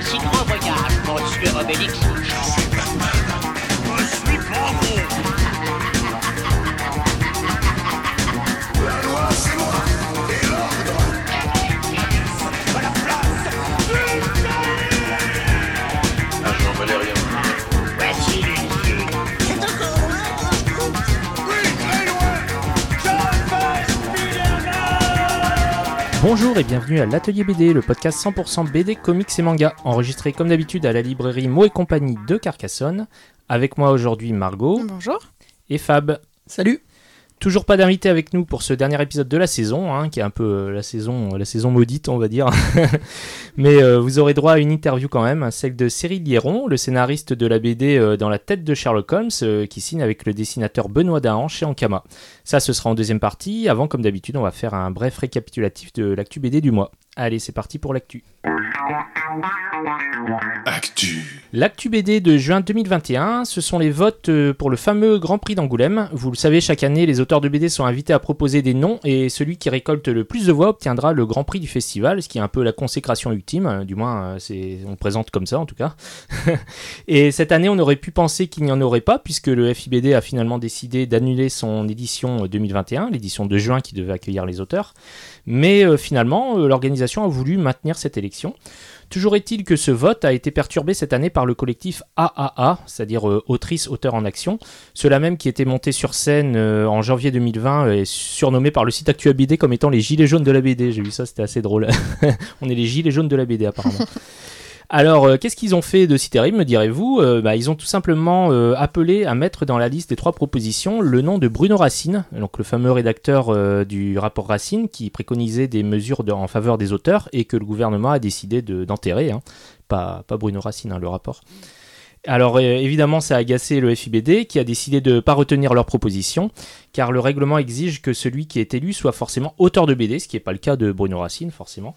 un si grand voyage, monsieur Obélix. Je suis Batman. Je suis Bravo. Bonjour et bienvenue à l'Atelier BD, le podcast 100% BD, comics et manga, enregistré comme d'habitude à la librairie Mo et compagnie de Carcassonne. Avec moi aujourd'hui Margot Bonjour. et Fab. Salut. Toujours pas d'invité avec nous pour ce dernier épisode de la saison, hein, qui est un peu euh, la saison, la saison maudite, on va dire. Mais euh, vous aurez droit à une interview quand même, hein, celle de Cyril Lieron, le scénariste de la BD euh, Dans la tête de Sherlock Holmes, euh, qui signe avec le dessinateur Benoît Dahan chez Ankama. Ça, ce sera en deuxième partie. Avant, comme d'habitude, on va faire un bref récapitulatif de l'actu BD du mois. Allez, c'est parti pour l'actu. Actu. L'actu BD de juin 2021, ce sont les votes euh, pour le fameux Grand Prix d'Angoulême. Vous le savez, chaque année, les auteurs de BD sont invités à proposer des noms et celui qui récolte le plus de voix obtiendra le Grand Prix du festival, ce qui est un peu la consécration ultime, euh, du moins euh, c'est on le présente comme ça en tout cas. et cette année, on aurait pu penser qu'il n'y en aurait pas puisque le FIBD a finalement décidé d'annuler son édition 2021, l'édition de juin qui devait accueillir les auteurs. Mais euh, finalement, euh, l'organisation a voulu maintenir cette élection. Toujours est-il que ce vote a été perturbé cette année par le collectif AAA, c'est-à-dire euh, Autrice Auteur en Action, ceux-là même qui étaient montés sur scène euh, en janvier 2020 euh, et surnommés par le site Actu BD comme étant les gilets jaunes de la BD. J'ai vu ça, c'était assez drôle. On est les gilets jaunes de la BD apparemment. Alors, euh, qu'est-ce qu'ils ont fait de si terrible, me direz-vous Euh, bah, Ils ont tout simplement euh, appelé à mettre dans la liste des trois propositions le nom de Bruno Racine, le fameux rédacteur du rapport Racine qui préconisait des mesures de- en faveur des auteurs et que le gouvernement a décidé de- d'enterrer. hein. Pas, Bruno Racine, hein, le rapport. Alors évidemment ça a agacé le FIBD qui a décidé de ne pas retenir leur proposition car le règlement exige que celui qui est élu soit forcément auteur de BD, ce qui n'est pas le cas de Bruno Racine forcément.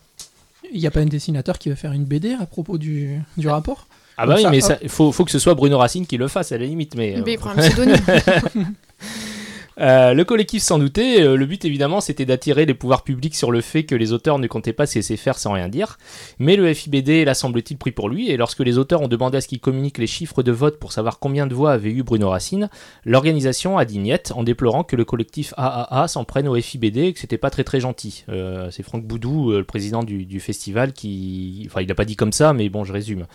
Il n'y a pas un dessinateur qui va faire une BD à propos du, du rapport Ah bah Donc oui ça, mais il faut, faut que ce soit Bruno Racine qui le fasse à la limite mais... euh, Mais il prend un pseudonyme. Euh, le collectif s'en doutait, euh, le but évidemment c'était d'attirer les pouvoirs publics sur le fait que les auteurs ne comptaient pas se laisser faire sans rien dire, mais le FIBD l'a semble-t-il pris pour lui, et lorsque les auteurs ont demandé à ce qu'il communique les chiffres de vote pour savoir combien de voix avait eu Bruno Racine, l'organisation a dit niet en déplorant que le collectif AAA s'en prenne au FIBD et que c'était pas très très gentil. Euh, C'est Franck Boudou, le président du, festival, qui... Enfin il a pas dit comme ça, mais bon je résume.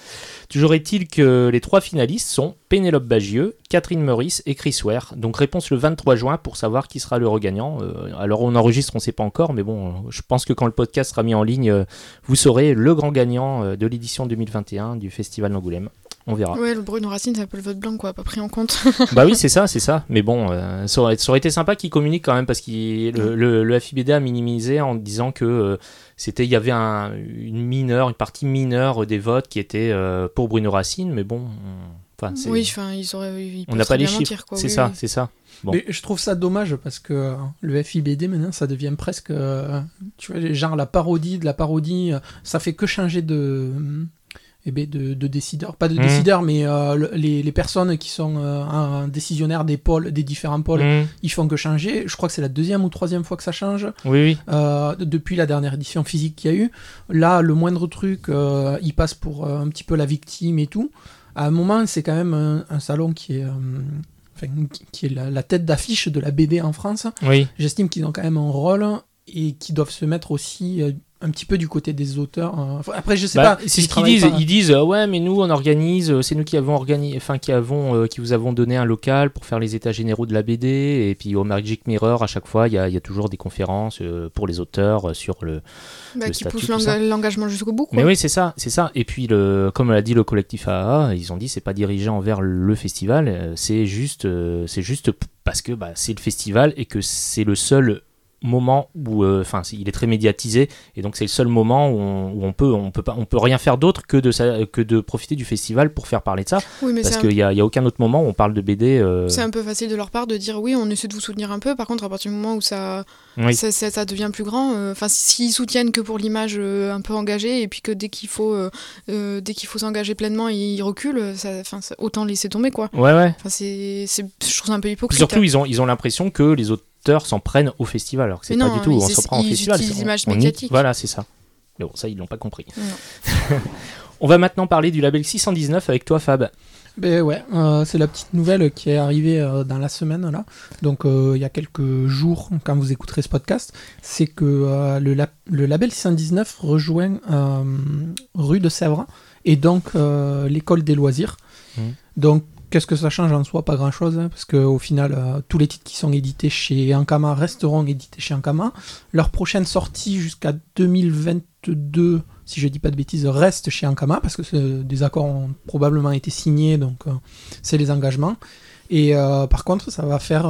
Toujours est-il que les trois finalistes sont Pénélope Bagieux, Catherine Meurice et Chris Ware. Donc réponse le 23 juin pour savoir qui sera le regagnant. Euh, alors on enregistre, on ne sait pas encore, mais bon, euh, je pense que quand le podcast sera mis en ligne, euh, vous saurez le grand gagnant euh, de l'édition 2021 du Festival d'Angoulême. On verra. ouais, le Bruno Racine, c'est un peu le vote blanc, quoi, pas pris en compte. bah oui, c'est ça, c'est ça. Mais bon, euh, ça, aurait, ça aurait été sympa qu'il communique quand même parce que le, le, le FIBD a minimisé en disant que euh, c'était, il y avait un- une mineure, une partie mineure des votes qui était euh, pour Bruno Racine, mais bon, on- enfin, c'est- oui, enfin, ils auraient. Ils on n'a pas les bien chiffres. mentir, quoi, c'est oui, ça, oui. c'est ça. Bon. Mais je trouve ça dommage parce que euh, le FIBD maintenant ça devient presque, euh, tu vois, genre la parodie de la parodie, euh, ça fait que changer de, eh ben, de, de décideurs, pas de Mhm. décideurs, mais euh, le- les, les personnes qui sont euh, un décisionnaire des pôles, des différents pôles, Mmh. ils font que changer. Je crois que c'est la deuxième ou troisième fois que ça change. Oui, oui. Euh, depuis la dernière édition physique qu'il y a eu. Là, le moindre truc, euh, il passe pour euh, un petit peu la victime et tout. À un moment, c'est quand même un, un salon qui est, euh, enfin, qui- qui est la, la tête d'affiche de la BD en France. Oui. J'estime qu'ils ont quand même un rôle et qu'ils doivent se mettre aussi euh, un petit peu du côté des auteurs. Enfin, après, je sais Bah, pas. c'est ils ce qu'ils disent. pas. Ils disent euh, ouais, mais nous on organise, euh, c'est nous qui avons organisé, enfin qui avons, euh, qui vous avons donné un local pour faire les états généraux de la BD. Et puis au Magic Mirror, à chaque fois, il y a, il y a toujours des conférences euh, pour les auteurs euh, sur le. Bah, le qui statut, pousse tout l'enga- ça. l'engagement jusqu'au bout, quoi. Mais oui, c'est ça, c'est ça. Et puis le, comme l'a dit le collectif AAA, ils ont dit c'est pas dirigé envers le festival, c'est juste, euh, c'est juste parce que bah, c'est le festival et que c'est le seul moment où, euh, enfin, il est très médiatisé et donc c'est le seul moment où on, où on peut, on peut pas, on peut rien faire d'autre que de ça, que de profiter du festival pour faire parler de ça, Oui, mais parce un- qu'il y a, a aucun autre moment où on parle de BD. euh, C'est un peu facile de leur part de dire oui, on essaie de vous soutenir un peu. Par contre, à partir du moment où ça, Oui. ça, ça- ça devient plus grand, euh, enfin, s'ils soutiennent que pour l'image un peu engagée, et puis que dès qu'il faut, dès qu'il faut s'engager pleinement, ils reculent, enfin, autant laisser tomber, quoi. Ouais, ouais. Enfin, c'est, je trouve ça un peu hypocrite. Surtout, ils ont, ils ont l'impression que les s'en prennent au festival, alors que c'est pas non, du tout. On s'en prend au ils festival. utilisent c'est- on- l'image on y- médiatique. Voilà, c'est ça. Mais bon, ça, ils l'ont pas compris. On va maintenant parler du label 619 avec toi, Fab. Ben ouais, euh, c'est la petite nouvelle qui est arrivée euh, dans la semaine là. Donc euh, il y a quelques jours, quand vous écouterez ce podcast, c'est que euh, le, le label 619 rejoint euh, Rue de Sèvres et donc euh, l'école des loisirs. Mhm. Donc qu'est-ce que ça change en soi? Pas grand chose, parce qu'au final, euh, tous les titres qui sont édités chez Ankama resteront édités chez Ankama. Leur prochaine sortie jusqu'à 2022, si je dis pas de bêtises, reste chez Ankama, parce que des accords ont probablement été signés, donc euh, c'est les engagements. Et euh, par contre, ça va faire.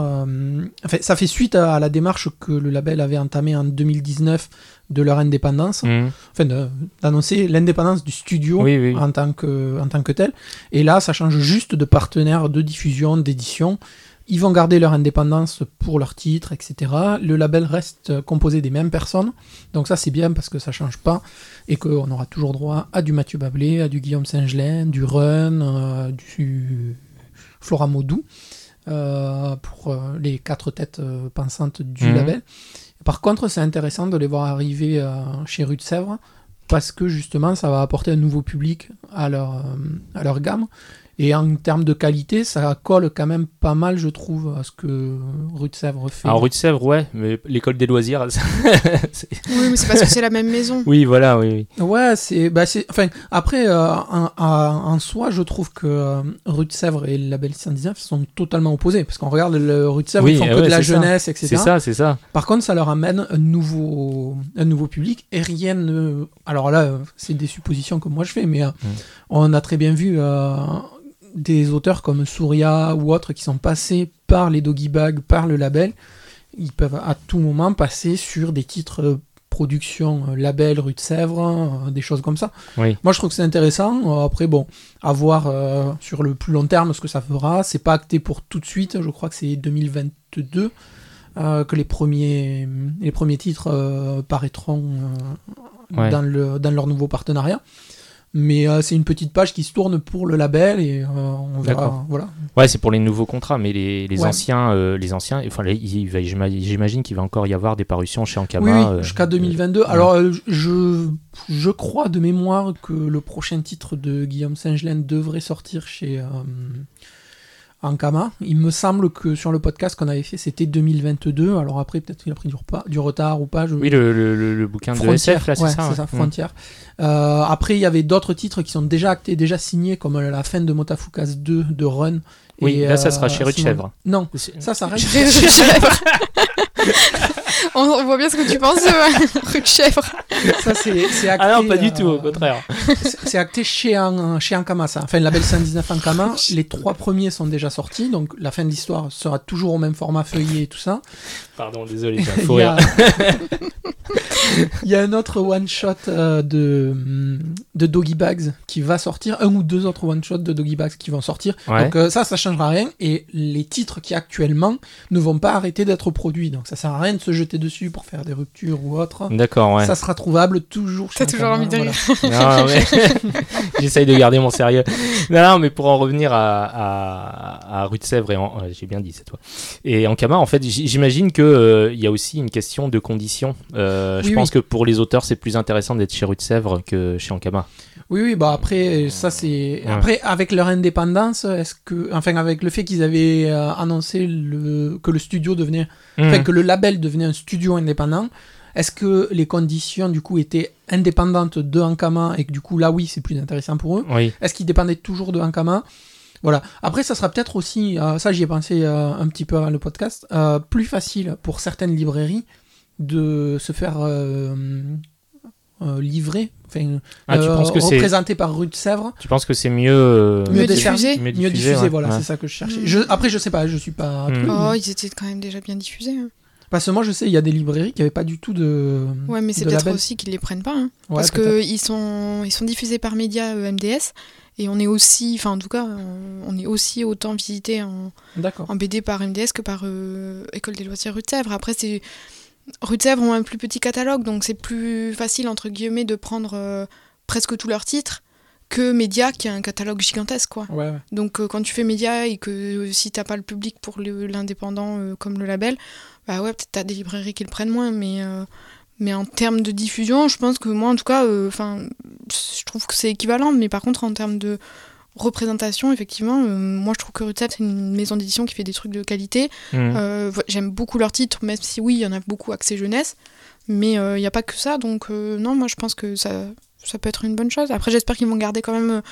enfin, ça fait suite à la démarche que le label avait entamée en 2019 de leur indépendance, Mhm. enfin d'annoncer l'indépendance du studio Oui, oui. en tant que en tant que tel. Et là, ça change juste de partenaire de diffusion, d'édition. Ils vont garder leur indépendance pour leurs titres, etc. Le label reste composé des mêmes personnes. Donc ça, c'est bien parce que ça change pas et qu'on aura toujours droit à du Mathieu Bablé, à du Guillaume Saint-Gelin, du Run, euh, du Flora Maudou, euh, pour euh, les quatre têtes euh, pensantes du Mhm. label. Par contre, c'est intéressant de les voir arriver euh, chez Rue de Sèvres parce que justement, ça va apporter un nouveau public à leur, euh, à leur gamme. Et en termes de qualité, ça colle quand même pas mal, je trouve, à ce que Rue de Sèvres fait. Alors, rue de Sèvres, ouais, mais l'école des loisirs. Oui, mais c'est parce que c'est la même maison. oui, voilà, oui. oui. Ouais, c'est, bah c'est, enfin, après, euh, en, en- soi, je trouve que euh, Rue de Sèvres et le label 119 sont totalement opposés, parce qu'on regarde le Rue de Sèvres, Oui, ils font eh que ouais, de la ça. jeunesse, etc. C'est ça, c'est ça. Par contre, ça leur amène un nouveau, un nouveau public et rien ne. Alors là, euh, c'est des suppositions que moi je fais, mais euh, on a très bien vu euh, des auteurs comme Souria ou autres qui sont passés par les Doggy Bags, par le label. Ils peuvent à tout moment passer sur des titres euh, production euh, label rue de Sèvres, euh, des choses comme ça. Oui. Moi, je trouve que c'est intéressant. Après, bon, à voir euh, sur le plus long terme ce que ça fera. C'est pas acté pour tout de suite. Je crois que c'est 2022 euh, que les premiers, les premiers titres euh, paraîtront Ouais. dans, le, dans leur nouveau partenariat. Mais euh, c'est une petite page qui se tourne pour le label et euh, on verra. Voilà. Ouais, c'est pour les nouveaux contrats, mais les, les Ouais. anciens, euh, les anciens, enfin, j'imagine qu'il va encore y avoir des parutions chez Ankama. oui, oui, jusqu'à 2022. ouais. Alors, je, je crois de mémoire que le prochain titre de Guillaume Saint-Gelin devrait sortir chez Ankama. Il me semble que sur le podcast qu'on avait fait, c'était 2022. Alors après, peut-être qu'il a pris du, repas, du retard ou pas. Je... Oui, le, le, bouquin de SF, là, c'est ouais, ça. ouais. Mm. Frontière. Euh, après, il y avait d'autres titres qui sont déjà actés, déjà signés, comme la fin de Motafukas 2 de Run. Oui, Et, là, ça euh, sera chez Rue de Chèvre. Non, ça, ça reste. on, on voit bien ce que tu penses, euh, rue de Chèvre. ça, c'est c'est acté. Ah non, pas du tout, euh, au contraire. C'est c'est acté chez, An- chez Ankama, ça. Enfin, le label 119 Ankama. Les trois premiers sont déjà sortis, donc la fin de l'histoire sera toujours au même format feuillet et tout ça. Pardon, désolé, j'ai un Il faux y, rire. a... Il y a un autre one-shot euh, de, de Doggy Bags qui va sortir, un ou deux autres one-shots de Doggy Bags qui vont sortir. Ouais. Donc euh, ça, ça changera rien. Et les titres qui actuellement ne vont pas arrêter d'être produits. Donc ça sert à rien de se jeter dessus pour faire des ruptures ou autre. D'accord, ouais. Ça sera trouvable toujours chez T'as toujours envie de voilà. rire. Non, mais j'essaye de garder mon sérieux. Non, non, mais pour en revenir à, à, à Rue de Sèvres, et en- ouais, j'ai bien dit cette fois, et en Kama, en fait, j'imagine qu'il il y a aussi une question de conditions. Euh, je Oui, pense que pour les auteurs, c'est plus intéressant d'être chez Rue de Sèvres que chez Ankama. Oui, oui, bah après, ça c'est. Après, avec leur indépendance, est-ce que. Enfin, avec le fait qu'ils avaient euh, annoncé le... que le studio devenait. Enfin, Mhm. que le label devenait un studio indépendant, est-ce que les conditions, du coup, étaient indépendantes de Ankama et que, du coup, là, oui, c'est plus intéressant pour eux? Oui, Est-ce qu'ils dépendaient toujours de Ankama? Voilà. Après, ça sera peut-être aussi, euh, ça j'y ai pensé euh, un petit peu avant le podcast, euh, plus facile pour certaines librairies de se faire euh, euh, livrer, enfin, Ah, tu euh, penses que représenté par Rue de Sèvres, tu penses que c'est mieux. euh, Mieux diffusé. mieux mieux diffusé, diffusé, ouais. voilà, Ouais. c'est ça que je cherchais. Mm. Je- après, je sais pas, je suis pas. Mm. Oh, ils étaient quand même déjà bien diffusés. hein. Parce que moi, je sais, il y a des librairies qui n'avaient pas du tout de. Ouais, mais c'est peut-être aussi qu'ils les prennent pas. hein. Ouais, parce qu'ils sont, ils sont diffusés par média euh, MDS. Et on est aussi, enfin en tout cas, on, on est aussi autant visité en, en BD par MDS que par euh, École des loisirs Rue de Sèvres. Après, c'est Rue de Sèvres ont un plus petit catalogue, donc c'est plus facile entre guillemets de prendre euh, presque tous leurs titres que Média qui a un catalogue gigantesque quoi. Ouais, ouais. Donc euh, quand tu fais Média et que si t'as pas le public pour l'indépendant comme le label, bah ouais peut-être t'as des librairies qui le prennent moins, mais Mais en termes de diffusion, je pense que moi, en tout cas, euh, enfin, je trouve que c'est équivalent. Mais par contre, en termes de représentation, effectivement, euh, moi, je trouve que Rutep, c'est une maison d'édition qui fait des trucs de qualité. Mhm. Euh, J'aime beaucoup leurs titres, même si oui, il y en a beaucoup axés jeunesse. Mais il n'y a pas que ça. Donc, non, moi, je pense que ça, ça peut être une bonne chose. Après, j'espère qu'ils vont garder quand même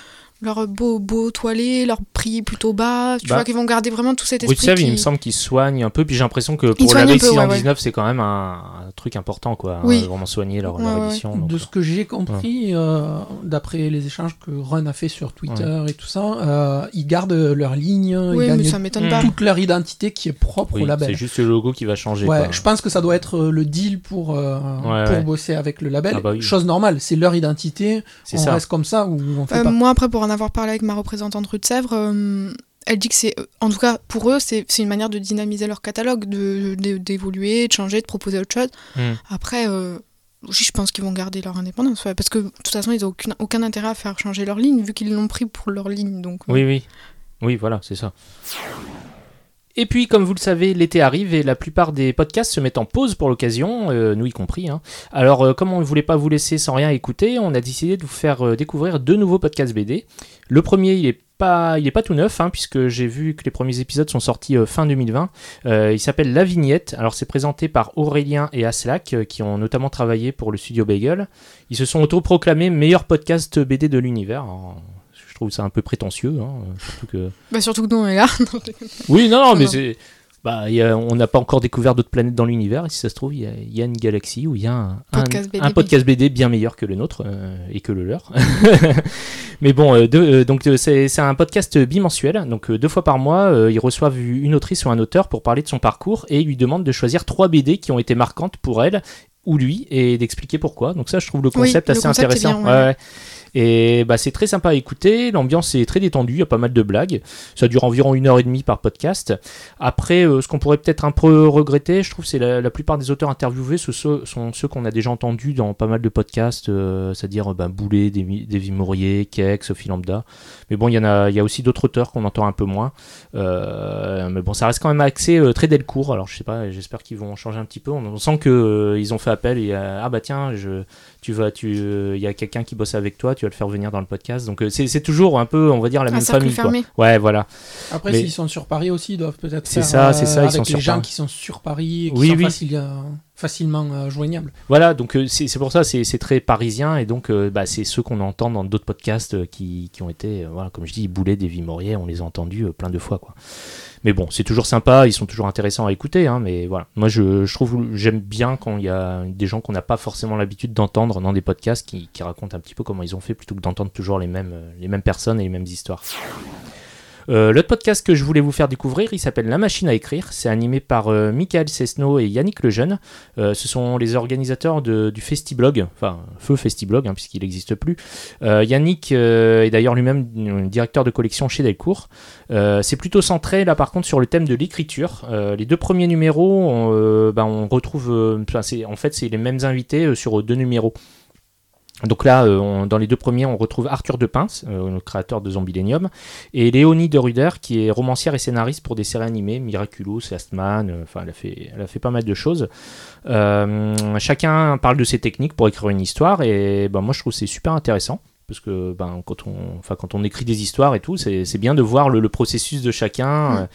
euh, leur beau, beau toilé, leur prix plutôt bas. Tu Bah, vois, qu'ils vont garder vraiment tout cet esprit. Il qui- me semble qu'il soigne un peu, puis j'ai l'impression que pour la un peu, ouais, 619, c'est quand même un, un truc important, quoi. Oui. hein, vraiment soigner leur, Ouais, leur ouais. édition. donc, De ce que j'ai compris, euh, d'après les échanges que Run a fait sur Twitter et tout ça, euh, ils gardent leur ligne, Oui, ils mais gagnent ça m'étonne pas. toute leur identité qui est propre oui, au label. c'est juste le logo qui va changer. Ouais, quoi. je pense que ça doit être euh, le deal pour, euh, Ouais, pour ouais. bosser avec le label. Ah bah oui. Chose normale, c'est leur identité. On ça. reste comme ça ou on fait Euh, pas. moi, après, pour en avoir parlé avec ma représentante rue de Sèvres, euh, elle dit que c'est, euh, en tout cas, pour eux, c'est une manière de dynamiser leur catalogue, de- d'évoluer, de, changer, de proposer autre chose. Hmm. Après, euh, je pense qu'ils vont garder leur indépendance, ouais, parce que de toute façon, ils n'ont aucun, aucun intérêt à faire changer leur ligne, vu qu'ils l'ont pris pour leur ligne. Donc, euh, Oui, oui. Oui, voilà, c'est ça. Et puis, comme vous le savez, l'été arrive et la plupart des podcasts se mettent en pause pour l'occasion, euh, nous y compris. hein. Alors, euh, comme on ne voulait pas vous laisser sans rien écouter, on a décidé de vous faire euh, découvrir deux nouveaux podcasts BD. Le premier, il est pas, il est pas tout neuf, hein, puisque j'ai vu que les premiers épisodes sont sortis fin 2020. Euh, il s'appelle La Vignette. Alors, c'est présenté par Aurélien et Aslak, qui ont notamment travaillé pour le studio Bagel. Ils se sont autoproclamés meilleur podcast BD de l'univers. Trouve ça un peu prétentieux, hein, surtout que. bah, surtout que nous, on est là. Oui, non, non, mais c'est. Bah, il y a- on n'a pas encore découvert d'autres planètes dans l'univers. Et si ça se trouve, il y, a- il y a une galaxie où il y a un, un- Podcast BD. un podcast BD bien meilleur que le nôtre euh, et que le leur. mais bon, euh, euh, donc c'est un podcast bimensuel. Donc deux fois par mois, ils reçoivent une autrice ou un auteur pour parler de son parcours et ils lui demandent de choisir trois BD qui ont été marquantes pour elle ou lui et d'expliquer pourquoi. Donc ça, je trouve le Oui, concept le assez concept intéressant. bien, ouais. Ouais, ouais. Et bah, c'est très sympa à écouter, l'ambiance est très détendue, il y a pas mal de blagues. Ça dure environ une heure et demie par podcast. Après, euh, ce qu'on pourrait peut-être un peu regretter, je trouve, c'est la, plupart des auteurs interviewés ce- sont ceux qu'on a déjà entendus dans pas mal de podcasts, euh, c'est-à-dire ben, Boulet, Davy Maurier, Keck, Sophie Lambda. Mais bon, il y a, a aussi d'autres auteurs qu'on entend un peu moins. Euh, mais bon, ça reste quand même axé très Delcourt. Alors, je sais pas, j'espère qu'ils vont changer un petit peu. On, sent que euh, ils ont fait appel et ah bah tiens, je, tu vas, tu, euh, il y a quelqu'un qui bosse avec toi, tu vas le faire venir dans le podcast. Donc euh, c'est c'est toujours un peu, on va dire, la Un même famille. Quoi. Ouais, voilà. Après, s'ils sont sur Paris aussi, ils doivent peut-être C'est ça, euh, c'est ça, ils avec sont les sur gens Paris. qui sont sur Paris et qui Oui, sont oui. facile- euh, facilement euh, joignables. Voilà, donc euh, c'est c'est pour ça, c'est c'est très parisien et donc euh, bah, c'est ceux qu'on entend dans d'autres podcasts euh, qui, qui ont été, euh, voilà, comme je dis, Boulet, Davy Maurier, on les a entendus euh, plein de fois, quoi. Mais bon, c'est toujours sympa, ils sont toujours intéressants à écouter, hein, mais voilà. Moi, je, trouve, j'aime bien quand il y a des gens qu'on n'a pas forcément l'habitude d'entendre dans des podcasts qui, qui racontent un petit peu comment ils ont fait plutôt que d'entendre toujours les mêmes, euh, les mêmes personnes et les mêmes histoires. Euh, L'autre podcast que je voulais vous faire découvrir, il s'appelle La Machine à écrire. C'est animé par euh, Michael Cesno et Yannick Lejeune. Euh, ce sont les organisateurs du Festiblog, enfin Feu Festiblog, hein, puisqu'il n'existe plus. Euh, Yannick est d'ailleurs lui-même directeur de collection chez Delcourt. C'est plutôt centré là par contre sur le thème de l'écriture. Les deux premiers numéros, on, ben, on retrouve, en fait c'est les mêmes invités sur deux numéros. Donc là, euh, on- dans les deux premiers, on retrouve Arthur de Pince, euh, le créateur de Zombilenium, et Léonie de Ruder, qui est romancière et scénariste pour des séries animées, Miraculous, Lastman, euh, enfin elle, a fait, elle a fait pas mal de choses. Chacun parle de ses techniques pour écrire une histoire, et ben, moi je trouve c'est super intéressant. Parce que ben, quand, on, quand on écrit des histoires et tout, c'est bien de voir le, le processus de chacun. Mm.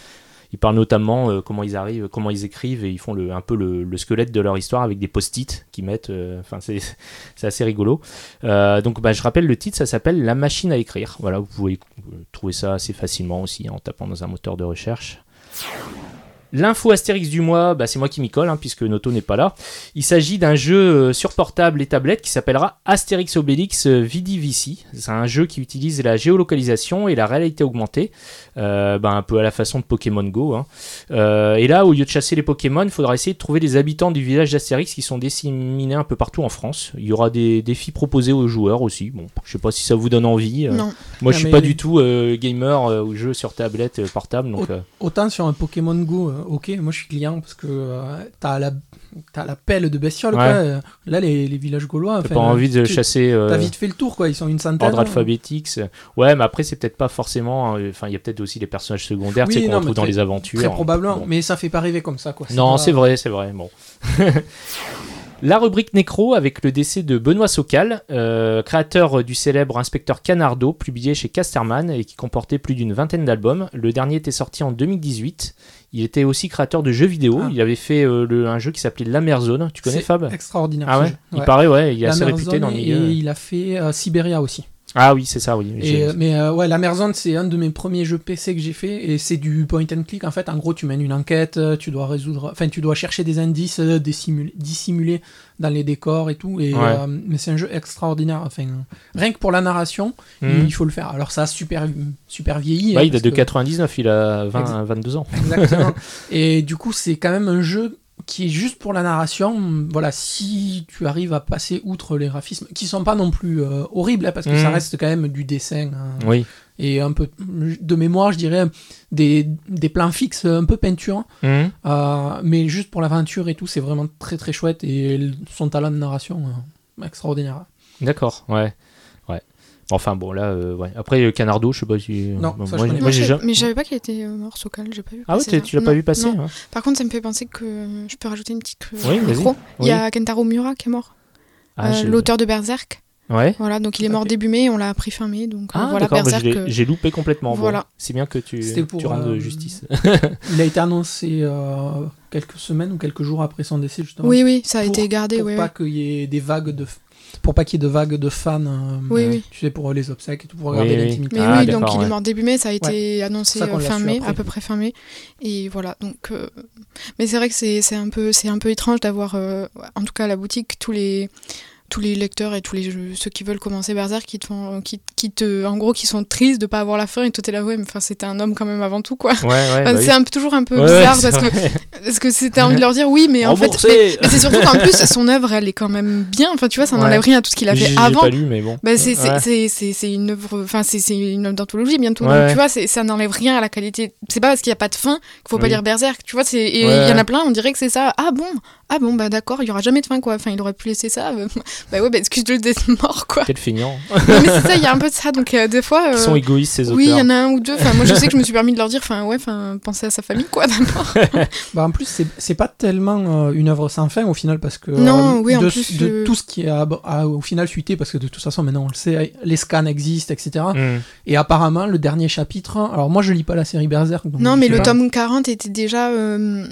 Ils parlent notamment euh, comment ils arrivent, comment ils écrivent, et ils font un peu le, le squelette de leur histoire avec des post-it qu'ils mettent. euh, Enfin, c'est assez rigolo. Euh, donc, bah, je rappelle le titre, ça s'appelle La machine à écrire. Voilà, vous pouvez trouver ça assez facilement aussi en tapant dans un moteur de recherche. L'info Astérix du mois, bah, c'est moi qui m'y colle, hein, puisque Noto n'est pas là. Il s'agit d'un jeu euh, sur portable et tablette qui s'appellera Astérix Obélix euh, Vidivici. C'est un jeu qui utilise la géolocalisation et la réalité augmentée, euh, bah, un peu à la façon de Pokémon Go. hein. Euh, et là, au lieu de chasser les Pokémon, il faudra essayer de trouver des habitants du village d'Astérix qui sont disséminés un peu partout en France. Il y aura des défis proposés aux joueurs aussi. Bon, je sais pas si ça vous donne envie. euh. Non. Moi, Ah, je suis pas du tout euh, gamer euh, ou jeu sur tablette euh, portable, donc. euh, Autant sur un Pokémon Go, euh, ok, moi je suis client parce que euh, t'as la, t'as la pelle de bestiole, Ouais. euh, Là, les, les villages gaulois, T'as pas envie de tu- chasser. euh, T'as vite fait le tour, quoi. Ils sont une centaine. Ordre alphabétique. c'est- Ouais, mais après, c'est peut-être pas forcément. euh, Enfin, il y a peut-être aussi les personnages secondaires tu sais, Oui, qu'on retrouve dans les aventures. Très probablement, Bon. mais ça fait pas rêver comme ça, quoi. Non, pas- c'est vrai, c'est vrai. Bon. La rubrique Nécro avec le décès de Benoît Socal, euh, créateur du célèbre Inspecteur Canardo, publié chez Casterman et qui comportait plus d'une vingtaine d'albums. Le dernier était sorti en 2018. Il était aussi créateur de jeux vidéo. Ah. Il avait fait euh, le- un jeu qui s'appelait La Merzone. Tu connais Fab? Extraordinaire. Ah ouais? jeu. Il paraît, ouais, il est La assez réputé dans le et milieu. il a fait euh, Siberia aussi. Ah oui, c'est ça, oui. Et, euh, mais euh, ouais, la Merzone, c'est un de mes premiers jeux PC que j'ai fait et c'est du point and click. En fait, en gros, tu mènes une enquête, euh, tu dois résoudre, enfin, tu dois chercher des indices dissimulés, dissimulés dans les décors et tout. Et, Ouais. euh, mais c'est un jeu extraordinaire. Enfin, rien que pour la narration, Mhm. il faut le faire. Alors, ça a super, super vieilli. Hein, il date de parce que- 99, il a 20, Exact. 22 ans. Exactement. et du coup, c'est quand même un jeu qui est juste pour la narration. Voilà, si tu arrives à passer outre les graphismes, qui sont pas non plus euh, horribles, hein, parce que ça Mhm. reste quand même du dessin. hein, Oui. et un peu de mémoire, je dirais, des, des plans fixes un peu peinture, Mhm. euh, mais juste pour l'aventure et tout, c'est vraiment très très chouette et son talent de narration euh, extraordinaire. D'accord, ouais. Enfin bon, là, euh, ouais. Après, euh, Canardo, je sais pas si. Non, bon, ça, je moi, connais moi, Non, j'ai jamais. Mais je savais pas qu'il était euh, mort, Sokal, j'ai pas vu. Ah ouais, passer tu l'as pas vu passer hein Par contre, ça me fait penser que euh, je peux rajouter une petite Oui, vas-y. micro. Il Oui. y a Kentaro Miura qui est mort, Ah, Euh, l'auteur de Berserk. Ouais. Voilà, donc il est mort fait. début mai, on l'a appris fin mai, donc Ah, voilà d'accord, bah, j'ai loupé complètement. Bon, voilà. C'est bien que tu, C'était pour, tu rendes euh, justice. Il a été annoncé euh, quelques semaines ou quelques jours après son décès, justement. Oui, oui, ça a Pour- été gardé, pour oui. pas qu'il y ait des vagues de pour pas qu'il y ait de vagues de fans euh, Oui, oui. tu sais pour les obsèques et tout pour regarder Oui, l'intimité Mais Ah, oui, donc il est mort début mai, ça a été annoncé euh, fin mai, après. à peu près fin mai. Et voilà, donc. euh, Mais c'est vrai que c'est c'est un, peu- c'est un peu étrange d'avoir, euh, en tout cas à la boutique, tous les tous les lecteurs et tous les jeux- ceux qui veulent commencer Berserk qui te font qui, qui te en gros qui sont tristes de pas avoir la fin et toi t'es là ouais mais enfin c'était un homme quand même avant tout quoi Ouais, ouais. Enfin, bah c'est toujours un peu Ouais, bizarre parce que parce que c'était envie de leur dire oui mais en fait Remboursé. mais, mais c'est surtout qu'en plus son œuvre elle est quand même bien enfin tu vois ça n'enlève rien à tout ce qu'il a fait avant bon. bah, c'est c'est- Ouais. c'est- c'est- c'est une œuvre, enfin c'est c'est une œuvre d'anthologie bientôt. Donc tu vois, ça n'enlève rien à la qualité. C'est pas parce qu'il n'y a pas de fin qu'il faut pas lire Berserk. Tu vois, c'est il y en a plein. On dirait que c'est ça. Ah bon, ah bon, bah d'accord, il y aura jamais de fin quoi. Enfin, il aurait pu laisser ça. euh, bah ouais, bah excuse-le d'être mort quoi. Quel feignant. non mais c'est ça, il y a un peu de ça. Donc euh, des fois. Ils euh, sont égoïstes, ces auteurs. oui, il y en a un ou deux. Enfin, moi, je sais que je me suis permis de leur dire, enfin, ouais, enfin, pensez à sa famille, quoi, d'abord. Bah, en plus, c'est- c'est pas tellement euh, une œuvre sans fin au final, parce que Non, euh, oui, en de, plus, de tout ce qui a, a au final suité, parce que de toute façon maintenant on le sait, les scans existent, etc. Hmm. Et apparemment, le dernier chapitre, alors moi je lis pas la série Berserk. donc non, mais le pas. tome 40 était déjà, euh,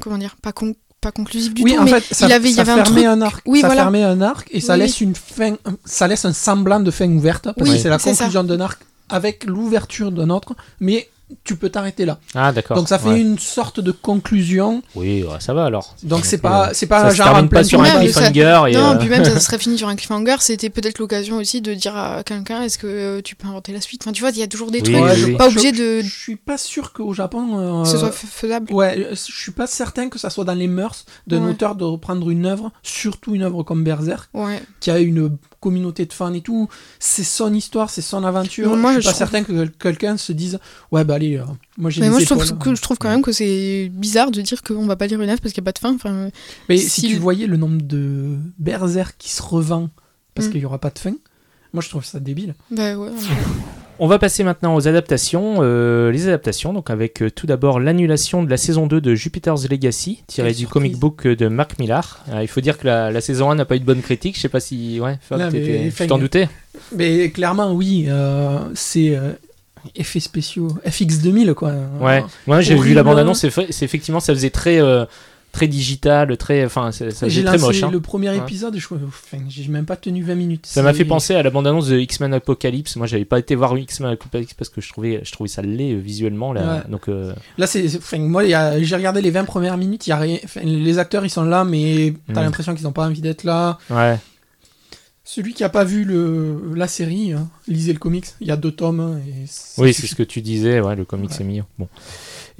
comment dire, pas con- pas conclusif du oui, tout, en mais fait, ça, il avait- il y ça avait un fermait truc- un arc. Oui, ça voilà. fermait un arc et ça Oui. laisse une fin, ça laisse un semblant de fin ouverte parce que c'est la conclusion d'un arc avec l'ouverture d'un autre, mais tu peux t'arrêter là. Ah, d'accord. Donc ça fait Ouais. une sorte de conclusion. Oui, ouais, ça va alors. Donc c'est pas, euh, c'est pas ça se genre termine en pas sur un ça- cliffhanger. et, Non, euh, puis même ça serait fini sur un cliffhanger, c'était peut-être l'occasion aussi de dire à quelqu'un est-ce que euh, tu peux inventer la suite? Enfin, tu vois, il y a toujours des Oui, trucs, oui, Ouais, oui. je- pas je- obligé de Je suis pas sûr qu'au Japon. euh, que ce soit faisable. Ouais, je suis pas certain que ça soit dans les mœurs d'un Ouais. auteur de reprendre une œuvre, surtout une œuvre comme Berserk, Ouais. qui a une communauté de fans et tout. C'est son histoire, c'est son aventure. Non, moi, je suis je pas trouve- certain que quelqu'un se dise Ouais, bah allez, euh, moi j'ai Mais moi, je trouve, que, je trouve quand même que c'est bizarre de dire qu'on va pas lire une œuvre parce qu'il n'y a pas de fin. Enfin, Mais si si tu voyais le nombre de Berserk qui se revend parce Mm. qu'il y aura pas de fin, moi je trouve ça débile. bah ouais. On va passer maintenant aux adaptations. euh, les adaptations, donc avec euh, tout d'abord l'annulation de la saison 2 de Jupiter's Legacy, tirée Quelle du surprise. comic book de Mark Millar. Euh, il faut dire que la, la saison 1 n'a pas eu de bonne critique. Je sais pas si. Ouais, Fab, Non, mais t'étais- enfin, tu t'en doutais? Mais clairement, oui, euh, c'est euh, effets spéciaux FX 2000 quoi. Ouais, moi j'ai vu horrible. la bande-annonce, c'est fa- c'est effectivement, ça faisait très. euh, très digital, très, enfin, ça faisait très moche. hein. le premier Ouais. épisode, je enfin, j'ai même pas tenu 20 minutes. Ça m'a fait penser à la bande-annonce de X-Men Apocalypse. Moi, j'avais pas été voir X-Men Apocalypse parce que je trouvais, je trouvais ça laid euh, visuellement. Là. Ouais. Donc, euh, Là, c'est, enfin, moi, j'ai regardé les 20 premières minutes, y a rien, enfin, les acteurs ils sont là, mais t'as Mm. l'impression qu'ils ont pas envie d'être là. ouais. Celui qui a pas vu le, la série, hein, lisez le comics, il y a deux tomes. hein, Et Oui, c'est ce que tu disais, ouais, le comics Ouais. est mieux. Bon.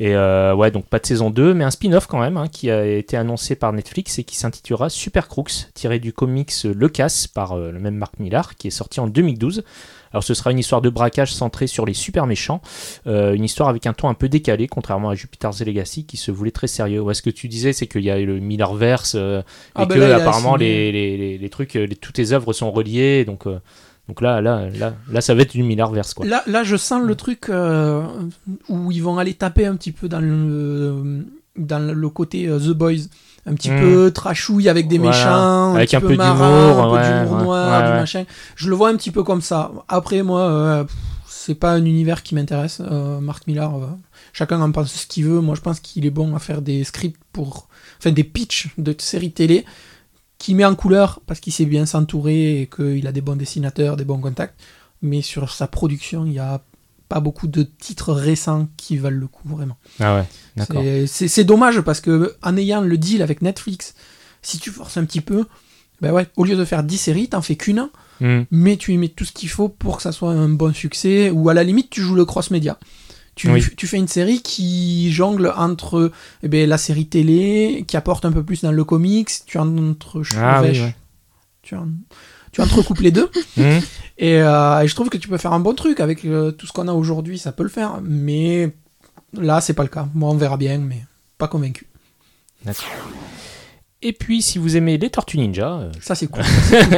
Et euh, ouais, donc pas de saison 2, mais un spin-off quand même, hein, qui a été annoncé par Netflix et qui s'intitulera Super Crooks, tiré du comics Le Casse par euh, le même Mark Millar, qui est sorti en 2012. Alors ce sera une histoire de braquage centrée sur les super méchants, euh, une histoire avec un ton un peu décalé, contrairement à Jupiter's Legacy, qui se voulait très sérieux. Ouais, ce que tu disais, c'est qu'il y a le Millarverse, euh, Ah et bah que là, apparemment les, les, les, les trucs, toutes les œuvres sont reliées, donc... euh, donc là, là, là, là, ça va être du Millarverse, quoi. Là, là, je sens le truc euh, où ils vont aller taper un petit peu dans le, dans le côté euh, The Boys un petit Mm. peu trashouille avec des Voilà. méchants, Avec un, petit peu d'humour, un peu ouais, d'humour ouais. noir, Ouais, du machin. Je le vois un petit peu comme ça. Après, moi, euh, c'est pas un univers qui m'intéresse. Euh, Mark Millar, chacun en pense ce qu'il veut. Moi, je pense qu'il est bon à faire des scripts pour, enfin, des pitchs de séries télé qui met en couleur parce qu'il sait bien s'entourer et qu'il a des bons dessinateurs, des bons contacts. Mais sur sa production, il n'y a pas beaucoup de titres récents qui valent le coup, vraiment. Ah ouais, d'accord. C'est- dommage parce que en ayant le deal avec Netflix, si tu forces un petit peu, ben ouais, au lieu de faire 10 séries, t'en fais qu'une, Hmm. mais tu y mets tout ce qu'il faut pour que ça soit un bon succès, ou à la limite, tu joues le cross-média. Tu, Oui. tu fais une série qui jongle entre eh ben, la série télé, qui apporte un peu plus dans le comics, tu entre Ah oui, ouais. tu, en- tu entrecoupes les deux. Et, euh, et je trouve que tu peux faire un bon truc avec euh, tout ce qu'on a aujourd'hui, ça peut le faire. Mais là, c'est pas le cas. Moi, on verra bien, mais pas convaincu. Et puis, si vous aimez les Tortues Ninja, euh, Ça, c'est cool.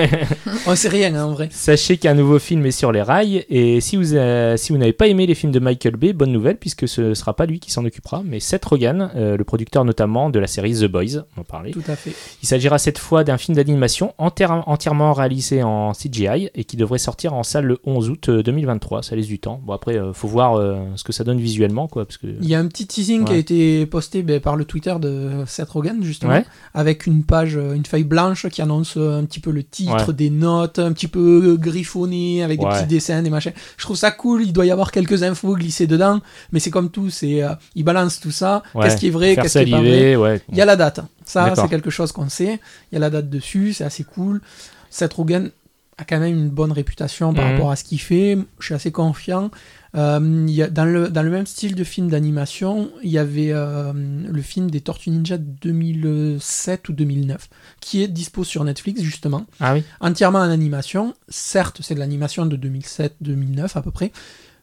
on sait rien, hein, en vrai. Sachez qu'un nouveau film est sur les rails et si vous, euh, si vous n'avez pas aimé les films de Michael Bay, bonne nouvelle puisque ce ne sera pas lui qui s'en occupera, mais Seth Rogen, euh, le producteur notamment de la série The Boys, on en parlait. Tout à fait. Il s'agira cette fois d'un film d'animation entière- entièrement réalisé en CGI et qui devrait sortir en salle le 11 août euh, 2023, ça laisse du temps. Bon après, euh, faut voir euh, ce que ça donne visuellement quoi, parce que... Il y a un petit teasing qui a Ouais. été posté ben, par le Twitter de Seth Rogen, justement, Ouais. avec une page, euh, une feuille blanche qui annonce euh, un petit peu le titre, Ouais. des notes, un petit peu euh, griffonné, avec des petits dessins, des machins. Je trouve ça cool, il doit y avoir quelques infos glissées dedans, mais c'est comme tout, c'est euh, il balance tout ça, Ouais. qu'est-ce qui est vrai, qu'est-ce qui est pas vrai. Il y a la date. Ça, c'est quelque chose qu'on sait. Il y a la date dessus, c'est assez cool. Seth Rogen a quand même une bonne réputation par Mhm. rapport à ce qu'il fait. Je suis assez confiant. Euh, y a, dans, le, dans le même style de film d'animation, il y avait euh, le film des Tortues Ninja de 2007 ou 2009, qui est dispo sur Netflix, justement Ah oui entièrement en animation. Certes, c'est de l'animation de 2007-2009 à peu près,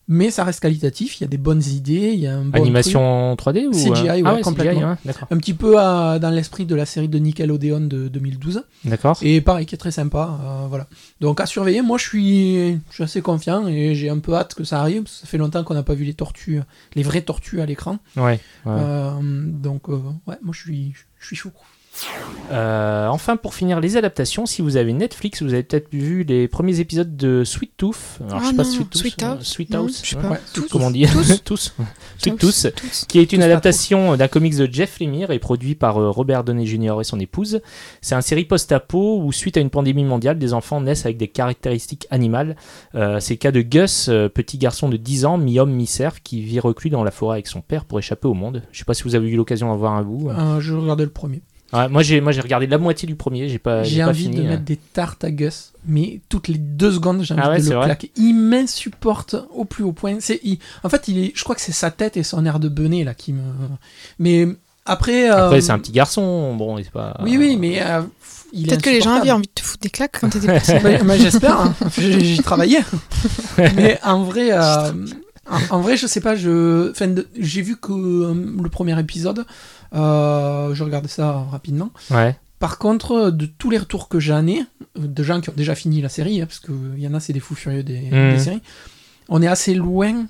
mais ça reste qualitatif. Il y a des bonnes idées, il y a un bon truc. Animation 3D ou... CGI, euh, ouais, ah ouais, complètement. CGI, ouais, d'accord. Un petit peu à- dans l'esprit de la série de Nickelodeon de 2012. D'accord. Et pareil, qui est très sympa. euh, voilà. Donc à surveiller, moi je suis, je suis assez confiant et j'ai un peu hâte que ça arrive. parce que ça fait longtemps qu'on n'a pas vu les tortues, les vraies tortues à l'écran. Ouais. ouais. Euh, donc euh, ouais, moi je suis, je suis chaud. Euh, enfin, pour finir les adaptations, si vous avez Netflix, vous avez peut-être vu les premiers épisodes de Sweet Tooth. Alors, je Ah sais pas non, Sweet Tooth. Sweet euh, House. Sweet Non, House, je sais pas. Ouais, Tous. Comment on dit Tous. Tous. Sweet Tooth. Qui est une Tous adaptation d'un comics de Jeff Lemire et produit par euh, Robert Downey Jr. et son épouse. C'est un série post-apo où, suite à une pandémie mondiale, des enfants naissent avec des caractéristiques animales. Euh, c'est le cas de Gus, petit garçon de 10 ans, mi-homme, mi-cerf, qui vit reclus dans la forêt avec son père pour échapper au monde. Je sais pas si vous avez eu l'occasion d'en voir un bout. Euh, je regardais le premier. Ouais, moi, j'ai, moi, j'ai regardé la moitié du premier, j'ai pas, j'ai envie fini. de euh. mettre des tartes à Gus, mais toutes les deux secondes j'ai envie Ah ouais, de le vrai claquer. Il m'insupporte au plus haut point. C'est, il- en fait, il est, je crois que c'est sa tête et son air de benet là qui me. Mais après. Après, euh, c'est un petit garçon, bon, c'est pas. Oui, oui, mais euh, Peut-être que les gens avaient envie de te foutre des claques quand t'étais petit. Bah, bah, J'espère, hein. J'ai- j'y travaillais. Mais en vrai, euh, en, en vrai, je sais pas, je, enfin, j'ai vu que euh, le premier épisode, euh, je regardais ça rapidement. Ouais. Par contre, de tous les retours que j'en ai, euh, de gens qui ont déjà fini la série, hein, parce qu'il y en a, c'est des fous furieux des, des séries, on est assez loin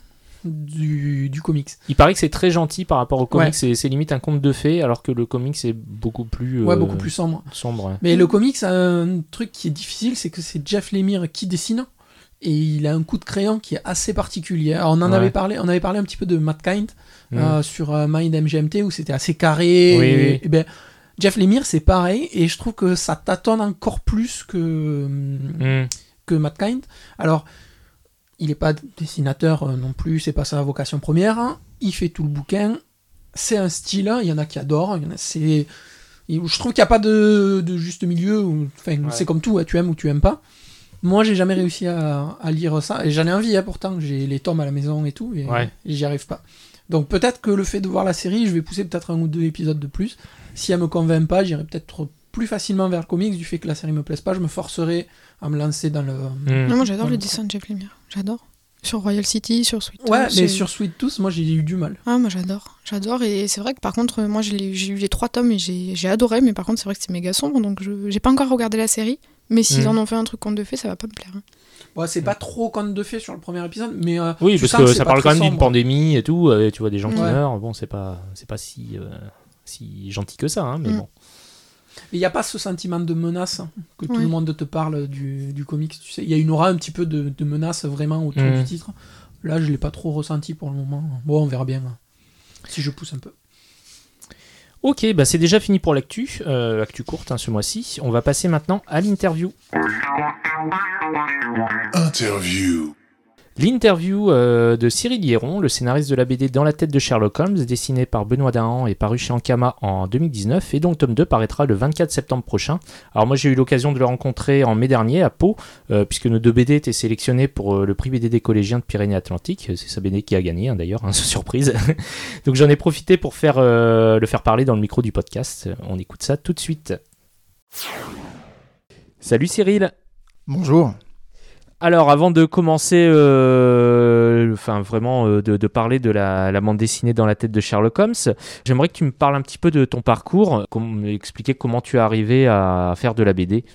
du, du comics. Il paraît que c'est très gentil par rapport au comics, Ouais. c'est, limite un conte de fées, alors que le comics est beaucoup plus. Ouais, beaucoup plus sombre. sombre. ouais. Mais le comics a un truc qui est difficile, c'est que c'est Jeff Lemire qui dessine. Et il a un coup de crayon qui est assez particulier. Alors, on en Ouais. avait parlé, on avait parlé un petit peu de Matt Kind Mm. euh, sur euh, Mind MGMT où c'était assez carré. Oui, et, oui. et ben, Jeff Lemire c'est pareil et je trouve que ça tâtonne encore plus que Mm. que Matt Kind. Alors, il n'est pas dessinateur euh, non plus, c'est pas sa vocation première. hein. Il fait tout le bouquin. C'est un style, hein. il y en a qui adorent, il y en a c'est. Je trouve qu'il n'y a pas de, de juste milieu. c'est comme tout, hein, tu aimes ou tu aimes pas. Moi, j'ai jamais réussi à, à lire ça. Et j'en ai envie, hein, pourtant. J'ai les tomes à la maison et tout. Et, Ouais. et j'y arrive pas. Donc peut-être que le fait de voir la série, je vais pousser peut-être un ou deux épisodes de plus. Si elle me convainc pas, j'irai peut-être plus facilement vers le comics. Du fait que la série me plaise pas, je me forcerai à me lancer dans le. Mm. Non, moi j'adore Ouais. le dessin de Jeff Lemire. J'adore. Sur Royal City, sur Sweet Ouais, House, mais sur Sweet Tooth, moi j'ai eu du mal. Ah, moi j'adore. J'adore. Et c'est vrai que par contre, moi j'ai eu les trois tomes et j'ai j'ai adoré. Mais par contre, c'est vrai que c'est méga sombre. Donc je j'ai pas encore regardé la série. Mais s'ils Mm. en ont fait un truc conte de fait, ça va pas me plaire. hein. Ouais, c'est pas trop conte de fait sur le premier épisode, mais. euh, Oui, parce que ça parle quand même d'une pandémie et tout, euh, tu vois des gens qui meurent, bon, c'est pas, c'est pas si, euh, si gentil que ça, hein, mais Mm. bon. Mais il n'y a pas ce sentiment de menace hein, que tout le monde te parle du, du comics. Tu sais, il y a une aura un petit peu de, de menace vraiment autour Mhm. du titre. Là, je l'ai pas trop ressenti pour le moment. Bon, on verra bien hein, si je pousse un peu. Ok, bah c'est déjà fini pour l'actu, euh, actu courte hein, ce mois-ci. On va passer maintenant à l'interview. Interview. L'interview euh, de Cyril Hieron, le scénariste de la BD Dans la tête de Sherlock Holmes, dessinée par Benoît Dahan et paru chez Ankama en 2019, et donc tome 2 paraîtra le 24 septembre prochain. Alors moi j'ai eu l'occasion de le rencontrer en mai dernier à Pau, euh, puisque nos deux BD étaient sélectionnés pour euh, le prix BD des collégiens de Pyrénées-Atlantiques, c'est sa BD qui a gagné hein, d'ailleurs, hein, surprise. donc j'en ai profité pour faire, le faire parler dans le micro du podcast, on écoute ça tout de suite. Salut Cyril Bonjour. Alors, avant de commencer, euh, vraiment euh, de, parler de la, bande dessinée dans la tête de Sherlock Holmes, j'aimerais que tu me parles un petit peu de ton parcours, expliquer comment tu es arrivé à faire de la BD.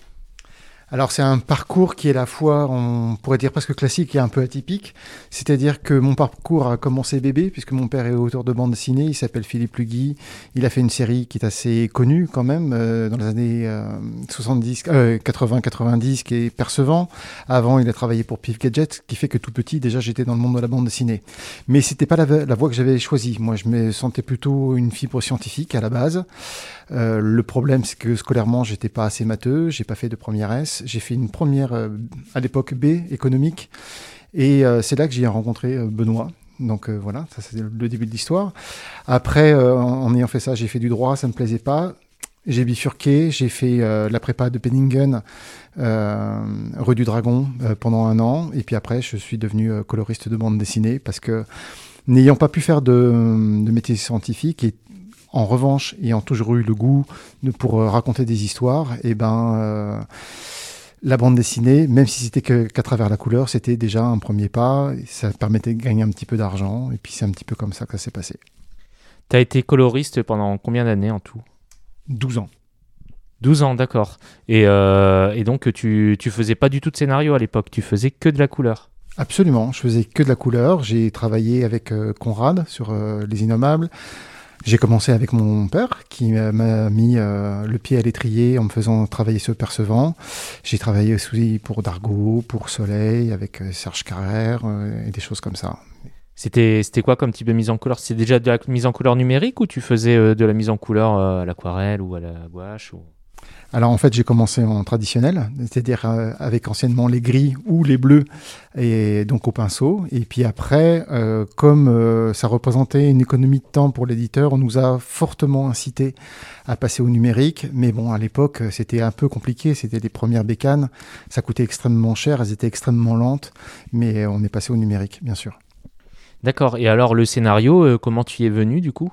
Alors c'est un parcours qui est à la fois, on pourrait dire presque classique et un peu atypique. C'est-à-dire que mon parcours a commencé bébé, puisque mon père est auteur de bande dessinée, il s'appelle Philippe Lugui. Il a fait une série qui est assez connue quand même, euh, dans les années euh, 70, euh, 80-90, qui est Percevant. Avant, il a travaillé pour Pif Gadget, ce qui fait que tout petit, déjà, j'étais dans le monde de la bande dessinée. Mais c'était pas la, la voie que j'avais choisie. Moi, je me sentais plutôt une fibre scientifique à la base. Euh, le problème, c'est que scolairement, j'étais pas assez matheux, j'ai pas fait de première S. J'ai fait une première, euh, à l'époque B, économique. Et euh, c'est là que j'ai rencontré Benoît. Donc voilà, ça c'est le début de l'histoire. Après, en, en ayant fait ça, j'ai fait du droit, ça me plaisait pas. J'ai bifurqué, j'ai fait euh, la prépa de Penningen, euh, rue du Dragon, euh, pendant un an. Et puis après, je suis devenu coloriste de bande dessinée parce que n'ayant pas pu faire de, de métier scientifique et en revanche, ayant toujours eu le goût de, pour euh, raconter des histoires, et ben euh, la bande dessinée, même si c'était qu'à travers la couleur, c'était déjà un premier pas. Ça permettait de gagner un petit peu d'argent. Et puis c'est un petit peu comme ça que ça s'est passé. Tu as été coloriste pendant combien d'années en tout? 12 ans. 12 ans, d'accord. Et, euh, et donc tu, tu faisais pas du tout de scénario à l'époque, tu faisais que de la couleur. Absolument, je faisais que de la couleur. J'ai travaillé avec euh, Conrad sur euh, Les Innommables. J'ai commencé avec mon père qui m'a mis euh, le pied à l'étrier en me faisant travailler sur Percevant. J'ai travaillé aussi pour Dargaud, pour Soleil, avec euh, Serge Carrère euh, et des choses comme ça. C'était quoi comme type de mise en couleur? C'était déjà de la mise en couleur numérique ou tu faisais de la mise en couleur à l'aquarelle ou à la gouache ou... Alors en fait, j'ai commencé en traditionnel, c'est-à-dire euh, avec anciennement les gris ou les bleus, et donc au pinceau. Et puis après, euh, comme euh, ça représentait une économie de temps pour l'éditeur, on nous a fortement incité à passer au numérique. Mais bon, à l'époque, c'était un peu compliqué. C'était les premières bécanes, ça coûtait extrêmement cher, elles étaient extrêmement lentes, mais on est passé au numérique, bien sûr. D'accord. Et alors le scénario, comment tu y es venu du coup?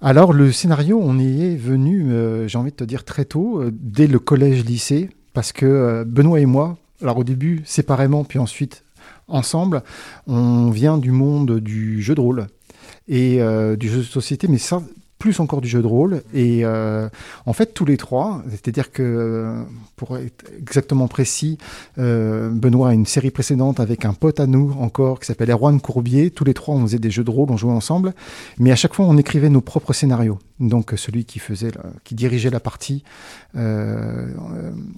Alors le scénario, on y est venu, euh, j'ai envie de te dire très tôt, euh, dès le collège-lycée, parce que euh, Benoît et moi, alors au début séparément, puis ensuite ensemble, on vient du monde du jeu de rôle et du jeu de société, mais ça plus encore du jeu de rôle. Et euh, en fait, tous les trois, c'est-à-dire que, pour être exactement précis, euh, Benoît a une série précédente avec un pote à nous encore qui s'appelle Erwan Courbier. Tous les trois, on faisait des jeux de rôle, on jouait ensemble. Mais à chaque fois, on écrivait nos propres scénarios. Donc, celui qui faisait, qui dirigeait la partie, euh,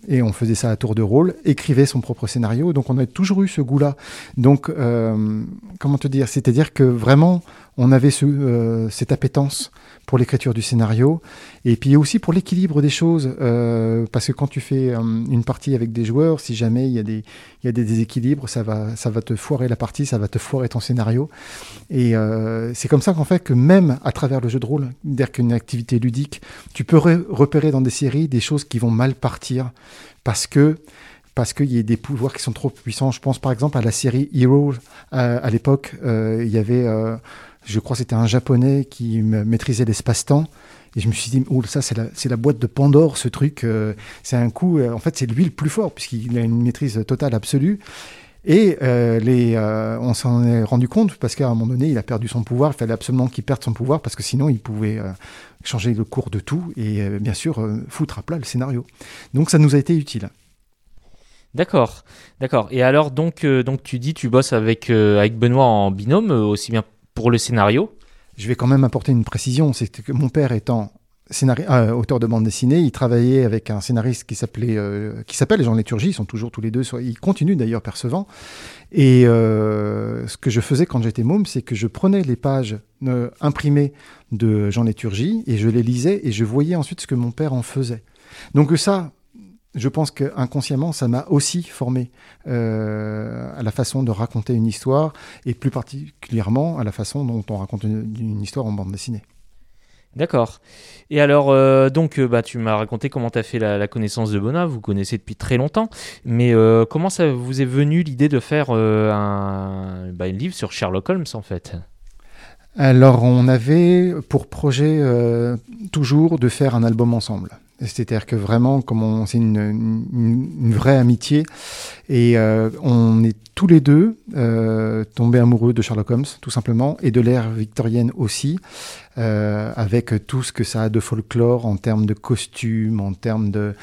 et on faisait ça à tour de rôle, écrivait son propre scénario. Donc, on a toujours eu ce goût-là. Donc, comment te dire? C'est-à-dire que vraiment, on avait ce, cette appétence pour l'écriture du scénario et puis aussi pour l'équilibre des choses euh, parce que quand tu fais euh, une partie avec des joueurs si jamais il y a des il y a des déséquilibres ça va ça va te foirer la partie ça va te foirer ton scénario et euh, c'est comme ça qu'en fait que même à travers le jeu de rôle dire qu'une activité ludique tu peux re- repérer dans des séries des choses qui vont mal partir parce que parce qu'il y a des pouvoirs qui sont trop puissants. Je pense par exemple à la série Heroes. Euh, à l'époque, il y avait, je crois que c'était un japonais qui ma- maîtrisait l'espace-temps. Et je me suis dit, oh, ça, c'est la, la boîte de Pandore, ce truc. euh, c'est un coup, euh, en fait, c'est lui le plus fort, puisqu'il a une maîtrise totale, absolue. Et euh, les, on s'en est rendu compte parce qu'à un moment donné, il a perdu son pouvoir. Il fallait absolument qu'il perde son pouvoir parce que sinon, il pouvait changer le cours de tout et bien sûr foutre à plat le scénario. Donc, ça nous a été utile. D'accord, d'accord. Et alors donc donc tu dis tu bosses avec avec Benoît en binôme aussi bien pour le scénario. Je vais quand même apporter une précision, c'est que mon père étant euh, auteur de bande dessinée. Il travaillait avec un scénariste qui s'appelait, euh, qui s'appelle Jean Léturgie. Ils sont toujours tous les deux. Ils continuent d'ailleurs percevant. Et euh, ce que je faisais quand j'étais môme, c'est que je prenais les pages imprimées de Jean Léturgie et je les lisais et je voyais ensuite ce que mon père en faisait. Donc ça, je pense qu'inconsciemment, ça m'a aussi formé euh, à la façon de raconter une histoire et plus particulièrement à la façon dont on raconte une, une histoire en bande dessinée. D'accord. Et alors, euh, donc, euh, bah, tu m'as raconté comment tu as fait la, la connaissance de Benoît, vous connaissez depuis très longtemps, mais euh, comment ça vous est venu l'idée de faire un, bah, un livre sur Sherlock Holmes, en fait? Alors, on avait pour projet toujours de faire un album ensemble. C'est-à-dire que vraiment, comme c'est une, une- une vraie amitié, et euh, on est tous les deux euh, tombés amoureux de Sherlock Holmes, tout simplement, et de l'ère victorienne aussi, euh, avec tout ce que ça a de folklore en termes de costumes, en termes de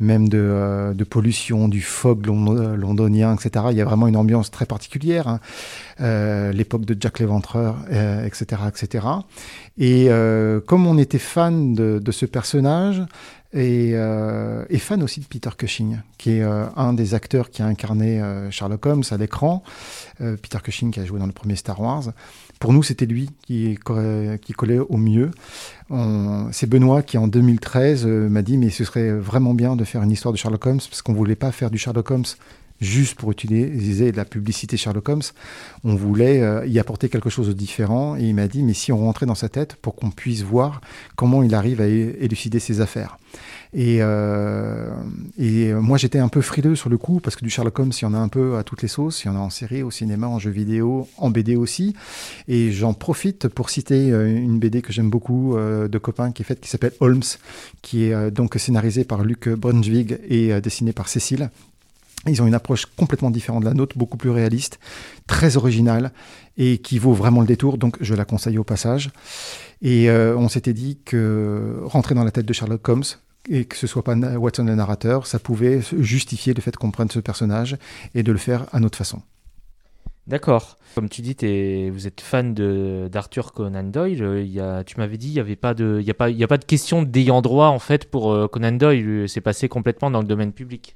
même de, euh, de pollution, du fog lon- londonien, etc. Il y a vraiment une ambiance très particulière. hein. Euh, l'époque de Jack l'Éventreur, euh, etc., etc. Et euh, comme on était fan de, ce personnage, et, euh, et fan aussi de Peter Cushing, qui est euh, un des acteurs qui a incarné Sherlock Holmes à l'écran. Peter Cushing qui a joué dans le premier Star Wars. Pour nous, c'était lui qui, qui collait au mieux. C'est Benoît qui, en 2013, euh, m'a dit Mais ce serait vraiment bien de faire une histoire de Sherlock Holmes, parce qu'on voulait pas faire du Sherlock Holmes juste pour utiliser la publicité Sherlock Holmes. On voulait euh, y apporter quelque chose de différent. Et il m'a dit Mais si on rentrait dans sa tête pour qu'on puisse voir comment il arrive à élucider ses affaires. Et, euh, et moi, j'étais un peu frileux sur le coup, parce que du Sherlock Holmes, il y en a un peu à toutes les sauces. Il y en a en série, au cinéma, en jeu vidéo, en BD aussi. Et j'en profite pour citer euh, une BD que j'aime beaucoup de copains qui est faite, qui s'appelle Holmes, qui est donc scénarisée par Luc Brunswig et dessinée par Cécile. Ils ont une approche complètement différente de la nôtre, beaucoup plus réaliste, très originale et qui vaut vraiment le détour. Donc, je la conseille au passage. Et euh, on s'était dit que rentrer dans la tête de Sherlock Holmes et que ce soit pas Watson le narrateur, ça pouvait justifier le fait qu'on prenne ce personnage et de le faire à notre façon. D'accord. Comme tu dis, t'es- vous êtes fan d'Arthur Conan Doyle. euh, tu m'avais dit, il n'y avait pas de, a pas, de question d'ayant droit en fait pour euh, Conan Doyle. C'est passé complètement dans le domaine public.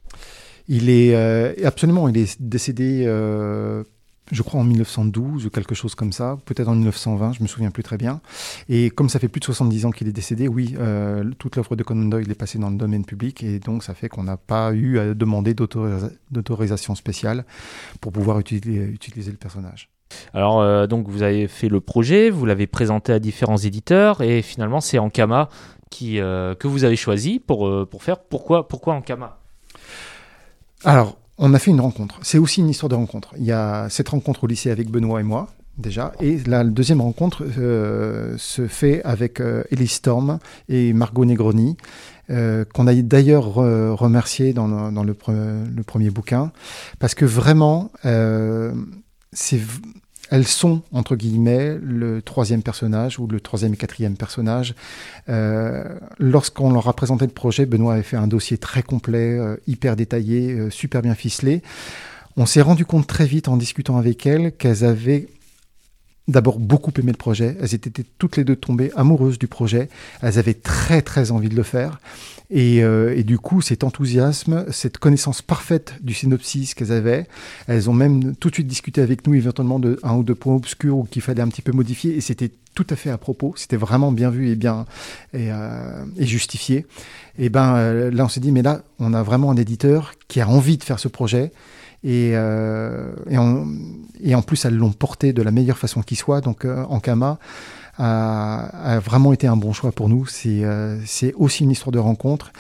Il est euh, absolument, il est décédé, euh, je crois en 1912 ou quelque chose comme ça, peut-être en 1920, je me souviens plus très bien. Et comme ça fait plus de 70 ans qu'il est décédé, oui, euh, toute l'œuvre de Conan Doyle est passée dans le domaine public et donc ça fait qu'on n'a pas eu à demander d'autorisa- d'autorisation spéciale pour pouvoir utiliser, le personnage. Alors, donc, vous avez fait le projet, vous l'avez présenté à différents éditeurs, et finalement, c'est Ankama qui, que vous avez choisi pour, pour faire. Pourquoi, pourquoi Ankama? Alors, on a fait une rencontre. C'est aussi une histoire de rencontre. Il y a cette rencontre au lycée avec Benoît et moi, déjà. Et la deuxième rencontre euh, se fait avec euh, Ellie Storm et Margot Negroni, euh, qu'on a d'ailleurs re- remercié dans, le, premier bouquin. Parce que vraiment, c'est elles sont, entre guillemets, le troisième personnage ou le troisième et quatrième personnage. Euh, Lorsqu'on leur a présenté le projet, Benoît avait fait un dossier très complet, euh, hyper détaillé, euh, super bien ficelé. On s'est rendu compte très vite en discutant avec elles qu'elles avaient d'abord beaucoup aimé le projet. Elles étaient toutes les deux tombées amoureuses du projet. Elles avaient très très envie de le faire. Et, euh, et du coup, cet enthousiasme, cette connaissance parfaite du synopsis qu'elles avaient, elles ont même tout de suite discuté avec nous éventuellement de un ou deux points obscurs ou qu'il fallait un petit peu modifier. Et c'était tout à fait à propos. C'était vraiment bien vu et bien et, euh, justifié. Et ben euh, là, on s'est dit, mais là, on a vraiment un éditeur qui a envie de faire ce projet. Et, euh, et, en, et en plus, elles l'ont porté de la meilleure façon qui soit. Donc, euh, Ankama a, a vraiment été un bon choix pour nous. C'est euh, aussi une histoire de rencontre.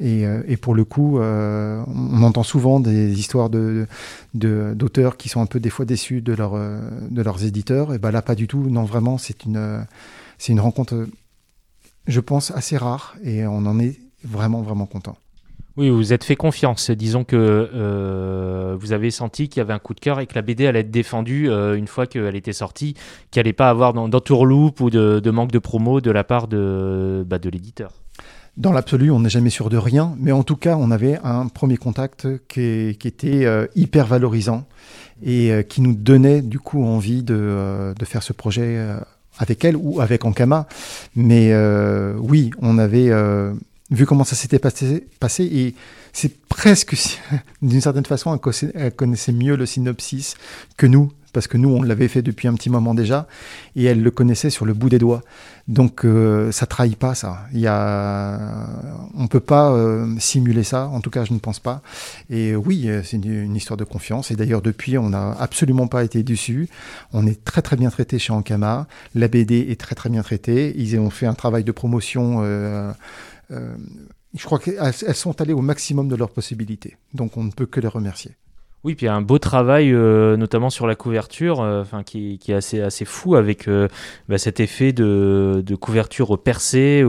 Et, et pour le coup, euh, on entend souvent des histoires de de- d'auteurs qui sont un peu des fois déçus de, leur, de leurs éditeurs. Et ben là, pas du tout. Non, vraiment, c'est une, une rencontre, je pense, assez rare. Et on en est vraiment, vraiment content. Oui, vous vous êtes fait confiance. Disons que euh, vous avez senti qu'il y avait un coup de cœur et que la BD allait être défendue euh, une fois qu'elle était sortie, qu'il n'allait pas avoir d'en- d'entourloupe ou de, manque de promo de la part de, bah, de l'éditeur. Dans l'absolu, on n'est jamais sûr de rien, mais en tout cas, on avait un premier contact qui, était euh, hyper valorisant et qui nous donnait du coup envie de, faire ce projet avec elle ou avec Ankama. Mais oui, on avait vu comment ça s'était passé, passé et c'est presque, d'une certaine façon, elle connaissait- mieux le synopsis que nous, parce que nous, on l'avait fait depuis un petit moment déjà, et elle le connaissait sur le bout des doigts. Donc, euh, ça trahit pas ça. Il y a, on peut pas euh, simuler ça. En tout cas, je ne pense pas. Et oui, euh, c'est une, une histoire de confiance. Et d'ailleurs, depuis, on n'a absolument pas été déçus. On est très très bien traité chez Ankama. La BD est très très bien traitée. Ils ont fait un travail de promotion. euh, euh, je crois qu'elles elles sont allées au maximum de leurs possibilités. Donc, on ne peut que les remercier. Oui, puis il y a un beau travail, euh, notamment sur la couverture, euh, qui, est assez, assez fou avec euh, bah, cet effet de, de couverture percée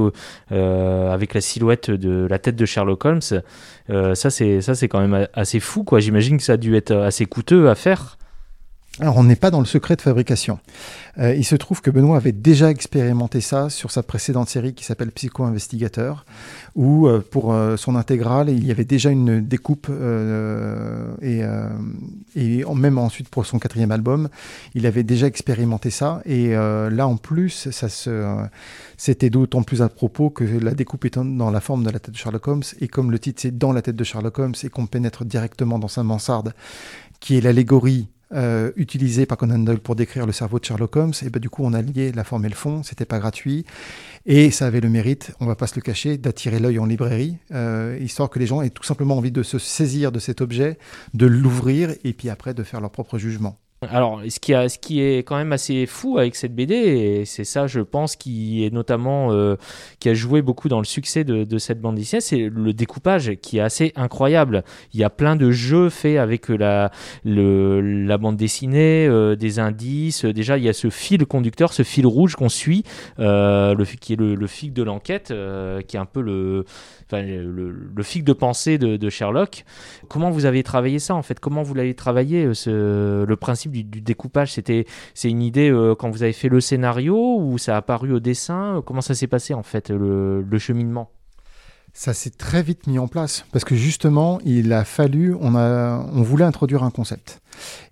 avec la silhouette de la tête de Sherlock Holmes. Ça, c'est quand même assez fou. J'imagine que ça a dû être assez coûteux à faire. Alors, on n'est pas dans le secret de fabrication. Euh, il se trouve que Benoît avait déjà expérimenté ça sur sa précédente série qui s'appelle Psycho-Investigateur, où euh, pour euh, son intégrale, il y avait déjà une découpe, et, même ensuite pour son quatrième album, il avait déjà expérimenté ça. Et là, en plus, ça se, c'était d'autant plus à propos que la découpe étant dans la forme de la tête de Sherlock Holmes, et comme le titre c'est dans la tête de Sherlock Holmes, et qu'on pénètre directement dans sa mansarde, qui est l'allégorie euh, utilisée par Conan Doyle pour décrire le cerveau de Sherlock Holmes, et ben du coup on a lié la forme et le fond, c'était pas gratuit, et ça avait le mérite, on va pas se le cacher, d'attirer l'œil en librairie, euh, histoire que les gens aient tout simplement envie de se saisir de cet objet, de l'ouvrir, et puis après de faire leur propre jugement. Alors, ce qui, est quand même assez fou avec cette BD, et c'est ça, je pense, qui est notamment euh, qui a joué beaucoup dans le succès de, cette bande dessinée, c'est le découpage qui est assez incroyable. Il y a plein de jeux faits avec la, bande dessinée, euh, des indices. Déjà, il y a ce fil conducteur, ce fil rouge qu'on suit, euh, le, qui est le, fil de l'enquête, qui est un peu le, enfin, fil de pensée de, Sherlock. Comment vous avez travaillé ça en fait? Comment vous l'avez travaillé ce, le principe? Du, découpage C'était c'est une idée euh, quand vous avez fait le scénario ou ça a apparu au dessin Comment ça s'est passé en fait le cheminement? Ça s'est très vite mis en place parce que justement, il a fallu, on, a, on voulait introduire un concept.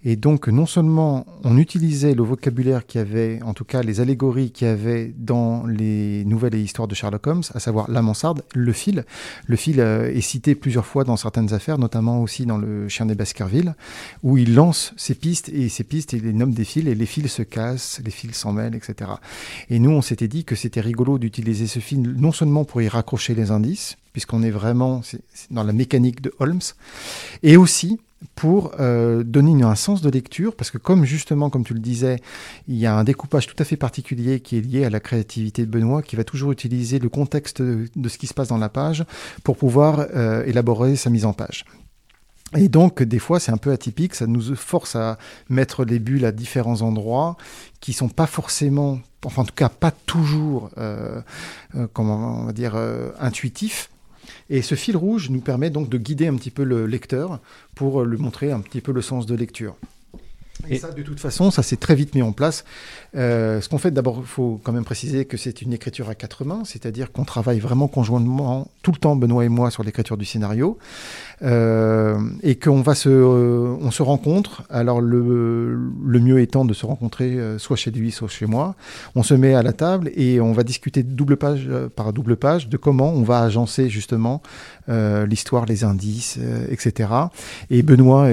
Et donc, non seulement on utilisait le vocabulaire qu'il y avait, en tout cas les allégories qu'il y avait dans les nouvelles et histoires de Sherlock Holmes, à savoir la mansarde, le fil. Le fil euh, est cité plusieurs fois dans certaines affaires, notamment aussi dans Le Chien des Baskerville, où il lance ses pistes et ces pistes, il les nomme des fils et les fils se cassent, les fils s'en mêlent, etc. Et nous, on s'était dit que c'était rigolo d'utiliser ce fil non seulement pour y raccrocher les indices, puisqu'on est vraiment dans la mécanique de Holmes, et aussi pour euh, donner un sens de lecture, parce que comme justement, comme tu le disais, il y a un découpage tout à fait particulier qui est lié à la créativité de Benoît, qui va toujours utiliser le contexte de, de ce qui se passe dans la page pour pouvoir euh, élaborer sa mise en page. Et donc, des fois, c'est un peu atypique, ça nous force à mettre les bulles à différents endroits qui sont pas forcément, enfin en tout cas pas toujours, euh, euh, comment on va dire, euh, intuitifs. Et ce fil rouge nous permet donc de guider un petit peu le lecteur pour lui montrer un petit peu le sens de lecture. Et, Et- ça, de toute façon, ça s'est très vite mis en place. Euh, ce qu'on fait, d'abord, il faut quand même préciser que c'est une écriture à quatre mains, c'est-à-dire qu'on travaille vraiment conjointement, tout le temps, Benoît et moi, sur l'écriture du scénario, euh, et qu'on va se, euh, on se rencontre. Alors le, le mieux étant de se rencontrer euh, soit chez lui, soit chez moi. On se met à la table et on va discuter double page euh, par double page de comment on va agencer justement euh, l'histoire, les indices, euh, etc. Et Benoît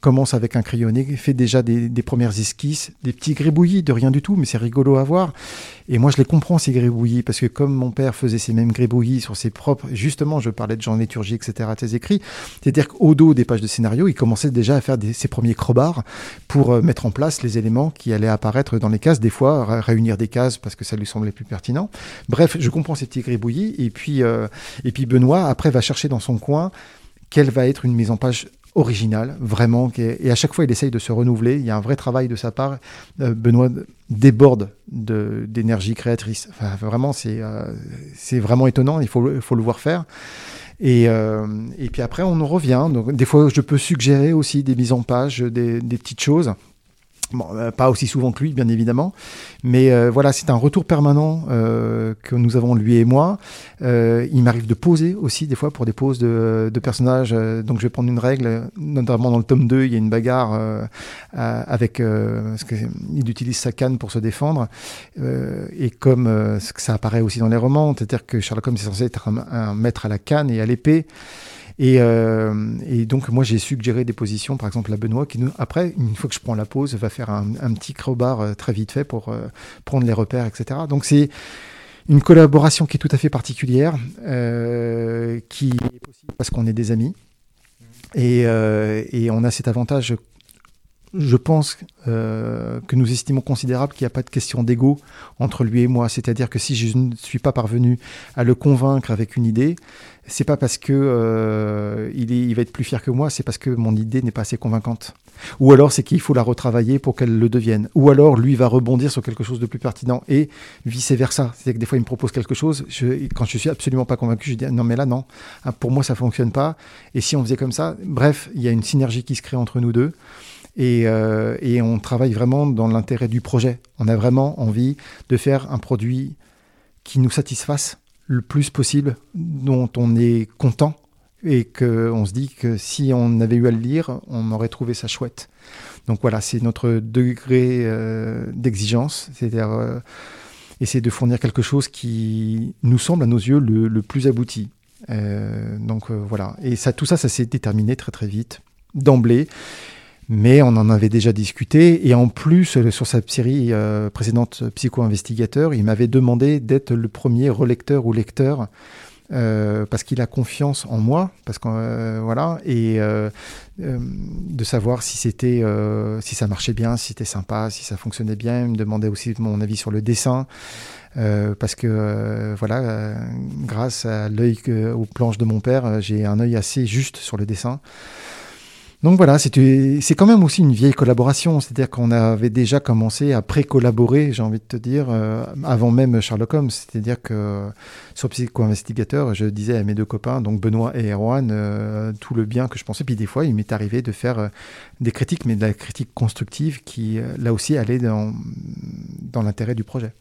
commence avec un crayonné, fait déjà des, des premières esquisses, des petits gribouillis de rien du tout, mais c'est rigolo à voir. Et moi, je les comprends, ces gribouillis, parce que comme mon père faisait ces mêmes gribouillis sur ses propres... Justement, je parlais de Jean Léturgie, etc., ses écrits. C'est-à-dire qu'au dos des pages de scénario, il commençait déjà à faire ses premiers crobards pour euh, mettre en place les éléments qui allaient apparaître dans les cases, des fois ré- réunir des cases parce que ça lui semblait plus pertinent. Bref, je comprends ces petits gribouillis. Et puis, euh, et puis Benoît, après, va chercher dans son coin quelle va être une mise en page originale, vraiment. Et à chaque fois, il essaye de se renouveler. Il y a un vrai travail de sa part. Euh, Benoît déborde de- d'énergie créatrice. Vraiment, c'est vraiment étonnant. Il faut, faut le voir faire. Et, euh, et puis après, on en revient. Donc, des fois, je peux suggérer aussi des mises en page, des, des petites choses. Bon, euh, pas aussi souvent que lui, bien évidemment, mais euh, voilà, c'est un retour permanent euh, que nous avons lui et moi. Euh, il m'arrive de poser aussi des fois pour des poses de, de personnages. euh, donc je vais prendre une règle, notamment dans le tome 2, il y a une bagarre euh, avec parce que il utilise sa canne pour se défendre. Et comme ça apparaît aussi dans les romans, c'est-à-dire que Sherlock Holmes est censé être un maître à la canne et à l'épée. Et, euh, et donc moi j'ai suggéré des positions, par exemple à Benoît, qui nous, après, une fois que je prends la pause, va faire un, un petit crowbar euh, très vite fait pour euh, prendre les repères, etc. Donc c'est une collaboration qui est tout à fait particulière, euh, qui est possible parce qu'on est des amis. Et, euh, et on a cet avantage, je pense, euh, que nous estimons considérable qu'il n'y a pas de question d'ego entre lui et moi. C'est-à-dire que si je ne suis pas parvenu à le convaincre avec une idée, c'est pas parce que euh, il, est- il va être plus fier que moi, c'est parce que mon idée n'est pas assez convaincante. Ou alors c'est qu'il faut la retravailler pour qu'elle le devienne. Ou alors lui va rebondir sur quelque chose de plus pertinent et vice versa. C'est-à-dire que des fois il me propose quelque chose, je, quand je suis absolument pas convaincu, je dis non mais là non, Ah, pour moi ça fonctionne pas. Et si on faisait comme ça, bref, il y a une synergie qui se crée entre nous deux. Et, euh, et on travaille vraiment dans l'intérêt du projet. On a vraiment envie de faire un produit qui nous satisfasse le plus possible, dont on est content et qu'on se dit que si on avait eu à le lire, on aurait trouvé ça chouette. Donc voilà, c'est notre degré euh, d'exigence, c'est-à-dire euh, essayer de fournir quelque chose qui nous semble à nos yeux le, plus abouti. Donc voilà, et tout ça, ça s'est déterminé très très vite, d'emblée. Mais on en avait déjà discuté. Et en plus, euh, sur sa série euh, précédente Psycho-investigateur, il m'avait demandé d'être le premier relecteur ou lecteur. euh, parce qu'il a confiance en moi, parce que euh, voilà, et euh, euh, de savoir si c'était, euh, si ça marchait bien, si c'était sympa, si ça fonctionnait bien. Il me demandait aussi mon avis sur le dessin, euh, parce que euh, voilà, euh, grâce à l'œil, aux planches de mon père, euh, j'ai un œil assez juste sur le dessin. Donc voilà, c'est quand même aussi une vieille collaboration, c'est-à-dire qu'on avait déjà commencé à pré-collaborer, j'ai envie de te dire, euh, avant même Sherlock Holmes. C'est-à-dire que sur Psycho-Investigateur, je disais à mes deux copains, donc Benoît et Erwan, euh, tout le bien que je pensais. Puis des fois, il m'est arrivé de faire euh, des critiques, mais de la critique constructive qui, là aussi, allait dans, dans l'intérêt du projet.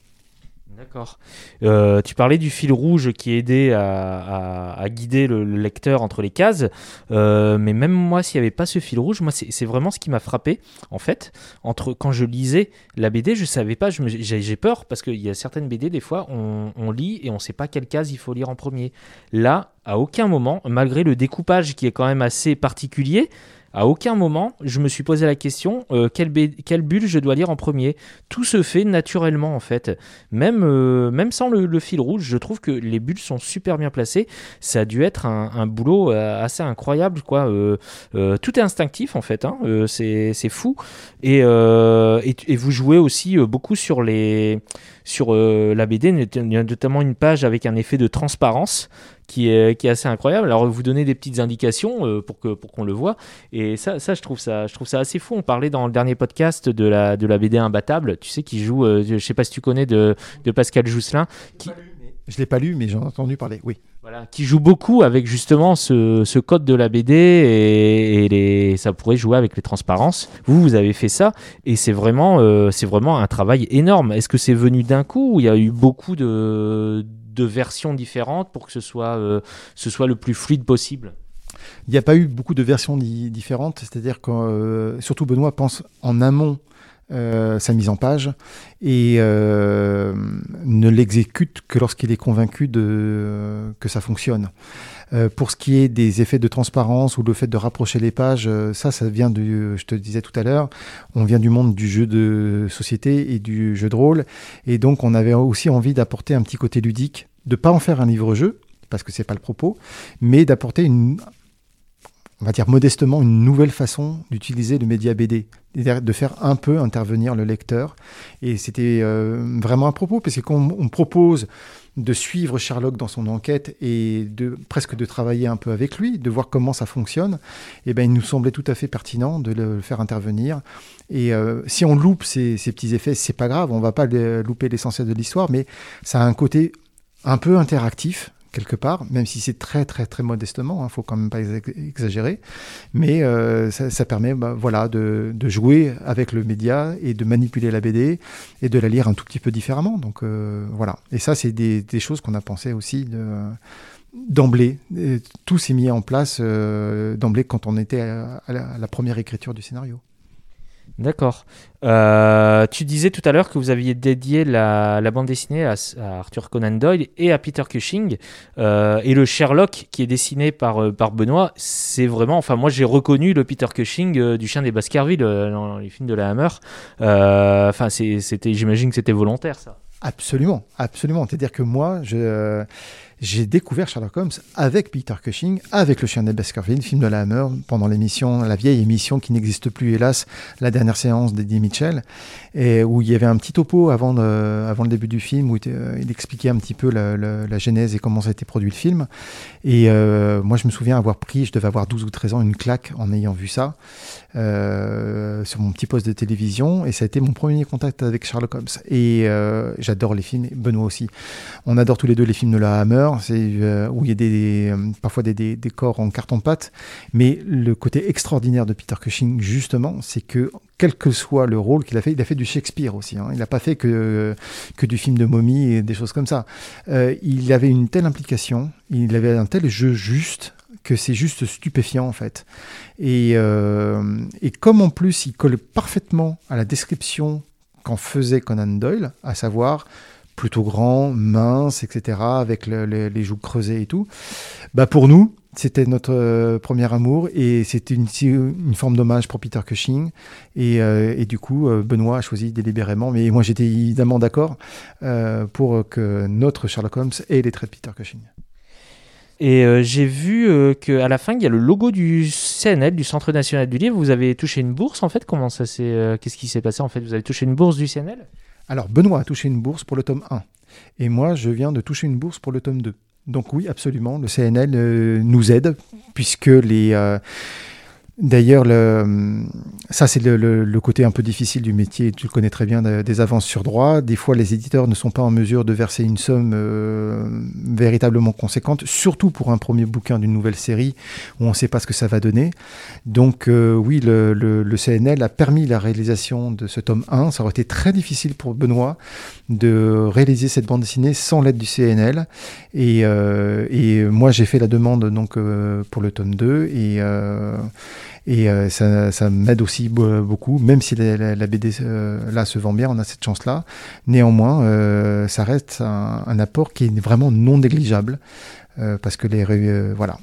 D'accord. Euh, tu parlais du fil rouge qui aidait à, guider le, le lecteur entre les cases, Euh, mais même moi, s'il n'y avait pas ce fil rouge, moi, c'est vraiment ce qui m'a frappé, en fait. Entre quand je lisais la BD, je savais pas, j'ai peur parce qu'il y a certaines BD, des fois, on, lit et on sait pas quelle case il faut lire en premier. Là, à aucun moment, malgré le découpage qui est quand même assez particulier, à aucun moment, je me suis posé la question euh, quelle, bulle je dois lire en premier. Tout se fait naturellement en fait. Même, euh, même sans le, fil rouge, je trouve que les bulles sont super bien placées. Ça a dû être un, boulot euh, assez incroyable. Quoi. Euh, tout est instinctif en fait, hein. C'est fou. Et, et, vous jouez aussi beaucoup sur, les, sur la BD. Notamment une page avec un effet de transparence qui est, qui est assez incroyable. Alors vous donnez des petites indications euh, pour que pour qu'on le voit. Et ça, ça, je trouve ça, je trouve ça assez fou. On parlait dans le dernier podcast de la de la BD imbattable. Tu sais qui joue, euh, je sais pas si tu connais de, de Pascal Jousselin, qui Je l'ai pas lu, mais j'en ai entendu parler, oui. voilà, qui joue beaucoup avec justement ce, ce code de la BD et, et les, ça pourrait jouer avec les transparences. Vous, vous avez fait ça et c'est vraiment, euh, c'est vraiment un travail énorme. Est-ce que c'est venu d'un coup ou il y a eu beaucoup de, de versions différentes pour que ce soit, euh, ce soit le plus fluide possible Il n'y a pas eu beaucoup de versions di- différentes, c'est-à-dire que euh, surtout Benoît pense en amont euh, sa mise en page et ne l'exécute que lorsqu'il est convaincu de, que ça fonctionne. Euh, pour ce qui est des effets de transparence ou le fait de rapprocher les pages, euh, ça, ça vient du, je te disais tout à l'heure, on vient du monde du jeu de société et du jeu de rôle, et donc on avait aussi envie d'apporter un petit côté ludique, de pas en faire un livre-jeu, parce que c'est pas le propos, mais d'apporter une, on va dire modestement, une nouvelle façon d'utiliser le média BD, de faire un peu intervenir le lecteur. Et c'était euh, vraiment un propos, parce que quand on propose de suivre Sherlock dans son enquête et de presque de travailler un peu avec lui, de voir comment ça fonctionne, et ben il nous semblait tout à fait pertinent de le faire intervenir. Et euh, si on loupe ces, ces petits effets, c'est pas grave, on va pas louper l'essentiel de l'histoire, mais ça a un côté un peu interactif quelque part, même si c'est très très très modestement, il ne faut quand même pas exa- exagérer, mais euh, ça, permet bah, voilà, de, jouer avec le média et de manipuler la BD et de la lire un tout petit peu différemment. Donc euh, voilà, et ça c'est des, choses qu'on a pensé aussi de, d'emblée. Tout s'est mis en place euh, d'emblée quand on était à la première écriture du scénario. D'accord. Euh, tu disais tout à l'heure que vous aviez dédié la, bande dessinée à, Arthur Conan Doyle et à Peter Cushing. Euh, et le Sherlock qui est dessiné par, euh, par Benoît, c'est vraiment. Enfin, moi j'ai reconnu le Peter Cushing du chien des Baskerville dans les films de la Hammer. Enfin, c'était, j'imagine que c'était volontaire ça. Absolument, absolument. C'est-à-dire que moi, je, j'ai découvert Sherlock Holmes avec Peter Cushing, avec Le Chien des Baskerville, film de la Hammer, pendant l'émission, la vieille émission qui n'existe plus, hélas, la dernière séance d'Eddie Mitchell, où il y avait un petit topo avant, de- le début du film, où il, euh, expliquait un petit peu la, la- la genèse et comment ça a été produit le film. Et euh, moi, je me souviens avoir pris, je devais avoir 12 ou 13 ans, une claque en ayant vu ça euh, sur mon petit poste de télévision, et ça a été mon premier contact avec Sherlock Holmes. Et euh, j'adore les films, Benoît aussi. On adore tous les deux les films de la Hammer, euh, où il y a des, euh, parfois des, des, des corps en carton-pâte, mais le côté extraordinaire de Peter Cushing, justement, c'est que quel que soit le rôle qu'il a fait, il a fait du Shakespeare aussi. hein. Il n'a pas fait que, que du film de momie et des choses comme ça. Il avait une telle implication, il avait un tel jeu juste que c'est juste stupéfiant en fait. Et, euh, et comme en plus il colle parfaitement à la description qu'en faisait Conan Doyle, à savoir plutôt grand, mince, etc., avec le- le- les joues creusées et tout, bah pour nous, c'était notre euh, premier amour et c'était une, forme d'hommage pour Peter Cushing. Et, euh, et du coup, Benoît a choisi délibérément, mais moi j'étais évidemment d'accord pour que notre Sherlock Holmes ait les traits de Peter Cushing. Et euh, j'ai vu euh, qu'à la fin, il y a le logo du CNL, du Centre national du livre. Vous avez touché une bourse en fait Comment ça s'est. euh, Qu'est-ce qui s'est passé en fait? Vous avez touché une bourse du CNL Alors, Benoît a touché une bourse pour le tome 1. Et moi, je viens de toucher une bourse pour le tome 2. Donc oui, absolument, le CNL nous aide, puisque les... euh, D'ailleurs, le, ça c'est le, le- le côté un peu difficile du métier, tu le connais très bien, de- des avances sur droit. Des fois, les éditeurs ne sont pas en mesure de verser une somme euh, véritablement conséquente, surtout pour un premier bouquin d'une nouvelle série où on ne sait pas ce que ça va donner. Donc euh, oui, le, le- le CNL a permis la réalisation de ce tome 1. Ça aurait été très difficile pour Benoît de réaliser cette bande dessinée sans l'aide du CNL. Et, euh, et moi, j'ai fait la demande donc euh, pour le tome 2 et, euh, et euh, ça, ça m'aide aussi be- beaucoup, même si la, la- la BD euh, là se vend bien, on a cette chance-là. Néanmoins, euh, ça reste un, un apport qui est vraiment non négligeable euh, parce que les euh, voilà.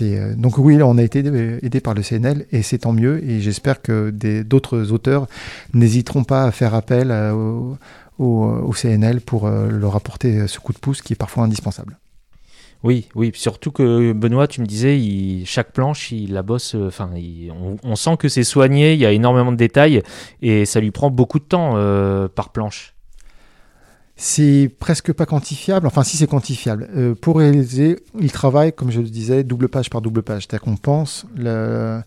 Euh, donc oui, on a été aidé, par le CNL et c'est tant mieux. Et j'espère que d'autres auteurs n'hésiteront pas à faire appel au, au, au CNL pour leur apporter ce coup de pouce qui est parfois indispensable. Oui, oui. Surtout que Benoît, tu me disais, il- chaque planche, il la bosse. euh, Enfin, il- on, on sent que c'est soigné. Il y a énormément de détails et ça lui prend beaucoup de temps euh, par planche. C'est presque pas quantifiable, enfin si c'est quantifiable. Euh, pour réaliser, il travaille, comme je le disais, double page par double page. C'est-à-dire qu'on pense, le...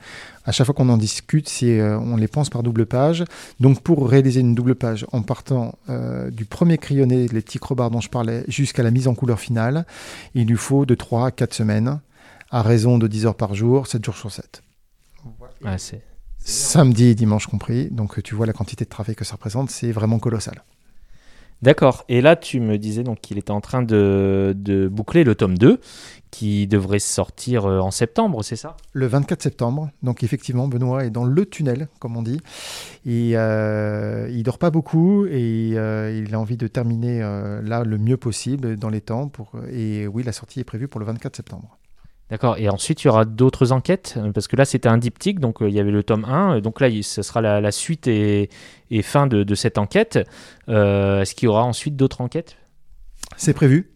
à chaque fois qu'on en discute, c'est, euh, on les pense par double page. Donc pour réaliser une double page, en partant euh, du premier crayonné, les petits crobards dont je parlais, jusqu'à la mise en couleur finale, il lui faut de 3 à 4 semaines, à raison de 10 heures par jour, 7 jours sur 7. Ouais, c'est- Samedi et dimanche compris. Donc tu vois la quantité de travail que ça représente, c'est vraiment colossal. D'accord. Et là, tu me disais donc qu'il était en train de, boucler le tome 2 qui devrait sortir euh, en septembre, c'est ça? Le 24 septembre. Donc effectivement, Benoît est dans le tunnel, comme on dit. Et euh, il dort pas beaucoup et euh, il a envie de terminer là le mieux possible dans les temps. Pour... Et oui, la sortie est prévue pour le 24 septembre. D'accord. Et ensuite, il y aura d'autres enquêtes euh, Parce que là, c'était un diptyque, donc euh, il y avait le tome 1. euh, Donc là, ce sera la, suite et, fin de, cette enquête. Est-ce qu'il y aura ensuite d'autres enquêtes? C'est prévu.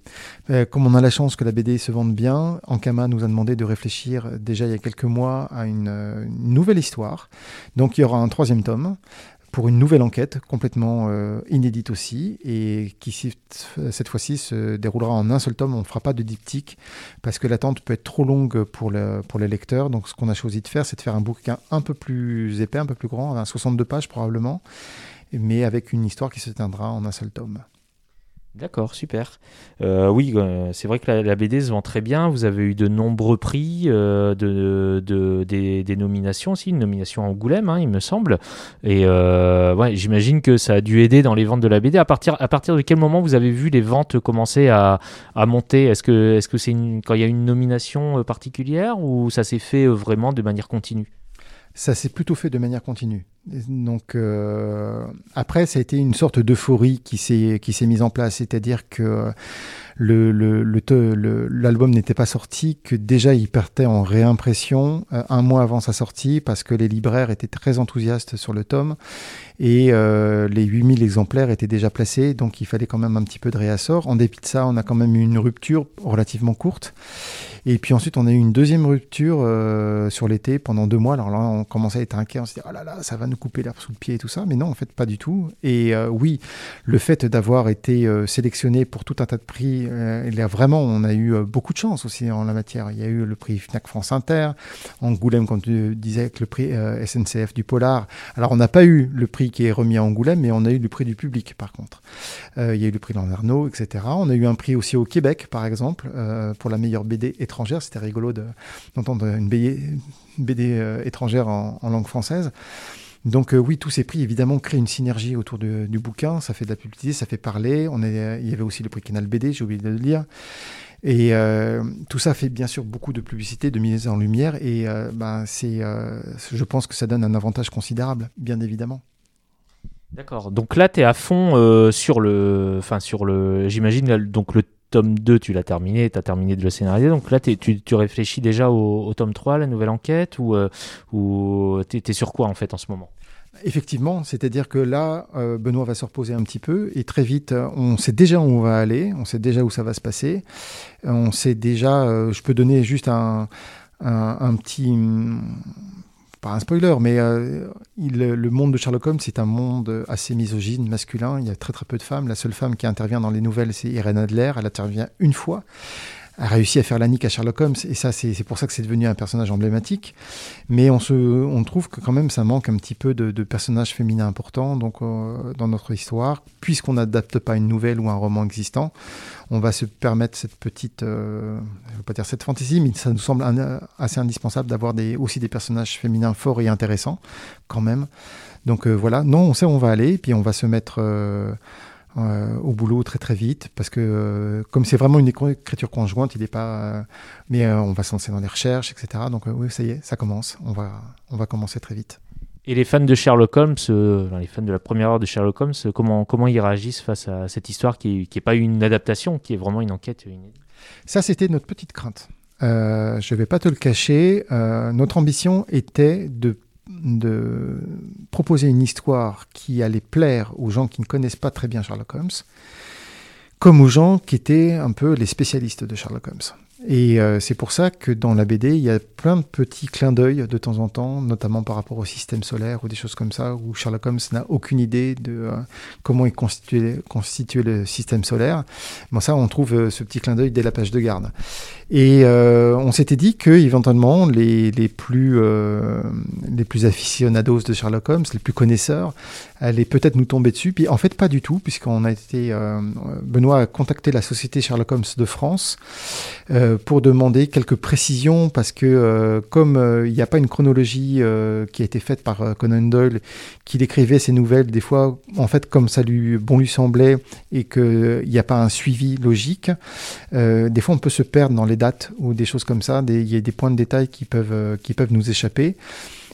Comme on a la chance que la BD se vende bien, Ankama nous a demandé de réfléchir déjà il y a quelques mois à une nouvelle histoire. Donc il y aura un troisième tome pour une nouvelle enquête complètement euh, inédite aussi et qui cette fois-ci se déroulera en un seul tome. On ne fera pas de diptyque parce que l'attente peut être trop longue pour le, pour les lecteurs. Donc ce qu'on a choisi de faire, c'est de faire un bouquin un peu plus épais, un peu plus grand, à 62 pages probablement, mais avec une histoire qui se tiendra en un seul tome. D'accord, super. Euh, oui, euh, c'est vrai que la, BD se vend très bien. Vous avez eu de nombreux prix, euh, de, de- des, nominations aussi, une nomination à Angoulême, hein, il me semble. Et ouais, j'imagine que ça a dû aider dans les ventes de la BD. À partir, à partir de quel moment vous avez vu les ventes commencer à, à monter? Est-ce que est-ce que c'est quand il y a une nomination particulière ou ça s'est fait vraiment de manière continue? Ça s'est plutôt fait de manière continue. Donc euh, après, ça a été une sorte d'euphorie qui s'est qui s'est mise en place, c'est-à-dire que l'album n'était pas sorti, que déjà il partait en réimpression euh, un mois avant sa sortie parce que les libraires étaient très enthousiastes sur le tome et euh, les 8000 exemplaires étaient déjà placés, donc il fallait quand même un petit peu de réassort. En dépit de ça, on a quand même eu une rupture relativement courte. Et puis ensuite, on a eu une deuxième rupture euh, sur l'été pendant deux mois. Alors là, on commençait à être inquiet. On s'est dit, oh là là, ça va nous couper l'herbe sous le pied et tout ça. Mais non, en fait, pas du tout. Et euh, oui, le fait d'avoir été euh, sélectionné pour tout un tas de prix, euh, a vraiment, on a eu euh, beaucoup de chance aussi en la matière. Il y a eu le prix Fnac France Inter, Angoulême, comme tu disais, avec le prix SNCF du Polar. Alors, on n'a pas eu le prix qui est remis à Angoulême, mais on a eu le prix du public, par contre. Il y a eu le prix Landerneau, etc. On a eu un prix aussi au Québec, par exemple, pour la meilleure BD étrangère. C'était rigolo de- d'entendre une BD, étrangère en langue française. Donc euh, oui, tous ces prix, évidemment, créent une synergie autour du bouquin. Ça fait de la publicité, ça fait parler. On est, il y avait aussi le prix Canal BD, j'ai oublié de le dire. Et euh, tout ça fait bien sûr beaucoup de publicité, de mise en lumière. Et euh, ben, c'est, euh, je pense que ça donne un avantage considérable, bien évidemment. D'accord. Donc là, tu es à fond euh, sur le. Enfin, sur le. J'imagine, donc le tome 2, tu l'as terminé, tu as terminé de le scénariser. Donc là, tu, réfléchis déjà au, tome 3, la nouvelle enquête, ou, euh, ou tu es sur quoi en fait en ce moment? Effectivement, c'est-à-dire que là, euh, Benoît va se reposer un petit peu et très vite, euh, on sait déjà où on va aller, on sait déjà où ça va se passer, Euh, on sait déjà, je peux donner juste un, un, petit, pas un spoiler, mais euh, le monde de Sherlock Holmes, c'est un monde assez misogyne, masculin, il y a très très peu de femmes, la seule femme qui intervient dans les nouvelles, c'est Irene Adler, elle intervient une fois, a réussi à faire la nique à Sherlock Holmes, et ça, c'est pour ça que c'est devenu un personnage emblématique. Mais on, se, on trouve que quand même, ça manque un petit peu de, personnages féminins importants donc, euh, dans notre histoire. Puisqu'on n'adapte pas une nouvelle ou un roman existant, on va se permettre cette petite, euh, je veux pas dire cette fantaisie, mais ça nous semble assez indispensable d'avoir des, aussi des personnages féminins forts et intéressants, quand même. Donc euh, voilà, non, on sait où on va aller, puis on va se mettre euh, au boulot très très vite, parce que euh, comme c'est vraiment une écri- écriture conjointe, il n'est pas... euh, mais on va se lancer dans les recherches, etc. Donc oui, ça y est, ça commence, on va, on va commencer très vite. Et les fans de Sherlock Holmes, les fans de la première heure de Sherlock Holmes, comment, comment ils réagissent face à cette histoire qui n'est pas une adaptation, qui est vraiment une enquête Ça, c'était notre petite crainte. Euh, je ne vais pas te le cacher. euh, notre ambition était de, de proposer une histoire qui allait plaire aux gens qui ne connaissent pas très bien Sherlock Holmes, comme aux gens qui étaient un peu les spécialistes de Sherlock Holmes. Et euh, c'est pour ça que dans la BD, il y a plein de petits clins d'œil de temps en temps, notamment par rapport au système solaire ou des choses comme ça, où Sherlock Holmes n'a aucune idée de euh, comment est constitué, constitué le système solaire. Bon, ça, on trouve euh, ce petit clin d'œil dès la page de garde. Et euh, on s'était dit que éventuellement les, les plus euh, les plus aficionados de Sherlock Holmes, les plus connaisseurs, allaient peut-être nous tomber dessus. Puis en fait pas du tout, puisqu'on a été euh, Benoît a contacté la société Sherlock Holmes de France pour demander quelques précisions parce que comme il n'y a pas une chronologie qui a été faite par Conan Doyle, qu'il écrivait ses nouvelles des fois en fait comme ça lui bon lui semblait et qu'il n'y a pas un suivi logique. Des fois, on peut se perdre dans les dates ou des choses comme ça. Il y a des points de détail qui peuvent, euh, qui peuvent nous échapper.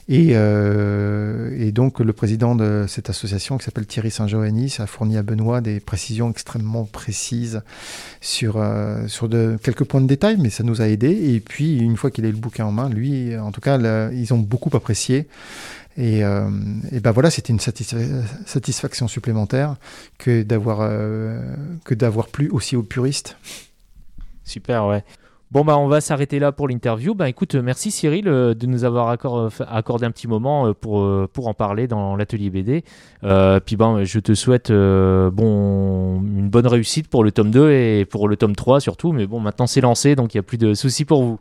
Et, euh, et donc, le président de cette association, qui s'appelle Thierry Saint-Joannis, a fourni à Benoît des précisions extrêmement précises sur, euh, sur quelques points de détail, mais ça nous a aidés. Et puis, une fois qu'il a eu le bouquin en main, lui, en tout cas, ils ont beaucoup apprécié. Et, et ben voilà, c'était une satisfa- satisfaction supplémentaire que d'avoir que d'avoir plu aussi aux puristes. Super, ouais. Bon, bah, on va s'arrêter là pour l'interview. Bah, écoute, euh, merci Cyril euh, de nous avoir euh, accordé un petit moment pour, pour en parler dans l'atelier BD. Puis, je te souhaite bon, une bonne réussite pour le tome 2 et pour le tome 3 surtout. Mais bon, maintenant c'est lancé, donc il n'y a plus de soucis pour vous.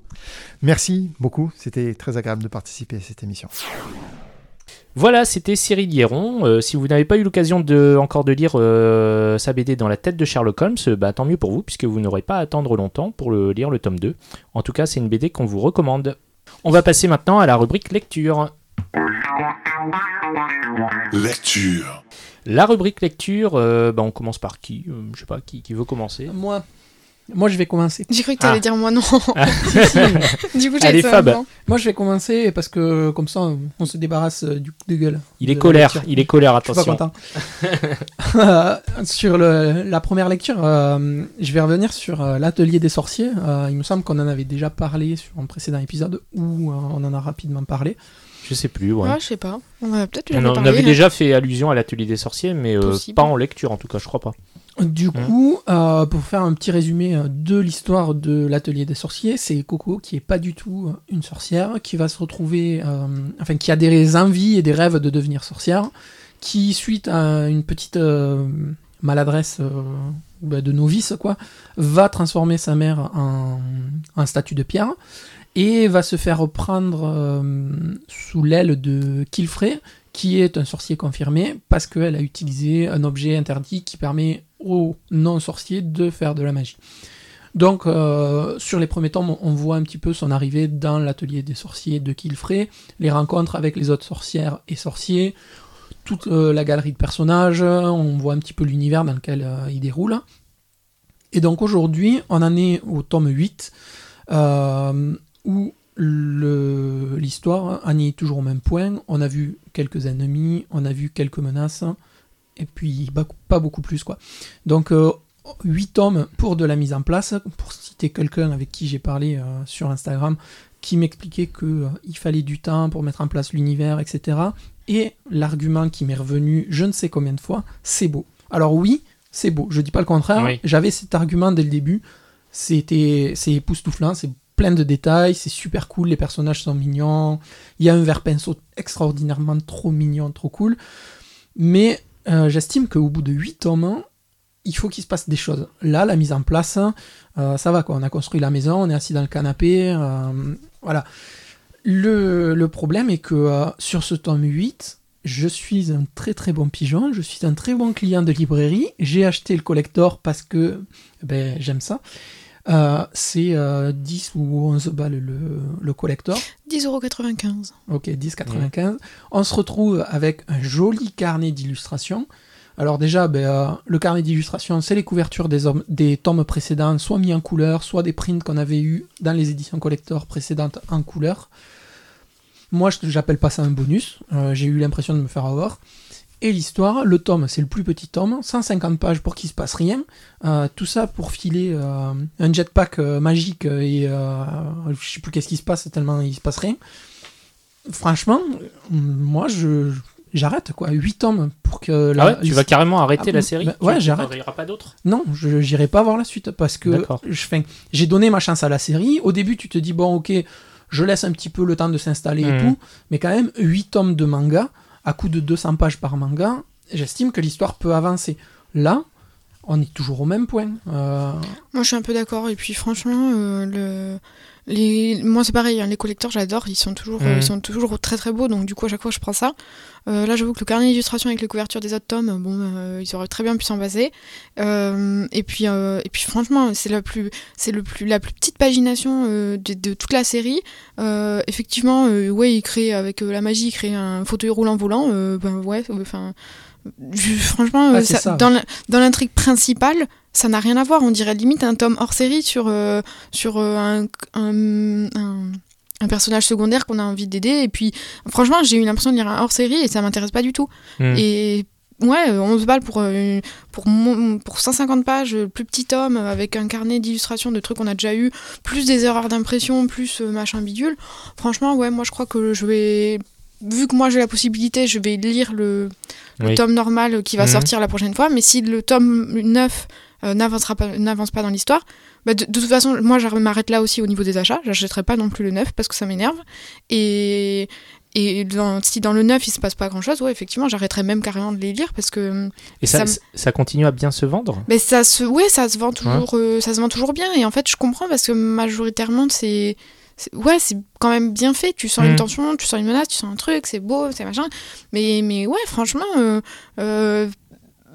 Merci beaucoup, c'était très agréable de participer à cette émission. Voilà, c'était Cyril Hieron. Euh, si vous n'avez pas eu l'occasion de, encore de lire euh, sa BD dans la tête de Sherlock Holmes, euh, bah, tant mieux pour vous, puisque vous n'aurez pas à attendre longtemps pour le, lire le tome 2. En tout cas, c'est une BD qu'on vous recommande. On va passer maintenant à la rubrique lecture. Lecture. La rubrique lecture, euh, bah, on commence par qui? Euh, Je sais pas, qui, qui veut commencer? Moi, moi, je vais commencer. J'ai cru que t'allais Ah. dire moi non. Du coup, j'ai Fab. Moi, je vais commencer parce que comme ça, on se débarrasse euh, du coup de gueule. Il est colère, lecture. il est colère, Je suis pas attention. content. Euh, sur le- la première lecture, euh, je vais revenir sur euh, l'atelier des sorciers. Euh, il me semble qu'on en avait déjà parlé sur un précédent épisode où euh, on en a rapidement parlé. Je sais plus, ouais. Ouais, je sais pas. On peut-être a- on parler, avait hein. déjà fait allusion à l'atelier des sorciers, mais euh, pas en lecture en tout cas, je crois pas. Du Mhm. coup, euh, pour faire un petit résumé euh, de l'histoire de l'atelier des sorciers, c'est Coco qui est pas du tout euh, une sorcière, qui va se retrouver, euh, enfin qui a des envies et des rêves de devenir sorcière, qui suite à une petite euh, maladresse bah, de novice quoi, va transformer sa mère en, en statue de pierre et va se faire reprendre euh, sous l'aile de Kilfrey, qui est un sorcier confirmé parce qu'elle a utilisé un objet interdit qui permet aux non-sorciers de faire de la magie. Donc, euh, sur les premiers tomes, on voit un petit peu son arrivée dans l'atelier des sorciers de Kilfrey, les rencontres avec les autres sorcières et sorciers, toute euh, la galerie de personnages, on voit un petit peu l'univers dans lequel euh, il déroule. Et donc aujourd'hui, on en est au tome 8, euh, où l'histoire en est toujours au même point. On a vu quelques ennemis, on a vu quelques menaces, et puis bah, pas beaucoup plus. quoi. Donc euh, 8 tomes pour de la mise en place, pour citer quelqu'un avec qui j'ai parlé euh, sur Instagram, qui m'expliquait qu'il fallait du temps pour mettre en place l'univers, etc. Et l'argument qui m'est revenu je ne sais combien de fois, c'est beau. Alors oui, c'est beau, je dis pas le contraire, Oui. j'avais cet argument dès le début, c'était c'est époustouflant, c'est plein de détails, c'est super cool, les personnages sont mignons, il y a un vert pinceau extraordinairement trop mignon, trop cool, mais euh, j'estime qu'au bout de 8 tomes, il faut qu'il se passe des choses. Là, la mise en place, euh, ça va quoi, on a construit la maison, on est assis dans le canapé, euh, voilà. Le, problème est que sur ce tome 8, je suis un très très bon pigeon, je suis un très bon client de librairie, j'ai acheté le collector parce que ben, j'aime ça. Euh, c'est euh, 10 ou 11 balles le, le collector. 10,95€. Ok, 10,95. On se retrouve avec un joli carnet d'illustrations. Alors déjà, ben, euh, le carnet d'illustrations, c'est les couvertures des, hommes- des tomes précédents, soit mis en couleur, soit des prints qu'on avait eu dans les éditions collector précédentes en couleur. Moi, je j'appelle pas ça un bonus. Euh, J'ai eu l'impression de me faire avoir. Et l'histoire, le tome, c'est le plus petit tome, 150 pages pour qu'il se passe rien. Euh, tout ça pour filer euh, un jetpack euh, magique et je sais plus qu'est-ce qui se passe tellement il se passe rien. Franchement, moi je j'arrête quoi, 8 tomes pour que Ah ouais, tu vas carrément arrêter Ah, la série? bah, ouais, j'arrête. Il n'y aura pas d'autres? Non, je j'irai pas voir la suite parce que je j'ai donné ma chance à la série. Au début, tu te dis bon, OK, je laisse un petit peu le temps de s'installer et Mhm. tout, mais quand même 8 tomes de manga à coup de 200 pages par manga, j'estime que l'histoire peut avancer. Là, on est toujours au même point. Euh, Moi, je suis un peu d'accord. Et puis, franchement, euh, le... les... moi, c'est pareil. hein, les collecteurs, j'adore. Ils sont toujours, euh, ils sont toujours très très beaux. Donc, du coup, à chaque fois, je prends ça. Euh, là, j'avoue que le carnet d'illustration avec les couvertures des autres tomes, bon, euh, ils auraient très bien pu s'en passer. Euh, et puis, et puis, franchement, c'est la plus, c'est le plus, la plus petite pagination de, de toute la série. Effectivement, ouais, il crée avec la magie, il crée un fauteuil roulant volant. ben ouais, enfin. Je- Franchement, Ah, euh, c'est ça- ça. dans l'intrigue principale, ça n'a rien à voir. On dirait limite un tome hors série sur, euh, sur euh, un, un, un- un personnage secondaire qu'on a envie d'aider. Et puis, franchement, j'ai eu l'impression de lire un hors série et ça m'intéresse pas du tout. Hmm. Et ouais, euh, 11 balles pour, pour, pour 150 pages, euh, plus petit tome, avec un carnet d'illustrations de trucs qu'on a déjà eu, plus des erreurs d'impression, plus machin bidule. Franchement, ouais, moi je crois que je vais. Vu que moi j'ai la possibilité, je vais lire le, le Oui. tome normal qui va Mhm. sortir la prochaine fois. Mais si le tome 9 euh, pas, n'avance pas dans l'histoire, bah, de, de toute façon, moi je m'arrête là aussi au niveau des achats. J'achèterai pas non plus le 9 parce que ça m'énerve. Et, et dans- si dans le 9 il se passe pas grand chose, ouais, effectivement, j'arrêterai même carrément de les lire parce que Et ça, ça ça, me- continue à bien se vendre? Mais ça se, ouais, ça se vend toujours, euh, ça se vend toujours bien. Et en fait, je comprends parce que majoritairement, c'est- ouais, c'est quand même bien fait. Tu sens Mm. une tension, tu sens une menace, tu sens un truc, c'est beau, c'est machin. Mais, mais ouais, franchement, euh, euh,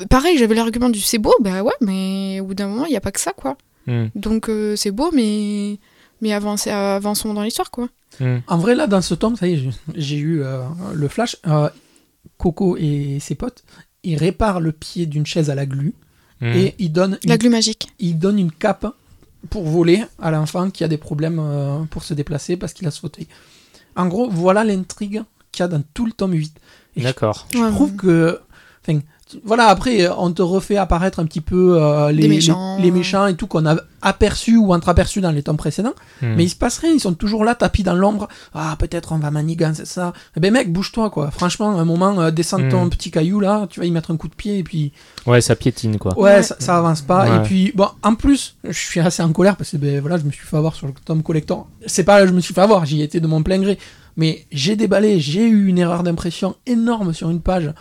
pareil, j'avais l'argument du c'est beau, bah ouais, mais au bout d'un moment, il n'y a pas que ça, quoi. Hmm. Donc euh, c'est beau, mais, mais avancez, avançons dans l'histoire, quoi. Hmm. En vrai, là, dans ce tome, ça y est, j'ai- eu euh, le flash. Euh, Coco et ses potes, ils réparent le pied d'une chaise à la glu et ils donnent, une, La glu magique. ils donnent une cape pour voler à l'enfant qui a des problèmes euh, pour se déplacer parce qu'il a ce fauteuil. En gros, voilà l'intrigue qu'il y a dans tout le tome 8. Et je D'accord. je Ouais, trouve ouais. que. Voilà, après, euh, on te refait apparaître un petit peu euh, les, méchants. les, les méchants et tout qu'on a aperçu ou entreaperçu dans les tomes précédents. Hmm. Mais il se passe rien, ils sont toujours là, tapis dans l'ombre. Ah, peut-être on va manigancer ça. Eh ben, mec, bouge-toi, quoi. Franchement, à un moment, euh, descends de ton Mm. petit caillou là, tu vas y mettre un coup de pied et puis. Ouais, ça piétine quoi. Ouais, Ouais. Ça, ça avance pas. Ouais. Et puis, bon, en plus, je suis assez en colère parce que, ben voilà, je me suis fait avoir sur le tome collector. C'est pas, je me suis fait avoir, j'y étais de mon plein gré. Mais j'ai déballé, j'ai eu une erreur d'impression énorme sur une page.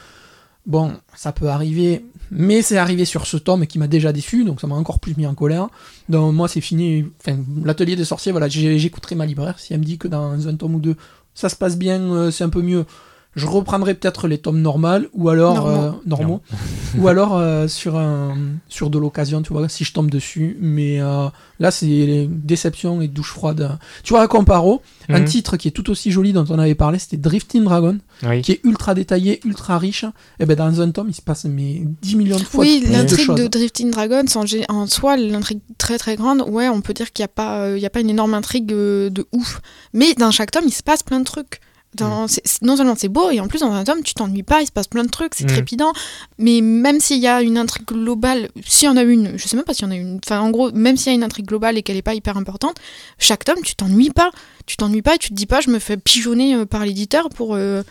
Bon, ça peut arriver, mais c'est arrivé sur ce tome qui m'a déjà déçu, donc ça m'a encore plus mis en colère. Donc moi, c'est fini. Enfin, l'atelier des sorciers, voilà, j'écouterai ma libraire. Si elle me dit que dans un tome ou deux, ça se passe bien, euh, c'est un peu mieux, je reprendrai peut-être les tomes normaux, ou alors Normaux. euh, normaux, ou alors euh, sur un sur de l'occasion, tu vois, si je tombe dessus. Mais euh, là, c'est les déceptions et douche froide. Tu vois, à Comparo, un Mhm. titre qui est tout aussi joli dont on avait parlé, c'était Drifting Dragon Oui. qui est ultra détaillé, ultra riche. Et ben dans un tome, il se passe mais 10 millions de fois Oui, de l'intrigue de Drifting Dragons, en, soi, l'intrigue très très grande, ouais, on peut dire qu'il n'y a, pas, euh, il y a pas une énorme intrigue euh, de ouf. Mais dans chaque tome, il se passe plein de trucs. Dans, c'est- non seulement c'est beau, et en plus dans un tome, tu t'ennuies pas, il se passe plein de trucs, c'est Mm. trépidant. Mais même s'il y a une intrigue globale, s'il y en a une, je sais même pas s'il y en a une, enfin en gros, même s'il y a une intrigue globale et qu'elle est pas hyper importante, chaque tome, tu t'ennuies pas. Tu t'ennuies pas et tu te dis pas, je me fais pigeonner euh, par l'éditeur pour. euh,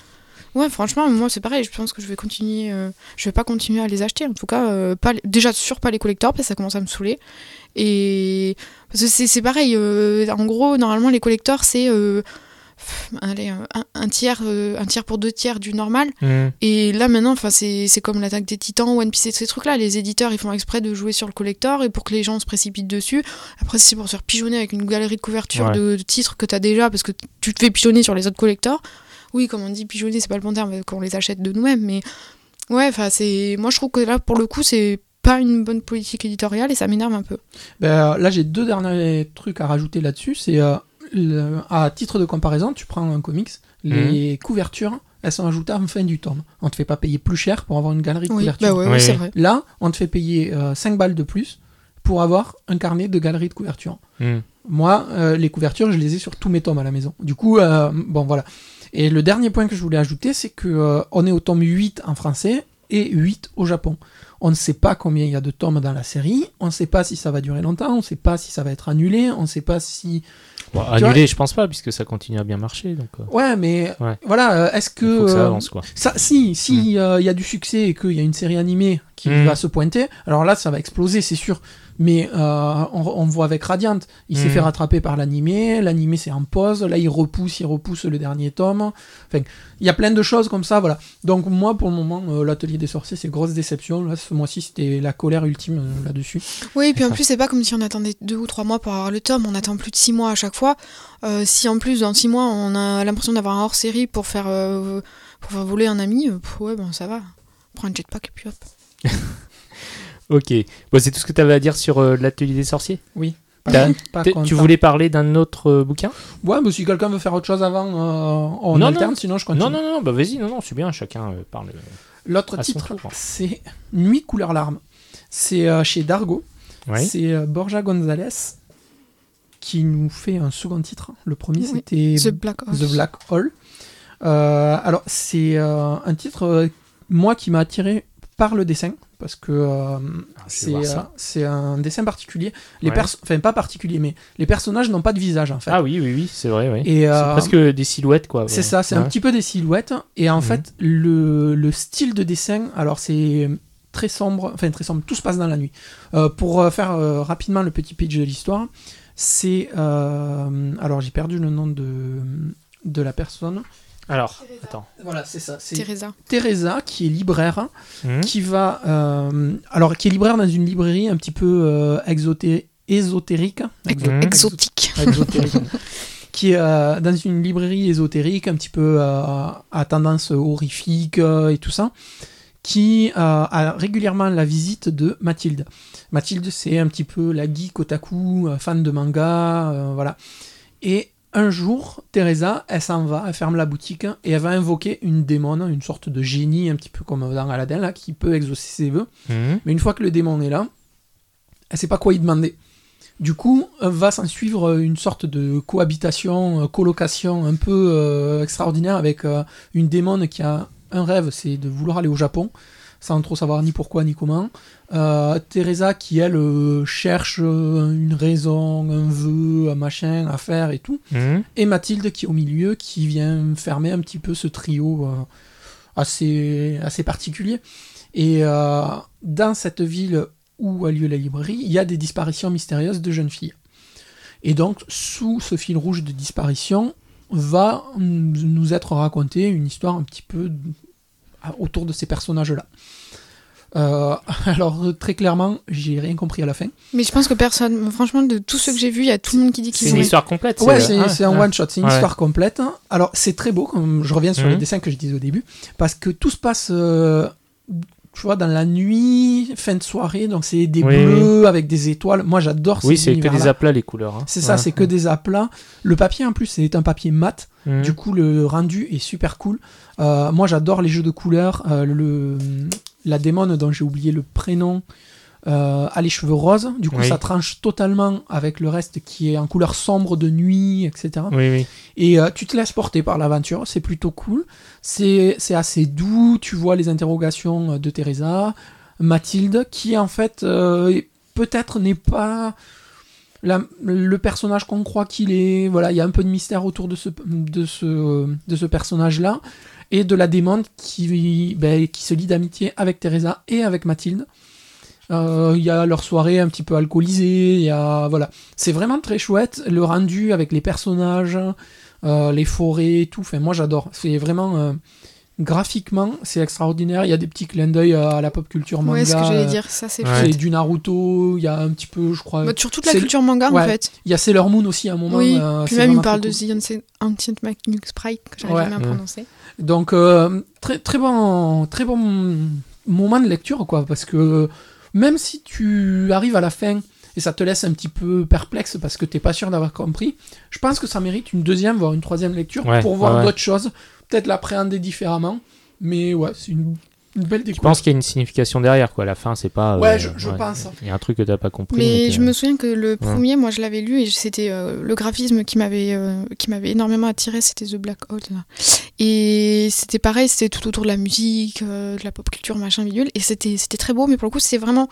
Ouais, franchement, moi c'est pareil, je pense que je vais continuer. euh, Je vais pas continuer à les acheter, en tout cas, euh, pas, les- déjà sûr pas les collecteurs parce que ça commence à me saouler. Et. Parce que c'est c'est pareil, en gros, normalement les collecteurs c'est. Allez, un, un tiers, euh, un tiers pour deux tiers du normal. Hmm. Et là maintenant, enfin c'est c'est comme l'attaque des Titans, One Piece et ces trucs-là. Les éditeurs ils font exprès de jouer sur le collector et pour que les gens se précipitent dessus. Après si c'est pour se faire pigeonner avec une galerie de couverture Ouais. de, de titres que t'as déjà parce que tu te fais pigeonner sur les autres collectors. Oui, comme on dit pigeonner, c'est pas le bon terme qu'on les achète de nous-mêmes, mais ouais, enfin c'est. Moi je trouve que là pour le coup c'est pas une bonne politique éditoriale et ça m'énerve un peu. Ben, euh, là, j'ai deux derniers trucs à rajouter là-dessus. C'est euh, le- à titre de comparaison, tu prends un comics, les Mhm. couvertures, elles sont ajoutées en fin du tome. On te fait pas payer plus cher pour avoir une galerie de Oui, couverture. bah ouais, Oui, vrai. Là, on te fait payer euh, 5 balles de plus pour avoir un carnet de galerie de couverture. Hmm. Moi, euh, les couvertures, je les ai sur tous mes tomes à la maison. Du coup, euh, bon voilà. Et le dernier point que je voulais ajouter, c'est que euh, on est au tome 8 en français et 8 au Japon. On ne sait pas combien il y a de tomes dans la série, on ne sait pas si ça va durer longtemps, on ne sait pas si ça va être annulé, on ne sait pas si... Bon, annulé, je pense pas, puisque ça continue à bien marcher. Donc, euh, Ouais, mais Ouais. voilà, euh, est-ce que... il faut que ça avance, quoi. ça, si, si euh, il y a du succès et qu'il y a une série animée qui Mm. va se pointer, alors là, ça va exploser, c'est sûr. Mais euh, on, on voit avec Radiant, il s'est fait rattraper par l'animé, l'animé c'est en pause, là il repousse, il repousse le dernier tome. Enfin, il y a plein de choses comme ça, voilà. Donc moi, pour le moment, euh, l'atelier des sorciers, c'est grosse déception. Là, ce mois-ci, c'était la colère ultime euh, là-dessus. Oui, et puis en plus, c'est pas comme si on attendait deux ou trois mois pour avoir le tome, on attend plus de six mois à chaque fois. Euh, si en plus, dans six mois, on a l'impression d'avoir un hors série pour faire, euh, pour faire voler un ami, euh, pff, ouais, bon, ça va. Prends un jetpack et puis hop. Ok. Bon, c'est tout ce que tu avais à dire sur euh, l'atelier des sorciers? Pas- T'as- pas T'es- content. Tu voulais parler d'un autre euh, bouquin? Ouais, mais si quelqu'un veut faire autre chose avant, euh, on Non, alterne, non. sinon je continue. Non, non, non, bah vas-y, non, non, c'est bien, chacun euh, parle. euh, L'autre À son titre, tour. c'est Nuit couleur larme. C'est euh, chez Dargo. Ouais. C'est euh, Borja Gonzalez qui nous fait un second titre. Le premier, Oui. c'était The Black Horse. The Black Hole. Euh, alors, c'est euh, un titre, euh, moi, qui m'a attiré par le dessin, parce que euh, Ah, c'est euh, c'est un dessin particulier. Les Ouais. Enfin, pas particulier, mais les personnages n'ont pas de visage, en fait. Ah oui, oui, oui, c'est vrai, oui. Et, C'est euh, presque des silhouettes, quoi. c'est ça, c'est un petit peu des silhouettes. Et en Mhm. fait, le, le style de dessin, alors c'est très sombre, enfin très sombre, tout se passe dans la nuit. Pour faire rapidement le petit pitch de l'histoire, c'est. alors j'ai perdu le nom de, de la personne. Alors, attends. Voilà, c'est ça. C'est Teresa. Teresa qui est libraire, Hmm. qui va. euh, alors qui est libraire dans une librairie un petit peu euh, exoté- ésotérique. Ex- Mhm. Exotique. exotérique. qui est euh, dans une librairie ésotérique, un petit peu euh, à tendance horrifique euh, et tout ça, qui euh, a régulièrement la visite de Mathilde. Mathilde, c'est un petit peu la geek otaku, fan de manga, euh, voilà. Et un jour, Teresa, elle s'en va, elle ferme la boutique et elle va invoquer une démon, une sorte de génie, un petit peu comme dans Aladdin, là, qui peut exaucer ses vœux. Mhm. Mais une fois que le démon est là, elle sait pas quoi y demander. Du coup, va s'en suivre une sorte de cohabitation, euh, colocation un peu euh, extraordinaire avec euh, une démon qui a un rêve, c'est de vouloir aller au Japon, sans trop savoir ni pourquoi ni comment. Euh, Teresa qui, elle, euh, cherche euh, une raison, un vœu, un machin à faire et tout. Mhm. Et Mathilde qui est au milieu, qui vient fermer un petit peu ce trio assez, assez particulier. Et dans cette ville où a lieu la librairie, il y a des disparitions mystérieuses de jeunes filles. Et donc, sous ce fil rouge de disparition, va nous être racontée une histoire un petit peu autour de ces personnages-là. Euh, alors, très clairement, j'ai rien compris à la fin. Mais je pense que personne, franchement, de tous ceux que j'ai vus, il y a tout le monde qui dit C'est qu'ils une histoire complète. Ouais, c'est ah, c'est un ah. one shot, c'est une Ouais. histoire complète. Alors c'est très beau, comme je reviens sur Mhm. les dessins que je disais au début, parce que tout se passe, euh, tu vois, dans la nuit, fin de soirée, donc c'est des Oui, bleus avec des étoiles. Moi j'adore Oui, ces c'est que des aplats les couleurs. hein. C'est ça, Ouais. c'est que des aplats. Le papier en plus c'est un papier mat, Mhm. du coup le rendu est super cool. Euh, moi j'adore les jeux de couleurs. Euh, le, la démon dont j'ai oublié le prénom euh, a les cheveux roses, du coup Oui. ça tranche totalement avec le reste qui est en couleur sombre de nuit, etc. Oui, oui. Et tu te laisses porter par l'aventure, c'est plutôt cool. C'est assez doux, tu vois les interrogations de Teresa, Mathilde, qui en fait peut-être n'est pas le personnage qu'on croit qu'il est. Voilà, il y a un peu de mystère autour de ce, de ce, de ce personnage-là. Et de la démon qui, ben, qui se lie d'amitié avec Teresa et avec Mathilde. Euh, Il y a leur soirée un petit peu alcoolisée, il y a voilà, c'est vraiment très chouette. Le rendu avec les personnages, euh, les forêts, tout. Enfin, moi j'adore. C'est vraiment euh, graphiquement, c'est extraordinaire. Il y a des petits clins d'œil à la pop culture manga. Ouais, ce que j'allais euh, dire, ça c'est Ouais. C'est chouette. du Naruto. Il y a un petit peu, je crois. Bah, sur toute la culture manga ouais. en fait. Il y a Sailor Moon aussi à un moment. Oui, euh, puis même il parle de. The Ancient- Ancient Magnus Sprite, que j'arrive Ouais. jamais à Mm. prononcer. Donc euh, très très bon très bon moment de lecture quoi parce que même si tu arrives à la fin et ça te laisse un petit peu perplexe parce que t'es pas sûr d'avoir compris, je pense que ça mérite une deuxième voire une troisième lecture Ouais, pour voir d'autres choses, peut-être l'appréhender différemment, mais ouais c'est une, une belle Je découverte. pense qu'il y a une signification derrière, quoi. À la fin, c'est pas. euh, Ouais, je- je pense. Il y a un truc que t'as pas compris. Mais je me souviens que le premier, moi je l'avais lu et c'était euh, le graphisme qui m'avait euh, qui m'avait énormément attiré, c'était The Black Hole. là. Et c'était pareil, c'était tout autour de la musique, euh, de la pop culture, machin bidule. Et c'était c'était très beau, mais pour le coup c'était vraiment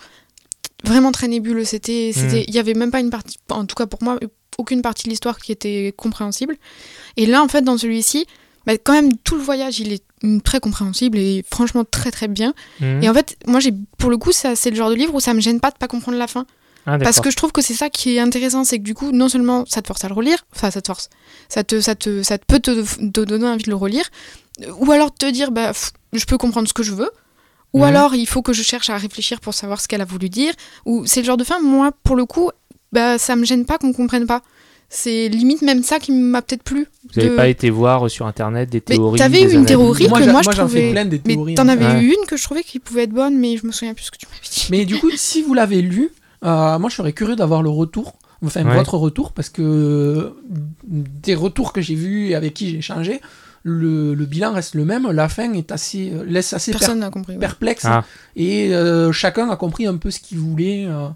vraiment très nébuleux. C'était c'était il y avait même pas une partie, en tout cas pour moi, aucune partie de l'histoire qui était compréhensible. Et là en fait dans celui-ci, bah, quand même tout le voyage il est mm, très compréhensible et franchement très très bien. Mhm. Et en fait moi j'ai pour le coup ça c'est le genre de livre où ça me gêne pas de pas comprendre la fin. Ah, Parce que je trouve que c'est ça qui est intéressant, c'est que du coup, non seulement ça te force à le relire, enfin ça te force, ça te, ça te, ça te peut te, te donner envie de le relire, euh, ou alors te dire, bah, pff, je peux comprendre ce que je veux, ou Mhm. alors il faut que je cherche à réfléchir pour savoir ce qu'elle a voulu dire, ou c'est le genre de fin, moi, pour le coup, bah, ça me gêne pas qu'on comprenne pas. C'est limite même ça qui m'a peut-être plu. Vous avez de- pas été voir sur internet des Mais théories t'avais une analyses théorie Moi, que moi, je moi, j'en fais trouvais. plein des Mais théories, t'en hein. avais Ouais. eu une que je trouvais qui pouvait être bonne, mais je me souviens plus ce que tu m'avais dit. Mais du coup, si vous l'avez lu, euh, moi je serais curieux d'avoir le retour, enfin Ouais. votre retour, parce que euh, des retours que j'ai vus et avec qui j'ai échangé, le, le bilan reste le même. La fin est assez, euh, laisse assez per- Personne n'a compris. ouais. perplexe Ah. et euh, chacun a compris un peu ce qu'il voulait. euh.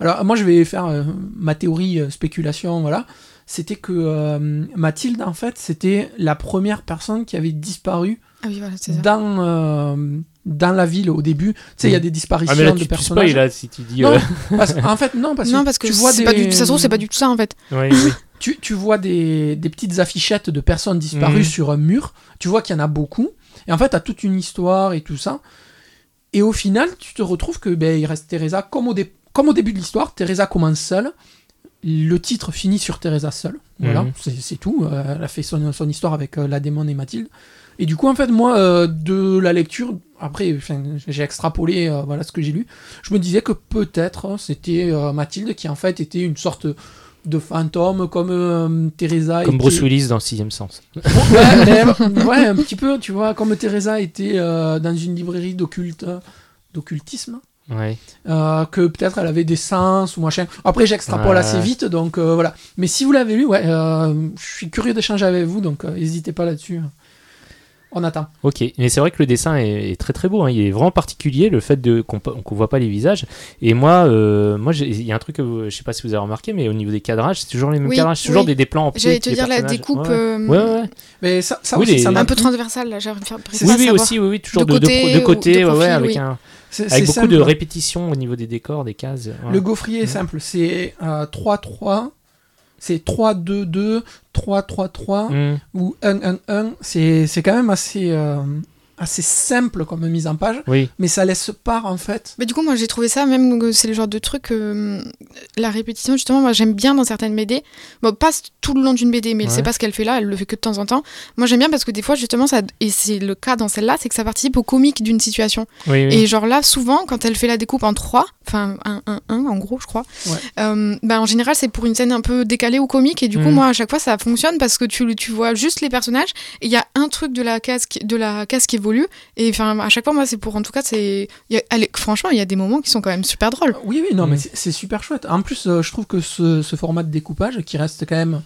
Alors moi je vais faire euh, ma théorie euh, spéculation, voilà. C'était que euh, Mathilde en fait c'était la première personne qui avait disparu Ah oui, voilà, c'est ça. dans euh, dans la ville au début. Tu sais il y a des disparitions Ah, mais là, de tu, tu personnages. spoil, là, si tu dis. Non, Parce- en fait, non, parce que, non, parce que tu vois c'est des... pas du, ça se trouve, c'est pas du tout ça en fait. oui, oui. tu, tu vois des, des petites affichettes de personnes disparues Mhm. sur un mur. Tu vois qu'il y en a beaucoup. Et en fait, tu as toute une histoire et tout ça. Et au final, tu te retrouves que ben, il reste Teresa comme au, dé- comme au début de l'histoire. Teresa commence seule. Le titre finit sur Teresa seule. Voilà, Mhm. c'est tout. Euh, elle a fait son, son histoire avec euh, la démon et Mathilde. Et du coup, en fait, moi, euh, de la lecture, après, j'ai extrapolé voilà ce que j'ai lu. Je me disais que peut-être euh, c'était Mathilde qui, en fait, était une sorte de fantômes comme euh, Teresa. Comme était- Bruce Willis dans le sixième sens. Ouais, mais, ouais, un petit peu, tu vois, comme Teresa était euh, dans une librairie d'occulte, d'occultisme. Ouais. euh, que peut-être elle avait des sens ou machin. Après, j'extrapole Ouais. assez vite, donc euh, voilà. Mais si vous l'avez lu, ouais, euh, je suis curieux d'échanger avec vous, donc euh, n'hésitez pas là-dessus. On attend. Ok, mais c'est vrai que le dessin est, est très très beau. hein. Il est vraiment particulier, le fait de qu'on qu'on voit pas les visages. Et moi, euh, moi, j'ai- il y a un truc que vous- je sais pas si vous avez remarqué, mais au niveau des cadrages, c'est toujours les mêmes Oui, cadrages, c'est toujours oui. des, des plans en J'allais te dire la découpe Ouais, ouais. euh, Ouais, ouais. Mais ça, ça Oui, aussi, les- ça m'a un peu plu. transversale, là, j'arrive à C'est Oui, ça, oui, aussi, oui, oui, toujours De de, de, côté de ou côté, de ouais, profil, avec, oui. un, avec beaucoup simple. de répétitions au niveau des décors, des cases. Le gaufrier est simple, c'est euh, 3-3, c'est 3-2-2, 3-3-3 Mm. ou 1-1-1. C'est c'est quand même assez, euh, assez simple comme mise en page, Oui, mais ça laisse part en fait. Mais du coup, moi j'ai trouvé ça, même que c'est le genre de truc, euh, la répétition, justement, moi j'aime bien dans certaines BD. Bon, pas tout le long d'une BD, mais Ouais. c'est pas ce qu'elle fait là, elle le fait que de temps en temps. Moi j'aime bien parce que des fois, justement, ça, et c'est le cas dans celle-là, c'est que ça participe au comique d'une situation. oui, oui. Et genre là, souvent, quand elle fait la découpe en 3, enfin 1, 1, 1 en gros, je crois, Ouais. euh, bah, en général, c'est pour une scène un peu décalée ou comique. Et du coup, Mhm. moi, à chaque fois, ça fonctionne parce que tu, tu vois juste les personnages et il y a un truc de la case qui, de la case qui évolue. Et enfin, à chaque fois, moi, c'est pour, en tout cas, c'est. il y a- allez, franchement, il y a des moments qui sont quand même super drôles. Oui, oui, non, Mm. mais c'est c'est super chouette. En plus, euh, je trouve que ce, ce format de découpage, qui reste quand même,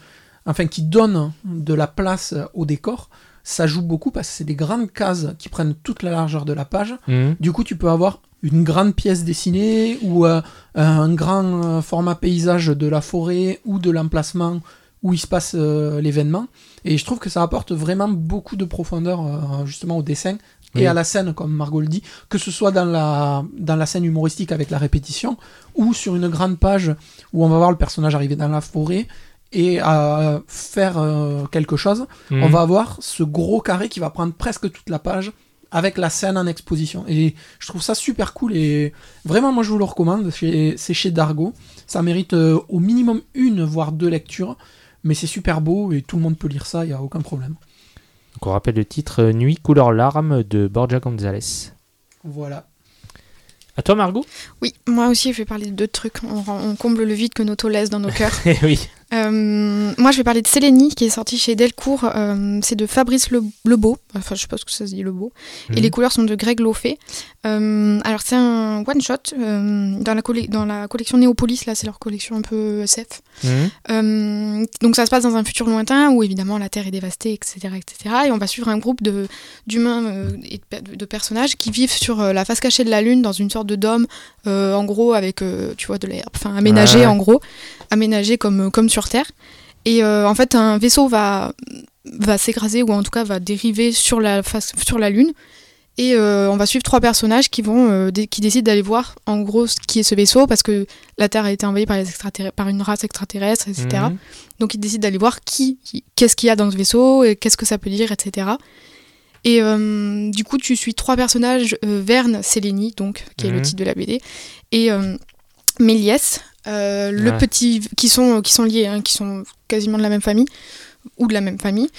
enfin, qui donne de la place au décor, ça joue beaucoup parce que c'est des grandes cases qui prennent toute la largeur de la page. Mm. Du coup, tu peux avoir une grande pièce dessinée ou euh, un grand euh, format paysage de la forêt ou de l'emplacement où il se passe euh, l'événement. Et je trouve que ça apporte vraiment beaucoup de profondeur euh, justement au dessin Oui. et à la scène, comme Margot le dit, que ce soit dans la, dans la scène humoristique avec la répétition ou sur une grande page où on va voir le personnage arriver dans la forêt et à faire euh, quelque chose Mm. on va avoir ce gros carré qui va prendre presque toute la page avec la scène en exposition. Et je trouve ça super cool et vraiment moi je vous le recommande, c'est chez Dargo. Ça mérite euh, au minimum une voire deux lectures, mais c'est super beau et tout le monde peut lire ça, il n'y a aucun problème. Donc on rappelle le titre euh, Nuit couleur larme de Borja González. Voilà. À toi, Margot? Oui, moi aussi, je vais parler de deux trucs. On, comble le vide que Noto laisse dans nos cœurs. Eh oui. Euh, moi, je vais parler de Sélénie, qui est sorti chez Delcourt. Euh, c'est de Fabrice Le- Lebeau. Enfin, je sais pas ce que ça se dit, Lebeau. Et Mhm. les couleurs sont de Greg Loffé. Euh, alors, c'est un one-shot dans, la colle- dans la collection Néopolis. Là, c'est leur collection un peu SF. Euh, donc ça se passe dans un futur lointain où évidemment la Terre est dévastée, etc. etc. et on va suivre un groupe d'humains et de, pe- de personnages qui vivent sur la face cachée de la Lune dans une sorte de dôme, en gros avec, tu vois, de l'herbe, enfin aménagé Ouais. en gros, aménagé comme, comme sur Terre. Et euh, en fait un vaisseau va, va s'écraser ou en tout cas va dériver sur la, face, sur la Lune. Et euh, on va suivre trois personnages qui vont euh, qui décident d'aller voir en gros ce qui est ce vaisseau parce que la Terre a été envahie par, les extraterrestres, par une race extraterrestre, etc. Mhm. Donc ils décident d'aller voir qui, qu'est-ce qu'il y a dans ce vaisseau, et qu'est-ce que ça peut dire, etc. Et euh, du coup, tu suis trois personnages, Verne, Sélénie, donc, qui est le Mhm. titre de la BD, et Méliès, euh, le petit, qui sont, qui sont liés, hein, qui sont quasiment de la même famille, ou de la même famille.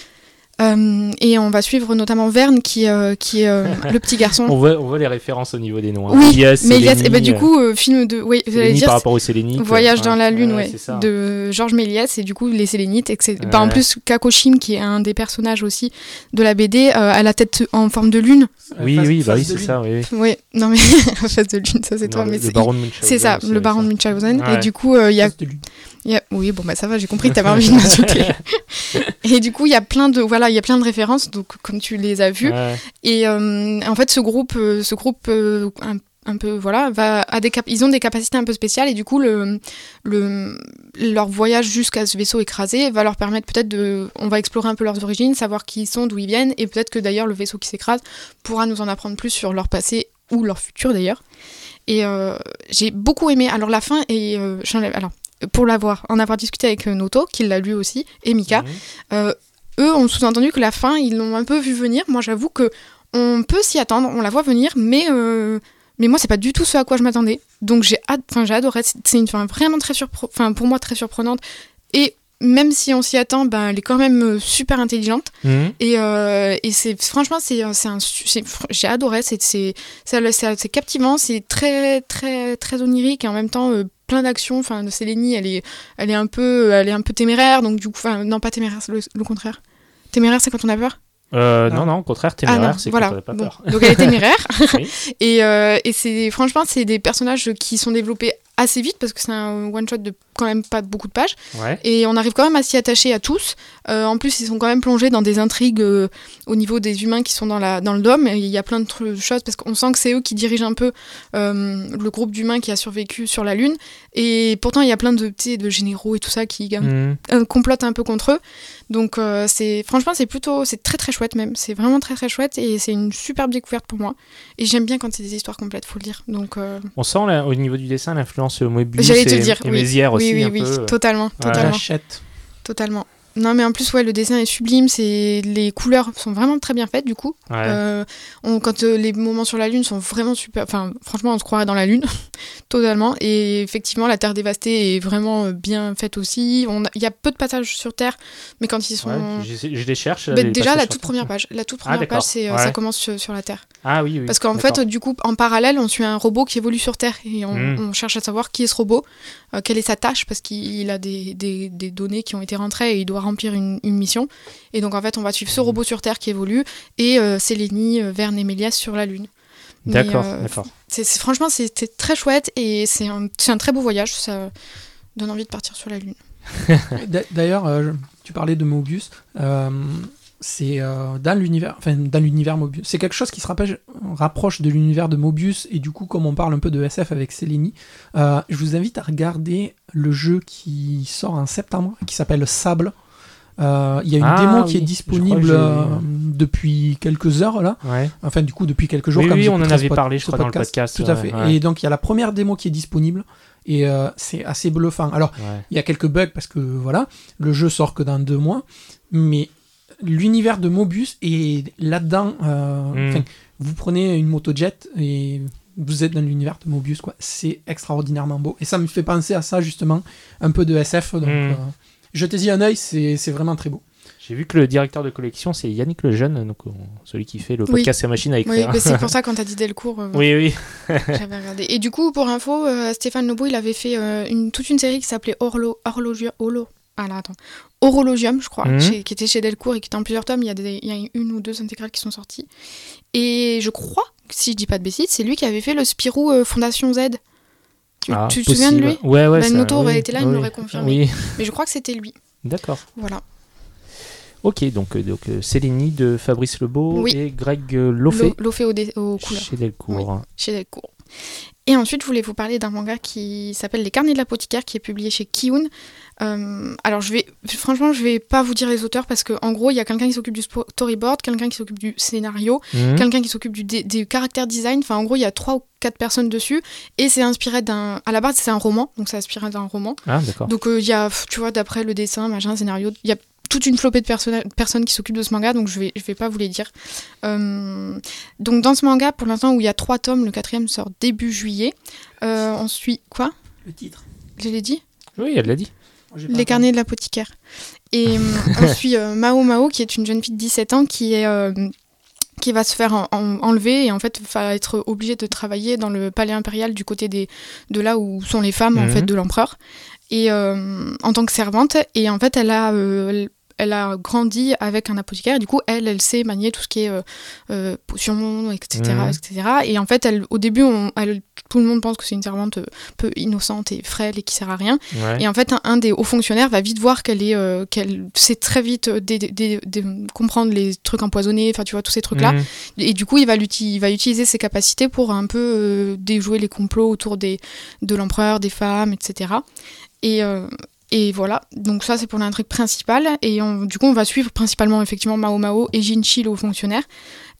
Euh, et on va suivre notamment Verne, qui, euh, qui est euh, le petit garçon. On voit, on voit les références au niveau des noms. hein. Oui, Méliès, Méliès, Sélénie, et ben du coup, euh, film de. Oui, vous allez Sélénie dire. par rapport aux Sélénites. Voyage ouais. dans la Lune, Ouais, ouais, c'est ça. de Georges Méliès et du coup les Sélénites. etc. Ouais. Bah, en plus, Kakoshim, qui est un des personnages aussi de la BD, euh, a la tête en forme de lune. Oui, Face- oui, bah oui, c'est ça, oui. oui. Oui, non mais face de lune, ça c'est toi. le, mais le c'est- baron de Munchausen. c'est ça, le baron de Munchausen. Ouais. Et du coup, euh, il y a- Oui, bon, bah ça va, j'ai compris que t'avais envie de m'insulter. et du coup, il y a plein de, voilà, il y a plein de références, donc comme tu les as vues. Ouais. Et euh, en fait, ce groupe, euh, ce groupe euh, un, un peu, voilà, va à des cap- ils ont des capacités un peu spéciales et du coup, le, le, leur voyage jusqu'à ce vaisseau écrasé va leur permettre peut-être de, on va explorer un peu leurs origines, savoir qui ils sont, d'où ils viennent, et peut-être que d'ailleurs le vaisseau qui s'écrase pourra nous en apprendre plus sur leur passé ou leur futur d'ailleurs. Et euh, j'ai beaucoup aimé. Alors la fin et alors pour l'avoir, en avoir discuté avec Noto, qui l'a lu aussi, et Mika, Mhm. euh, eux ont sous-entendu que la fin, ils l'ont un peu vu venir. Moi, j'avoue que on peut s'y attendre, on la voit venir, mais euh, mais moi, c'est pas du tout ce à quoi je m'attendais. Donc j'ai j'ai adoré. C'est une fin vraiment très surprenante, enfin pour moi très surprenante. Et même si on s'y attend, ben elle est quand même euh, super intelligente. Mhm. Et, euh, et c'est franchement c'est c'est- j'ai adoré. C'est c'est captivant, c'est très très très onirique et en même temps euh, plein d'actions. Enfin, Sélénie, elle est, elle est un peu, elle est un peu téméraire, donc du coup, enfin, non pas téméraire, c'est le, le contraire. Téméraire, c'est quand on a peur? Euh, non, non, au contraire, Ah téméraire, c'est voilà. quand on n'a pas Bon. peur. Donc elle est téméraire. Oui. Et, euh, et c'est franchement, c'est des personnages qui sont développés assez vite parce que c'est un one shot de quand même pas beaucoup de pages. Ouais. Et on arrive quand même à s'y attacher à tous. Euh, en plus, ils sont quand même plongés dans des intrigues euh, au niveau des humains qui sont dans, la, dans le dôme. Et il y a plein de choses parce qu'on sent que c'est eux qui dirigent un peu euh, le groupe d'humains qui a survécu sur la Lune. Et pourtant, il y a plein de, de généraux et tout ça qui euh, complotent un peu contre eux. Donc, euh, c'est franchement, c'est plutôt, c'est très très chouette même. C'est vraiment très très chouette et c'est une superbe découverte pour moi. Et j'aime bien quand c'est des histoires complètes, faut le dire. Donc, euh, On sent là, au niveau du dessin l'influence Moebius j'allais te et, dire, et oui, Mézières aussi oui, un oui, oui, peu. totalement, Ouais. totalement. J'achète. Totalement. Non, mais en plus, ouais, le dessin est sublime. C'est les couleurs sont vraiment très bien faites du coup. Ouais. Euh, on- quand euh, les moments sur la lune sont vraiment super. Enfin, franchement, on se croirait dans la lune, totalement. Et effectivement, la Terre dévastée est vraiment euh, bien faite aussi. A- Il y a peu de passages sur Terre, mais quand ils sont Ouais, je, je les cherche. Bah, les déjà, la toute première page. La toute Ah, première page, c'est Ouais. ça commence sur, sur la Terre. Ah oui, oui. Parce qu'en fait, du coup, en parallèle, on suit un robot qui évolue sur Terre et on, Mm. on cherche à savoir qui est ce robot, euh, quelle est sa tâche, parce qu'il a des, des- des données qui ont été rentrées et il doit remplir une, une mission. Et donc, en fait, on va suivre ce robot sur Terre qui évolue et euh, Sélénie, euh, Verne et Méliès sur la Lune. D'accord, euh, d'accord. c'est- c'est- franchement, c'était très chouette et c'est un, c'est un très beau voyage. Ça donne envie de partir sur la Lune. D'a- D'ailleurs, euh, je- tu parlais de Mobius. euh, c'est euh, dans l'univers, enfin dans l'univers Mobius. C'est quelque chose qui se rappelle- rapproche de l'univers de Mobius et du coup, comme on parle un peu de SF avec euh, je vous invite à regarder le jeu qui sort en septembre, qui s'appelle Sable. Euh, Il y a une Ah, démo oui, qui est disponible que euh, depuis quelques heures là. Ouais. Enfin, du coup, depuis quelques jours. Oui, comme oui, on en avait parlé, je crois, dans le podcast. Tout à ouais, fait. ouais. Et donc, il y a la première démo qui est disponible et euh, c'est assez bluffant. Alors, Ouais. il y a quelques bugs parce que voilà, le jeu sort que dans deux mois, mais l'univers de Mobius est là-dedans. euh, Mm. enfin, Vous prenez une motojet et vous êtes dans l'univers de Mobius, quoi. C'est extraordinairement beau. Et ça me fait penser à ça, justement, un peu de SF. Donc, Mm. Jetez-y un œil, c'est c'est vraiment très beau. J'ai vu que le directeur de collection, c'est Yannick Lejeune, donc euh, celui qui fait le Oui. podcast et machine à Oui, écrire. mais c'est pour ça quand t'as dit Delcourt, euh, oui, oui. j'avais regardé. Et du coup, pour info, euh, Stéphane Lobo, il avait fait euh, une, toute une série qui s'appelait Orlo, Horlogium. Holo, ah là, attends. Horologium, je crois, Mhm. chez- qui était chez Delcourt et qui était en plusieurs tomes. Il y, a des, il y a une ou deux intégrales qui sont sorties. Et je crois, si je dis pas de bêtises, c'est lui qui avait fait le Spirou euh, Fondation Z. Tu, Ah, tu te souviens de lui. Ouais, ouais. Ben, Noto aurait oui, été là, il me oui. l'aurait confirmé. Oui, Mais je crois que c'était lui. d'accord. Voilà. Ok, donc, euh, donc euh, Célénie de Fabrice Lebeau et Greg euh, Loffé Lo- Lofé aux, dé- aux couleurs. chez Delcourt. chez Delcourt. Et ensuite, je voulais vous parler d'un manga qui s'appelle Les Carnets de l'apothicaire, qui est publié chez Kiun. Euh, alors, je vais, franchement, je vais pas vous dire les auteurs parce qu'en gros, il y a quelqu'un qui s'occupe du storyboard, quelqu'un qui s'occupe du scénario, Mhm. quelqu'un qui s'occupe du, des caractères design. Enfin, en gros, il y a trois ou quatre personnes dessus. Et c'est inspiré d'un. À la base, c'est un roman, donc c'est inspiré d'un roman. Ah, d'accord. Donc euh, il y a, tu vois, d'après le dessin, machin, scénario, il y a toute une flopée de personnes qui s'occupent de ce manga, donc je vais, je vais pas vous les dire. Euh, donc dans ce manga, pour l'instant, où il y a trois tomes, le quatrième sort début juillet. Euh, on suit quoi? Le titre. Je l'ai dit? Oui, elle l'a dit. Pas Les carnets de l'apothicaire. Et euh, on suit euh, Mao Mao, qui est une jeune fille de 17 ans qui est euh, qui va se faire en- en- enlever et en fait va être obligée de travailler dans le palais impérial du côté des de là où sont les femmes en Mhm. fait de l'empereur et euh, en tant que servante et en fait elle a euh, elle- a grandi avec un apothicaire et du coup elle elle sait manier tout ce qui est euh, euh, potions etc etc et en fait elle au début on, elle- tout le monde pense que c'est une servante euh, peu innocente et frêle et qui sert à rien Ouais. et en fait, un, un des hauts fonctionnaires va vite voir qu'elle est, euh, qu'elle sait très vite comprendre les trucs empoisonnés, enfin tu vois tous ces trucs-là. Mhm. Et du coup, il va, il va utiliser ses capacités pour un peu déjouer les complots autour des, de l'empereur, des femmes, etc. Et, euh, et voilà, donc ça c'est pour l'intrigue principale. Et on- du coup, on va suivre principalement effectivement Mao Mao et Jinchi, le haut fonctionnaire,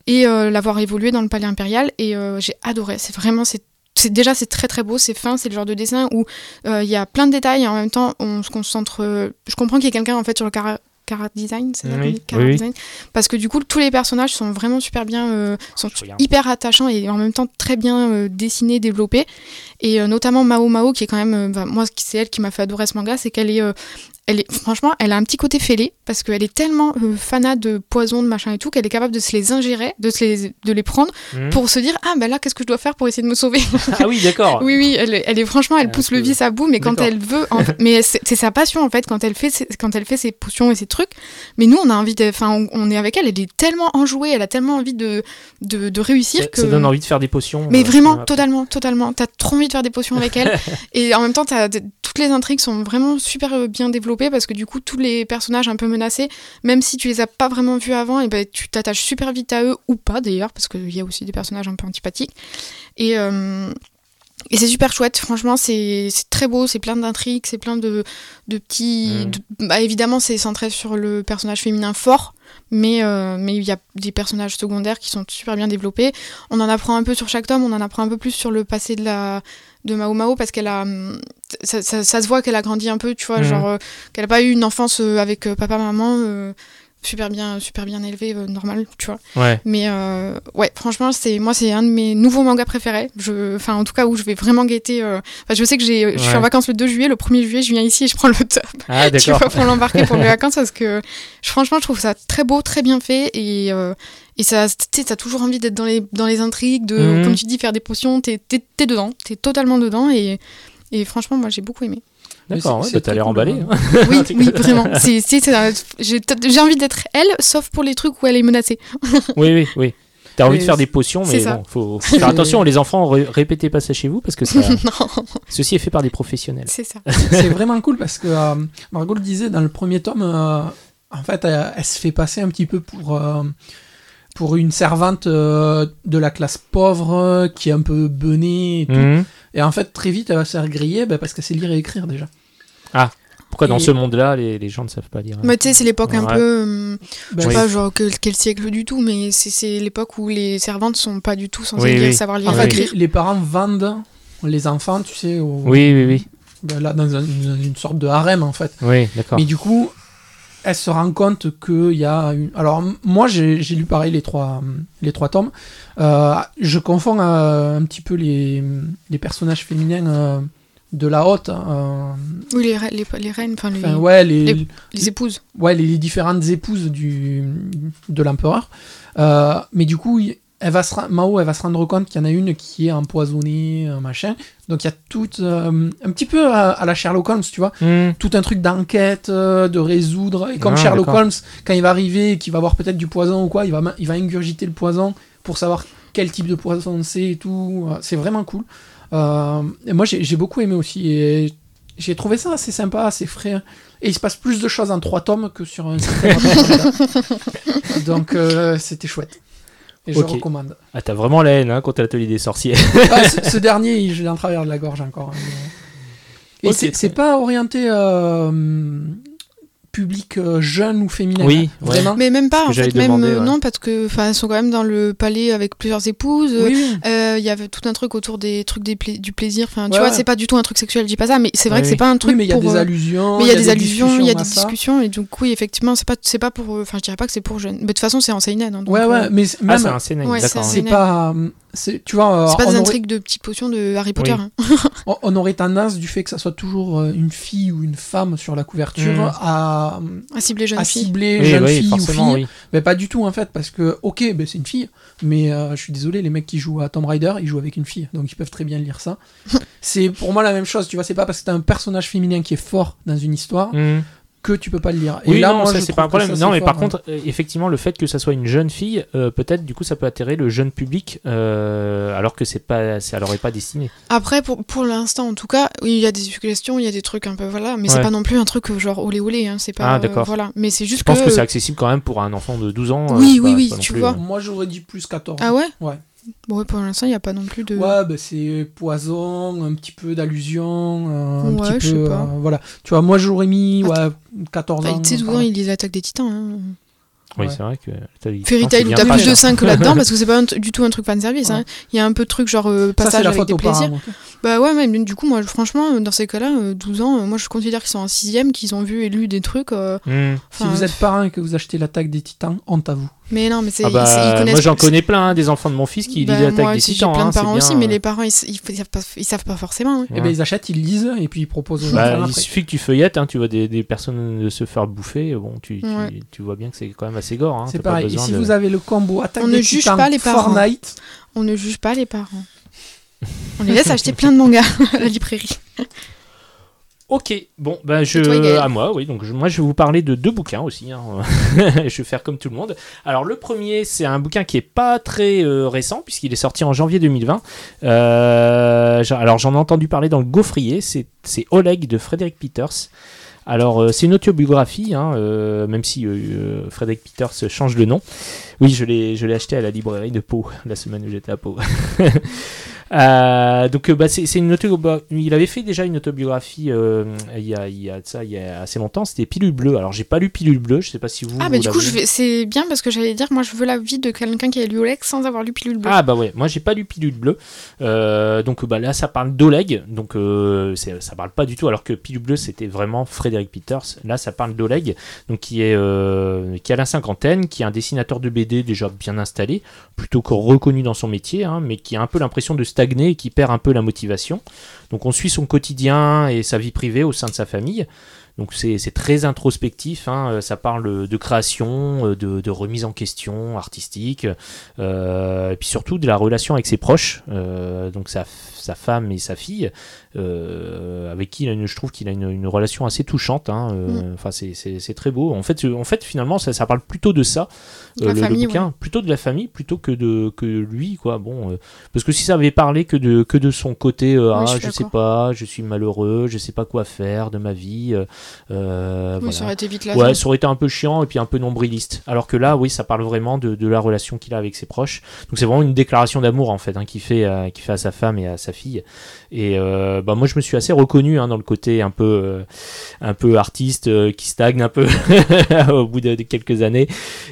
et euh, l'avoir évolué dans le palais impérial. Et euh, j'ai adoré, c'est vraiment, c'est déjà c'est très très beau, c'est fin, c'est le genre de dessin où euh, il y a plein de détails et en même temps on se concentre. je comprends qu'il y ait quelqu'un en fait sur le cara design, c'est Oui, oui, design. Parce que du coup tous les personnages sont vraiment super bien, euh, sont hyper attachants et en même temps très bien euh, dessinés, développés. Et euh, notamment Mao Mao qui est quand même, bah, moi c'est elle qui m'a fait adorer ce manga, c'est qu'elle est, elle est, franchement, elle a un petit côté fêlé parce qu'elle est tellement euh, fanat de poison, de machin et tout, qu'elle est capable de se les ingérer, de, se les, de les prendre Mhm. pour se dire Ah, ben là, qu'est-ce que je dois faire pour essayer de me sauver? Ah oui, d'accord. Oui, oui, elle, est- elle est franchement, elle Un pousse le vice à bout, mais quand elle veut, en- mais c'est sa passion en fait quand elle fait, ses- quand elle fait ses potions et ses trucs. Mais nous, on a envie de, enfin, on, on est avec elle, elle est tellement enjouée, elle a tellement envie de de, de réussir Ça, que. ça donne envie de faire des potions. Mais euh, vraiment, totalement, totalement. T'as trop envie de faire des potions avec elle. et en même temps, de- toutes les intrigues sont vraiment super bien développées parce que du coup, tous les personnages un peu menacés, même si tu les as pas vraiment vus avant, et ben tu t'attaches super vite à eux ou pas d'ailleurs, parce qu'il y a aussi des personnages un peu antipathiques. Et euh, et c'est super chouette, franchement, c'est très beau, c'est plein d'intrigues, c'est plein de, de petits. Mhm. de- bah, évidemment, c'est centré sur le personnage féminin fort, mais euh, mais il y a des personnages secondaires qui sont super bien développés. On en apprend un peu sur chaque tome, on en apprend un peu plus sur le passé de la de Mao Mao parce qu'elle a hum, ça, ça- ça se voit qu'elle a grandi un peu, tu vois, Mhm. genre euh, qu'elle a pas eu une enfance euh, avec euh, papa maman euh, super bien super bien élevée normal, tu vois. Ouais. Mais ouais, franchement, c'est moi c'est un de mes nouveaux mangas préférés. Je enfin en tout cas où je vais vraiment guetter enfin je sais que j'ai je suis en vacances le 2 juillet, le 1er juillet, je viens ici et je prends le top Ah, tu vois, pour l'embarquer pour les vacances parce que franchement, je trouve ça très beau, très bien fait et, et ça, tu sais, t'as toujours envie d'être dans les, dans les intrigues, de, Mhm. comme tu dis, faire des potions, t'es, t'es, t'es dedans, t'es totalement dedans et, et franchement, moi j'ai beaucoup aimé. D'accord, ouais, bah, t'as l'air emballé. hein. Oui, oui, vraiment. C'est, c'est, c'est- j'ai, j'ai envie d'être elle, sauf pour les trucs où elle est menacée. Oui, oui, oui. T'as envie de faire des potions, mais bon, faut faut faire attention, les enfants, ré- répétez pas ça chez vous parce que ça, ceci est fait par des professionnels. c'est ça. c'est vraiment cool parce que euh, Margot le disait dans le premier tome, euh, en fait, elle, elle se fait passer un petit peu pour, euh, pour une servante euh, de la classe pauvre euh, qui est un peu benée et tout. Mhm. Et en fait, très vite, elle va se faire griller bah, parce qu'elle sait lire et écrire déjà. Pourquoi dans ce monde-là, les, les gens ne savent pas lire Mais tu sais, c'est l'époque un Ouais. peu. hum, Bah, je sais Oui. pas, genre, quel, quel siècle du tout, mais c'est, c'est l'époque où les servantes sont pas du tout censées Oui, lire- oui. savoir lire En et fait, écrire. les, les parents vendent les enfants, tu sais, au- Oui, oui, oui. bah, là, dans un- une, une sorte de harem en fait. Oui, d'accord. Mais du coup, elle se rend compte qu'il y a une... Alors, moi, j'ai lu pareil les trois, les trois tomes. Euh, je confonds euh, un petit peu les, les personnages féminins euh, de la haute. euh, Oui, les, re- les, les reines, enfin, les, ouais, les, les- épouses. ouais, les, les différentes épouses du, de l'empereur. Mais du coup, elle va se, Mao, elle va se rendre compte qu'il y en a une qui est empoisonnée, un machin. Donc il y a tout, euh, un petit peu à, à la Sherlock Holmes, tu vois Mhm. tout un truc d'enquête, euh, de résoudre. Et comme Ah, Sherlock. Holmes, quand il va arriver et qu'il va voir peut-être du poison ou quoi, il va, ma- il va ingurgiter le poison pour savoir quel type de poison c'est et tout. Euh, C'est vraiment cool. Euh, et moi, j'ai beaucoup aimé aussi. Et j'ai trouvé ça assez sympa, assez frais. Et il se passe plus de choses en trois tomes que sur un Donc, euh, c'était chouette. Et je recommande. Ah, t'as vraiment la haine hein, contre l'atelier des sorciers. Ah, ce, ce dernier, je l'ai en travers de la gorge encore. hein, Et c'est pas orienté euh, public euh, jeune ou féminin. Oui, ouais. vraiment. Mais même pas, en fait, même demander, euh, ouais. non, parce que enfin, elles sont quand même dans le palais avec plusieurs épouses. Oui, oui. Euh, Il y avait tout un truc autour des trucs des pla- du plaisir. Enfin, tu Ouais, vois, c'est pas du tout un truc sexuel, je dis pas ça, mais c'est vrai que oui. c'est pas un truc Oui, mais il y a pour, des euh, allusions. mais il y a des allusions, il y a des discussions à et donc oui, effectivement, c'est pas, c'est pas pour, enfin, je dirais pas que c'est pour jeunes. Mais de toute façon, c'est en seinen. hein, donc, Ouais, ouais, mais c'est- Ah, même, c'est d'accord. c'est c'est pas. c'est- Tu vois, c'est pas des aurait, intrigues de petites potions de Harry Potter. Oui. hein. on- aurait tendance du fait que ça soit toujours une fille ou une femme sur la couverture Mm. À, À cibler jeunes à filles. cibler Oui, jeune oui, fille ou fille. oui. Mais pas du tout en fait, parce que, ok, ben, c'est une fille, mais euh, je suis désolé, les mecs qui jouent à Tomb Raider, ils jouent avec une fille, donc ils peuvent très bien lire ça. c'est pour moi la même chose, tu vois, c'est pas parce que t'as un personnage féminin qui est fort dans une histoire Mhm. Que tu peux pas le lire. Oui, Et là, non, moi, ça c'est pas un que problème. Non, mais par hein. contre, euh, effectivement, le fait que ça soit une jeune fille, euh, peut-être du coup, ça peut attirer le jeune public, euh, alors que c'est pas, ça leur est pas destiné. Après, pour, pour l'instant, en tout cas, oui, il y a des suggestions, il y a des trucs un peu, voilà, mais Ouais. c'est pas non plus un truc genre olé olé, hein, c'est pas. Ah, euh, d'accord. voilà, mais c'est juste Je pense que, que. c'est accessible quand même pour un enfant de 12 ans. Oui, oui, pas- oui, tu plus, vois. euh, Moi, j'aurais dit plus 14. Ah ouais? Ouais. Bon, pour l'instant, il n'y a pas non plus de. Ouais, bah, c'est poison, un petit peu d'allusion, euh, un Ouais, petit je peu. sais pas. euh, voilà. Tu vois, moi j'aurais mis ouais, 14 Bah, ans. tu sais, souvent, par là. il lit l'attaque des titans. Hein. Oui, Ouais. c'est vrai que. t'as dit- Fairy Tail où t'as plus de cher. 5 là-dedans parce que c'est pas du tout un truc fanservice. Ouais. Hein. Il y a un peu de truc genre euh, Ça, passage la avec des plaisirs. parents. Bah ouais, mais du coup, moi, franchement, dans ces cas-là, euh, 12 ans, euh, moi je considère qu'ils sont en 6ème, qu'ils ont vu et lu des trucs. euh, Si vous êtes parent et que vous achetez l'attaque des titans, honte à vous. Mais non, mais c'est Ah bah, moi j'en connais plein, hein, des enfants de mon fils qui Bah, lisent l'attaque des titans. J'ai plein hein, de c'est parents bien, aussi, mais euh, les parents, ils, ils, ils savent, pas, ils savent pas forcément. hein. Et ben ils achètent, ils lisent et puis ils proposent aux Bah, enfants il après. suffit que tu feuillettes, hein, tu vois des, des personnes se faire bouffer, bon, tu, tu- Ouais. tu vois bien que c'est quand même assez gore. Hein, C'est t'as pas pareil. Et si de- vous avez le combo attaque On des ne juge Titans, pas les parents. Fortnite, On ne juge pas les parents. On les laisse acheter plein de mangas à la librairie. Ok, bon, bah je, toi, à moi, oui. Donc je- moi, je vais vous parler de deux bouquins aussi. hein. je vais faire comme tout le monde. Alors le premier, c'est un bouquin qui est pas très euh, récent puisqu'il est sorti en janvier 2020. Euh, alors j'en ai entendu parler dans le Gaufrier. C'est Oleg de Frédéric Peters. Alors euh, c'est une autobiographie, hein, euh, même si euh, Frédéric Peters change de nom. Oui, je l'ai je l'ai acheté à la librairie de Pau la semaine où j'étais à Pau. Euh, donc euh, bah, c'est une autobiographie. Il avait fait déjà une autobiographie euh, il, y a, il y a ça il y a assez longtemps. C'était Pilule bleue. Alors j'ai pas lu Pilule bleue. Je sais pas si vous. Ah, vous bah du coup, c'est bien parce que j'allais dire, moi, je veux la vie de quelqu'un qui a lu Oleg sans avoir lu Pilule Bleue. Ah bah ouais, moi j'ai pas lu Pilule bleue. Euh, donc bah là ça parle d'Oleg, donc ça parle pas du tout. Alors que Pilule bleue c'était vraiment Frédéric Peters. Là ça parle d'Oleg, donc qui est qui a la cinquantaine, qui est un dessinateur de BD déjà bien installé, plutôt que reconnu dans son métier, hein, mais qui a un peu l'impression de et qui perd un peu la motivation. Donc on suit son quotidien et sa vie privée au sein de sa famille. Donc c'est très introspectif, hein, euh, ça parle de création, euh, de, remise en question artistique, euh, et puis surtout de la relation avec ses proches, donc sa, sa femme et sa fille, euh, avec qui il a une- je trouve qu'il a une, une relation assez touchante. hein, euh, Enfin, c'est- très beau. En fait, en fait finalement, ça, ça parle plutôt de ça, De la le, le famille, bouquin, plutôt de la famille, plutôt que de que lui, quoi. Bon, euh, parce que si ça avait parlé que de que de son côté, euh, Oui, je ah, je sais pas, je suis malheureux, je sais pas quoi faire de ma vie. euh, euh, oui, voilà. ça aurait été vite là. Ouais, ça aurait été un peu chiant et puis un peu nombriliste. Alors que là, oui, ça parle vraiment de, de la relation qu'il a avec ses proches. Donc c'est vraiment une déclaration d'amour en fait hein, qu'il fait, euh, fait à sa femme et à sa fille. Et euh, bah, moi, je me suis assez reconnu hein, dans le côté un peu, euh, un peu artiste euh, qui stagne un peu au bout de, de quelques années.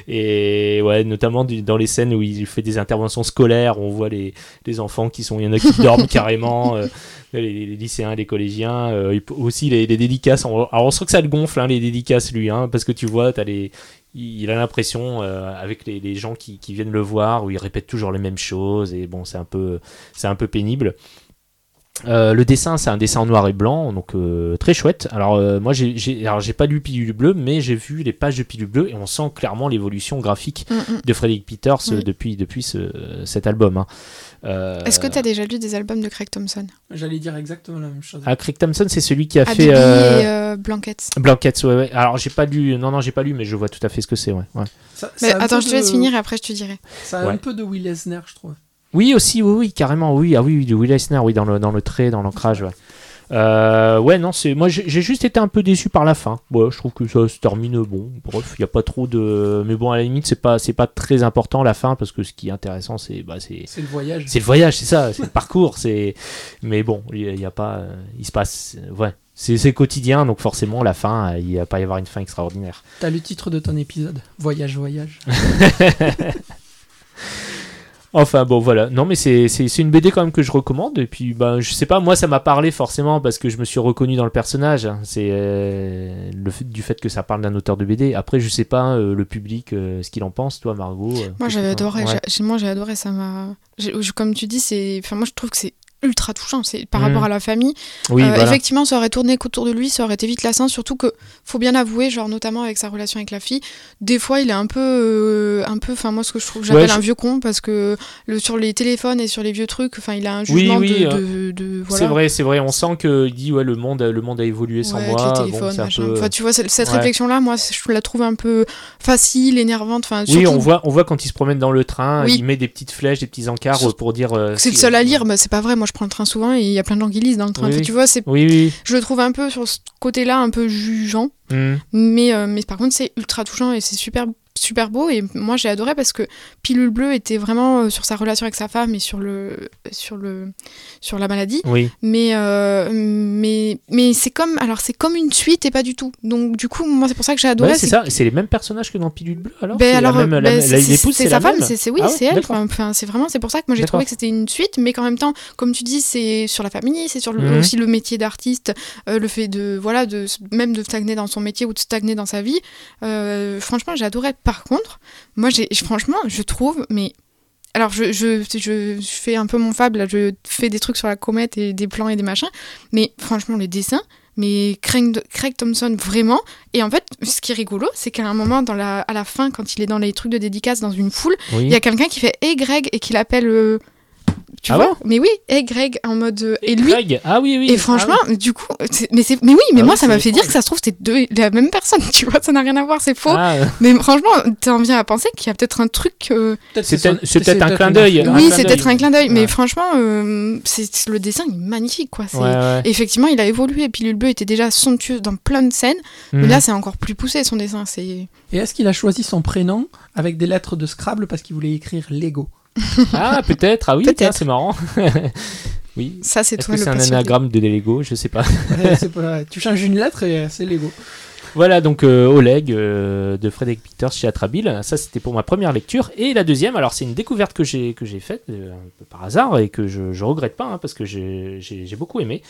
Et ouais, notamment du- dans les scènes où il fait des interventions scolaires, on voit les, les enfants qui sont, il y en a qui dorment carrément. euh, les, les lycéens, les collégiens, aussi les, les dédicaces. On- alors on sent que ça le gonfle, hein, les dédicaces, lui, hein, parce que tu vois, as les, il a l'impression, euh, avec les, gens qui, viennent le voir, où il répète toujours les mêmes choses, et bon, c'est un peu pénible. Euh, le dessin, c'est un dessin en noir et blanc, donc euh, très chouette. Alors euh, moi, j'ai, j'ai, alors j'ai pas lu Pilule Bleue, mais j'ai vu les pages de Pilule Bleue et on sent clairement l'évolution graphique Mm, mm. de Frédéric Peters Oui. depuis depuis ce, cet album. hein. Euh, Est-ce que tu as déjà lu des albums de Craig Thompson? J'allais dire exactement la même chose. ah, Craig Thompson, c'est celui qui a Adobe fait euh, et euh, Blankets. Blankets. Ouais, ouais. Alors j'ai pas lu, non non, j'ai pas lu, mais je vois tout à fait ce que c'est. Ouais. ouais. Ça- Mais ça attends, je te laisse de- finir et après je te dirai. Ça a Ouais. un peu de Will Eisner, je trouve. Oui aussi, oui oui, carrément, oui, ah oui, oui, de Will Eisner, oui, dans le dans le trait, dans l'ancrage. Ouais. Euh, ouais, non, c'est moi j'ai juste été un peu déçu par la fin. Ouais, je trouve que ça se termine bon. Bref, il y a pas trop de, mais bon à la limite c'est pas c'est pas très important la fin parce que ce qui est intéressant c'est bah c'est le voyage. c'est le voyage, c'est ça, c'est le parcours, c'est. Mais bon, il y a- pas, il se passe, ouais, c'est quotidien, donc forcément la fin, il va pas y avoir une fin extraordinaire. T'as le titre de ton épisode. Voyage, voyage. Enfin bon voilà, non mais c'est une BD quand même que je recommande et puis ben je sais pas, moi ça m'a parlé forcément parce que je me suis reconnu dans le personnage. C'est euh, le fait du fait que ça parle d'un auteur de BD. Après je sais pas euh, le public euh, ce qu'il en pense, toi Margot. Moi j'avais adoré, ouais. moi j'ai adoré, ça m'a. Comme tu dis, c'est. Enfin, moi je trouve que c'est ultra touchant. C'est par Mm. rapport à la famille. Oui, Euh, voilà. Effectivement, ça aurait tourné qu'autour de lui, ça aurait été vite lassant. Surtout que, faut bien avouer, genre notamment avec sa relation avec la fille, des fois il est un peu, euh, un peu. Enfin moi ce que je trouve, j'appelle je- un vieux con parce que le sur les téléphones et sur les vieux trucs, enfin il a un Oui, jugement oui, de, euh, de, de- voilà. C'est vrai, c'est vrai. On sent qu'il dit ouais le monde, le monde a évolué sans Ouais, moi. avec les Bon, téléphones, un machin. peu- Enfin, tu vois, cette, Ouais. réflexion-là, moi, je la trouve un peu facile, énervante. Enfin, Oui, on voit, on voit quand il se promène dans le train, Oui. il met des petites flèches, des petits encarts pour dire. C'est le seul à lire, bah, c'est pas vrai. Moi, je prends le train souvent et il y a plein de gens qui lisent dans le train. Oui, Enfin, oui. tu vois, c'est, Oui, oui. je le trouve un peu sur ce côté-là, un peu jugeant. Hmm. Mais, euh, mais par contre, c'est ultra touchant et c'est super, super beau. Et moi, j'ai adoré parce que Pilule Bleue était vraiment euh, sur sa relation avec sa femme et sur, le, sur, le, sur la maladie. Oui. Mais, euh, mais, mais c'est comme, alors c'est comme une suite et pas du tout. Donc, du coup, moi, c'est pour ça que j'ai adoré. Ouais, c'est ça. C'est les mêmes personnages que dans Pilule Bleue alors? Ben C'est alors, ben c'est- l'épouse, c'est c'est sa femme, c'est oui, Ah ouais, c'est elle. Enfin, c'est vraiment, c'est pour ça que moi j'ai trouvé que c'était une suite, mais qu'en même temps, comme tu dis, c'est sur la famille, c'est sur le- Mhm. aussi le métier d'artiste, euh, le fait de voilà, de même de stagner dans son métier ou de stagner dans sa vie. Euh, franchement, j'ai adoré. Par contre, moi, j'ai franchement, je trouve, mais alors je, je, je, je fais un peu mon fable, là, je fais des trucs sur la comète et des plans et des machins, mais franchement, le dessin, mais Craig, Craig Thompson, vraiment. Et en fait, ce qui est rigolo, c'est qu'à un moment, dans la, à la fin, quand il est dans les trucs de dédicace dans une foule, Oui. il y a quelqu'un qui fait Hey Greg et qui l'appelle. euh, tu Ah vois bon Mais oui, Hey Greg en mode. euh, et Et lui. Ah oui, oui. Et franchement, ah du coup, mais, c'est- mais oui, mais Ah moi oui, ça m'a fait dire que ça se trouve c'est deux, la même personne, tu vois, ça n'a rien à voir, c'est faux. Ah, Mais franchement, t'en viens à penser qu'il y a peut-être un truc. euh, C'est peut-être- un clin d'œil. oui, c'est peut-être un clin d'œil, mais Ouais. franchement, euh, c'est le dessin il est magnifique, quoi. c'est- ouais, ouais. Effectivement, il a évolué. Et Pilule Bleue était déjà somptueeux dans plein de scènes, mais Mhm. là c'est encore plus poussé son dessin. C'est Et est-ce qu'il a choisi son prénom avec des lettres de Scrabble parce qu'il voulait écrire Lego? Ah, peut-être. Ah oui, c'est marrant. oui. ça, c'est le c'est un anagramme de Lego? Je sais pas. Ouais, c'est pas- Tu changes une lettre et c'est Lego. Voilà donc euh, Oleg euh, de Frédéric Peters chez Atrabile. Ça c'était pour ma première lecture. Et la deuxième, alors c'est une découverte que j'ai que j'ai faite euh, un peu par hasard et que je, je regrette pas hein, parce que j'ai beaucoup aimé.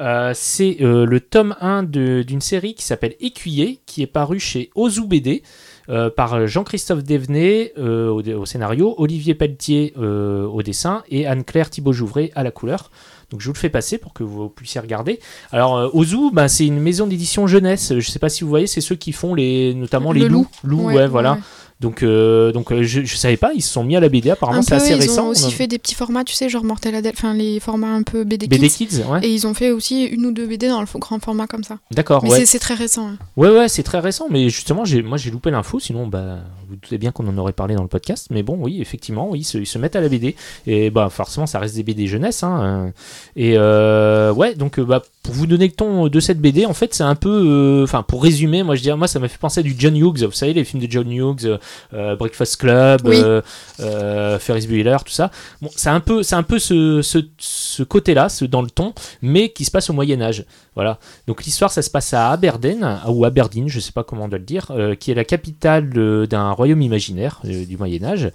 Euh, c'est euh, le tome 1 de- d'une série qui s'appelle Écuyer, qui est paru chez Ozu BD. Euh, par Jean-Christophe Devenay euh, au, au scénario, Olivier Pelletier euh, au dessin et Anne-Claire Thibault-Jouvray à la couleur. Donc je vous le fais passer pour que vous puissiez regarder. Alors euh, Ozu, bah, c'est une maison d'édition jeunesse. Je sais pas si vous voyez, c'est ceux qui font les, notamment les Le loups. loup. Loups, Ouais, ouais, ouais, voilà. ouais. Donc, euh, donc euh, je, je savais pas, ils se sont mis à la BD. Apparemment, c'est assez ils récent. ont On aussi a- fait des petits formats, tu sais, genre Mortel Adèle, enfin les formats un peu BD, BD Kids. Kids, ouais. Et ils ont fait aussi une ou deux BD dans le grand format comme ça. D'accord, Mais ouais. c'est- très récent. hein. Ouais, ouais, c'est très récent, mais justement, moi j'ai loupé l'info, sinon, bah, vous doutez bien qu'on en aurait parlé dans le podcast, mais bon, oui, effectivement, oui, ils se, ils se mettent à la BD, et bah, forcément, ça reste des BD jeunesse, hein, euh, et euh, ouais, donc, euh, bah, pour vous donner le ton de cette BD, en fait, c'est un peu, euh, enfin, pour résumer, moi je dirais, moi ça m'a fait penser à du John Hughes, vous savez, les films de John Hughes, euh, euh, Breakfast Club, Oui. euh, euh, Ferris Bueller, tout ça. Bon, c'est un peu, c'est un peu ce, ce, ce côté-là, ce, dans le ton, mais qui se passe au Moyen-Âge, voilà. Donc l'histoire, ça se passe à Aberdeen, ou Aberdeen, je sais pas comment on doit le dire, euh, qui est la capitale euh, d'un royaume imaginaire euh, du Moyen Âge.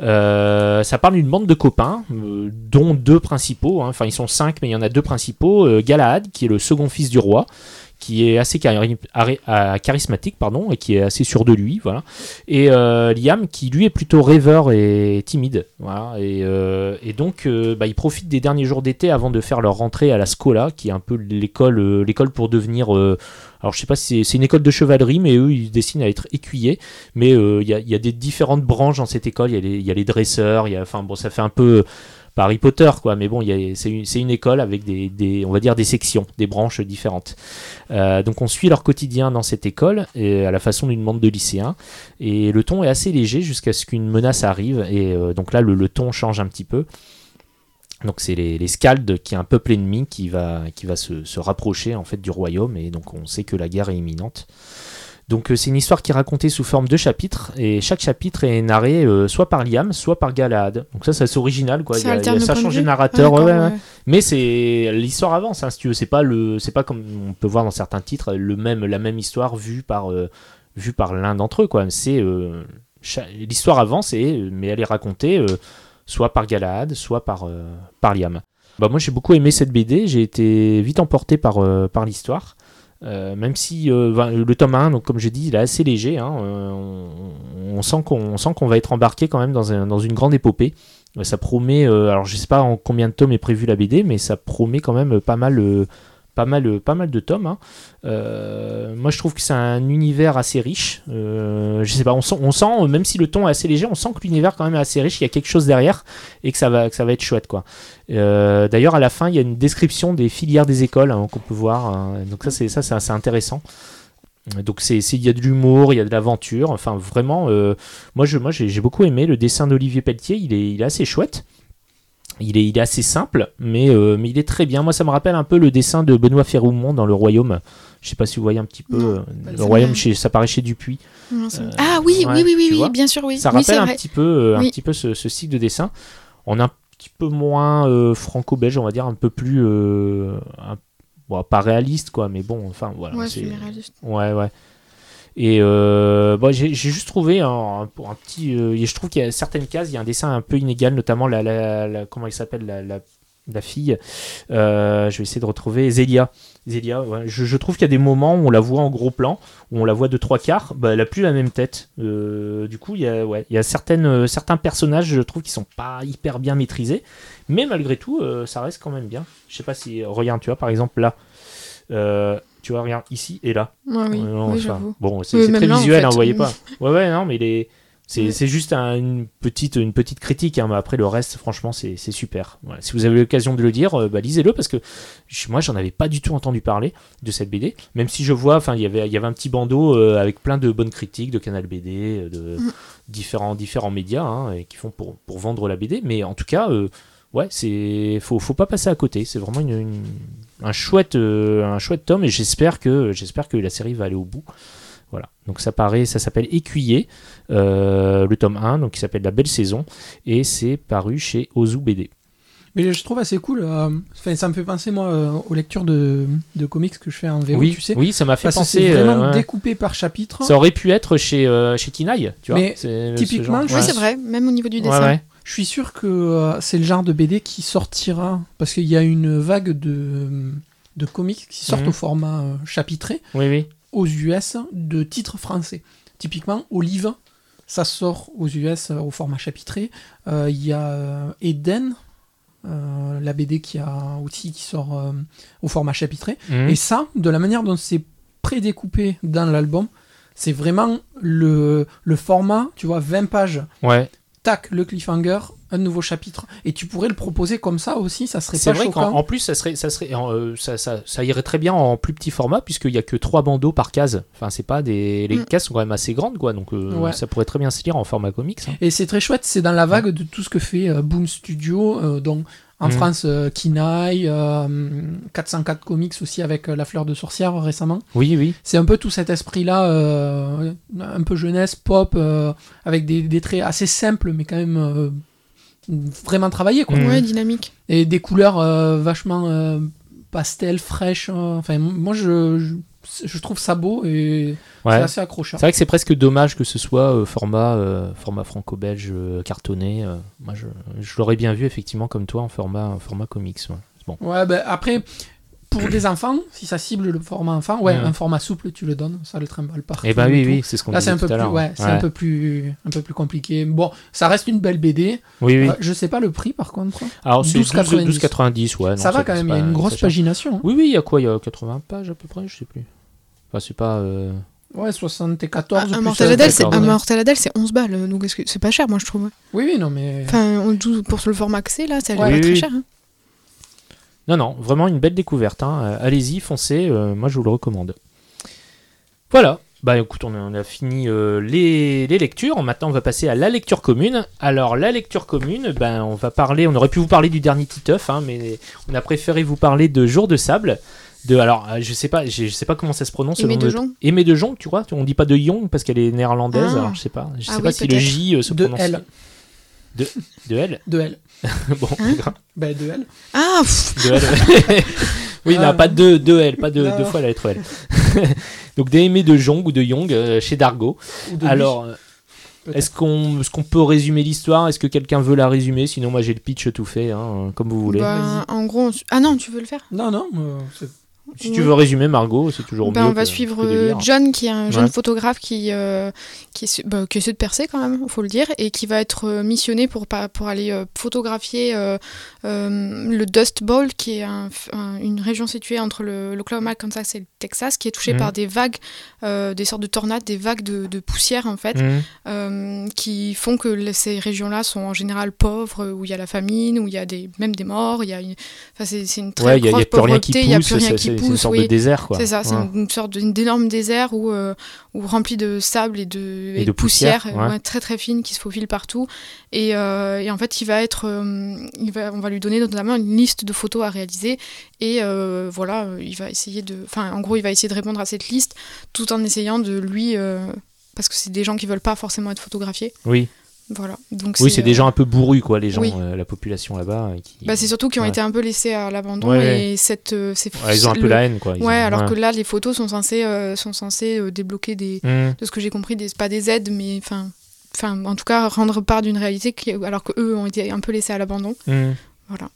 Euh, ça parle d'une bande de copains, euh, dont deux principaux, hein. enfin ils sont cinq, mais il y en a deux principaux. Euh, Galahad, qui est le second fils du roi, qui est assez euh, charismatique, pardon, et qui est assez sûr de lui, voilà. Et euh, Liam, qui lui est plutôt rêveur et timide, voilà. Et, euh, donc, euh, bah, ils profitent des derniers jours d'été avant de faire leur rentrée à la Scola, qui est un peu l'école, l'école pour devenir. alors, je sais pas si c'est- une école de chevalerie, mais eux, ils destinent à être écuyers. Mais il y, a, des différentes branches dans cette école. Il y, a les- dresseurs. Enfin, bon, ça fait un peu pas Harry Potter, quoi. Mais bon, c'est une, école avec des, on va dire, des sections, des branches différentes. Euh, donc, on suit leur quotidien dans cette école, à la façon d'une bande de lycéens. Et le ton est assez léger jusqu'à ce qu'une menace arrive. Et euh, donc là, le, ton change un petit peu. Donc c'est les, les Scalds qui est un peuple ennemi qui va, qui va se, se rapprocher en fait du royaume et donc on sait que la guerre est imminente. Donc euh, c'est une histoire qui est racontée sous forme de chapitres et chaque chapitre est narré euh, soit par Liam, soit par Galahad. Donc ça, ça c'est original quoi. Ça il y a- ça change de narrateur, Ah, ouais, ouais. Mais c'est l'histoire avance, hein, si tu veux. C'est pas le, c'est pas comme on peut voir dans certains titres le même, la même histoire vue par, euh, vue par l'un d'entre eux quoi. C'est euh, l'histoire avance et mais elle est racontée soit par Galahad, soit par, par Liam. Bah moi j'ai beaucoup aimé cette BD, j'ai été vite emporté par, par l'histoire. Euh, même si euh, ben, le tome 1, donc, comme je dis, il est assez léger, hein, euh, on, sent qu'on va être embarqué quand même dans, dans une grande épopée. Ça promet, alors je sais pas en combien de tomes est prévu la BD, mais ça promet quand même pas mal, pas mal, euh, pas mal de tomes. hein. Euh, moi je trouve que c'est un univers assez riche. Euh, je sais pas, on sent, même si le ton est assez léger, on sent que l'univers quand même est assez riche, il y a quelque chose derrière et que ça va, être chouette quoi. D'ailleurs, à la fin, il y a une description des filières des écoles hein, qu'on peut voir. hein. Donc ça, c'est ça, c'est assez intéressant. Donc c'est, il y a de l'humour, il y a de l'aventure. Enfin, vraiment, moi, je, moi, j'ai, j'ai beaucoup aimé le dessin d'Olivier Pelletier. Il est, il est assez chouette. Il est, il est assez simple, mais, euh, mais il est très bien. Moi, ça me rappelle un peu le dessin de Benoît Ferroumont dans Le Royaume. Je sais pas si vous voyez un petit peu Non, euh, Le Royaume. Chez, ça paraît chez Dupuis. Non, Euh, ah oui, ouais, oui, oui, oui, bien sûr, oui. Ça rappelle un petit peu, euh, un petit peu ce, ce style de dessin. On a un petit peu moins euh, franco-belge, on va dire, un peu plus, euh, un- bon, pas réaliste quoi, mais bon, enfin voilà. Ouais, c'est réaliste. ouais, ouais. Et euh, bon, j'ai juste trouvé un, petit, euh, je trouve qu'il y a certaines cases, il y a un dessin un peu inégal, notamment la, la, comment il s'appelle la, la, fille. Euh, je vais essayer de retrouver Zélia. Zélia, je, je trouve qu'il y a des moments où on la voit en gros plan, où on la voit de trois quarts, bah, elle a plus la même tête. Euh, du coup, il y a, ouais, il y a certaines, certains personnages, je trouve, qui sont pas hyper bien maîtrisés, mais malgré tout, ça reste quand même bien. Je sais pas si, regarde, tu vois, par exemple là, tu vois, regarde ici et là. Ouais, oui, non, oui, enfin, bon, c'est Oui, très là, en visuel, fait, hein, vous voyez pas. Ouais, ouais, non, mais les... c'est juste un- une, petite, une petite critique, hein, mais après le reste, franchement, c'est super. Voilà. Si vous avez l'occasion de le lire, euh, bah, lisez-le parce que je- moi, j'en avais pas du tout entendu parler de cette BD, même si je vois, enfin, il y avait- il y avait un petit bandeau euh, avec plein de bonnes critiques de Canal BD, euh, de Mm. différents, différents médias hein, et qui font pour, pour vendre la BD, mais en tout cas. euh, Ouais, c'est faut faut pas passer à côté. C'est vraiment une, une- un chouette euh, un chouette tome et j'espère que j'espère que la série va aller au bout. Voilà. Donc ça paraît ça s'appelle Écuyer, euh, le tome 1, donc qui s'appelle La Belle Saison et c'est paru chez Ozu BD. Mais je trouve assez cool. euh, ça me fait penser, moi, euh, aux lectures de, de comics que je fais en VO, oui, tu sais. oui, ça m'a fait Parce penser. c'est vraiment euh, ouais. découpé par chapitre. Ça aurait pu être chez euh, chez Kinaï, tu vois. Mais c'est ce typiquement, genre. je- Oui, c'est vrai, même au niveau du Ouais, dessin. ouais. Je suis sûr que euh, c'est le genre de BD qui sortira. Parce qu'il y a une vague de, de comics qui sortent Mhm. au format euh, chapitré Oui, oui. aux US de titres français. Typiquement, Olive, ça sort aux US euh, au format chapitré. Il y a Eden, la BD qui a aussi qui sort au format chapitré. Mhm. Et ça, de la manière dont c'est prédécoupé dans l'album, c'est vraiment le, le format, tu vois, 20 pages, Ouais. Tac, le cliffhanger, un nouveau chapitre. Et tu pourrais le proposer comme ça aussi, ça serait C'est vrai qu'en en plus, ça, serait, ça, serait, euh, ça, ça, ça irait très bien en plus petit format, puisqu'il n'y a que trois bandeaux par case. Enfin, c'est pas des. Les Mm. cases sont quand même assez grandes, quoi. Donc, euh, Ouais. ça pourrait très bien se lire en format comics. hein. Et c'est très chouette, c'est dans la vague de tout ce que fait euh, Boom Studio, dont en Mhm. France, euh, Kinaï, euh, 404 Comics aussi avec euh, La Fleur de Sorcière récemment. Oui, oui. C'est un peu tout cet esprit-là, euh, un peu jeunesse, pop, euh, avec des, des traits assez simples, mais quand même euh, vraiment travaillés. Quoi. Ouais, dynamique. Et des couleurs euh, vachement euh, pastel, fraîches. Enfin, moi, je, je, je trouve ça beau et c'est assez accrocheur. C'est vrai que c'est presque dommage que ce soit euh, format, euh, format franco-belge euh, cartonné. moi, je, je l'aurais bien vu, effectivement, comme toi, en format, format comics. ouais. Bon. Ouais, ben après, pour des enfants, si ça cible le format enfant, ouais, un format souple, tu le donnes, ça le trimballe partout. Eh ben oui, oui, c'est ce qu'on Là, c'est un peu plus, ouais, c'est un peu plus, un peu plus compliqué. Bon, ça reste une belle BD. Oui, oui. Euh, je sais pas le prix par contre. Alors, c'est 12,90. 12,90, 12,90, ouais. non, ça va quand même, il y a une grosse pagination. Oui, oui, il y a quoi Il y a 80 pages à peu près, je sais plus. Enfin, c'est pas. euh, Ouais, 74. Un plus, Mortel euh, Adèle, c'est d'accord, un ouais. Mortel Adèle, c'est 11 balles, donc c'est pas cher, moi je trouve. Oui, oui, non, mais. Enfin, on- pour le format que c'est là, ça a l'air Ouais. pas Oui, très oui. cher. hein. Non, non, vraiment une belle découverte. hein. Euh, Allez-y, foncez, euh, moi je vous le recommande. Voilà, bah écoute, on a, on a fini euh, les, les lectures. Maintenant, on va passer à la lecture commune. Alors, la lecture commune, ben, on va parler, on aurait pu vous parler du dernier Titeuf, hein, mais on a préféré vous parler de Jour de sable. De, alors, euh, je sais pas, je, je sais pas comment ça se prononce. Aimé de Jong Aimé de Jong, tu vois, on dit pas de Jong parce qu'elle est néerlandaise. Ah. Alors, je sais pas, je sais Ah pas oui, si le. J euh, se De prononce. L. De, de L. De L. bon, Hein. Ben, de L. Ah, pff, De L. oui, Ah. non, pas de, de L, pas de, Non. deux fois la lettre L. Donc des aimés de Jong ou de Young euh, chez Dargo. Ou de Alors, euh, est-ce qu'on est qu'on peut résumer l'histoire? Est-ce que quelqu'un veut la résumer? Sinon, moi j'ai le pitch tout fait, hein, comme vous voulez. bah, en gros, on ah non, tu veux le faire? Non, non, euh, si tu veux résumer, Margot, c'est toujours Ben, mieux. on va que- suivre que euh. John, qui est un jeune Ouais. photographe qui, euh, qui, bah, essaie de percer quand même, il faut le dire, et qui va être euh, missionné pour, pour aller photographier euh, euh, le Dust Bowl, qui est un- un- une région située entre le, l'Oklahoma, Kansas et le Texas, qui est touchée Mhm. par des vagues, des sortes de tornades, des vagues de, de poussière en fait, Mhm. qui font que ces régions-là sont en général pauvres, où il y a la famine, où il y a des, même des morts, il y a une, c'est, c'est une très Ouais, a, grosse y a pauvreté, il n'y a plus rien qui c'est une sorte oui. de désert. quoi. C'est ça, c'est Ouais. une, une sorte d'énorme désert où, euh, où rempli de sable et de, Et de poussière, poussière, ouais. ouais, très très fine qui se faufile partout. Et, euh, et en fait, il va être, euh, il va, on va lui donner notamment une liste de photos à réaliser. Et euh, voilà, il va essayer de, enfin, en gros, il va essayer de répondre à cette liste tout en essayant de lui, parce que c'est des gens qui veulent pas forcément être photographiés. Oui, Voilà. Donc oui c'est des euh, gens un peu bourrus, quoi, les gens, oui. euh, la population là-bas. euh, Qui... Bah, c'est surtout qui ont Ouais. été un peu laissés à l'abandon Ouais, et cette, Ouais, ils ont un peu le- la haine, quoi. Ils Ouais, ont- alors ouais. que là, les photos sont censées, sont censées débloquer des, Mhm. de ce que j'ai compris, des, pas des aides, mais enfin, enfin, en tout cas, rendre part d'une réalité qui, alors qu'eux ont été un peu laissés à l'abandon. Mhm. Voilà.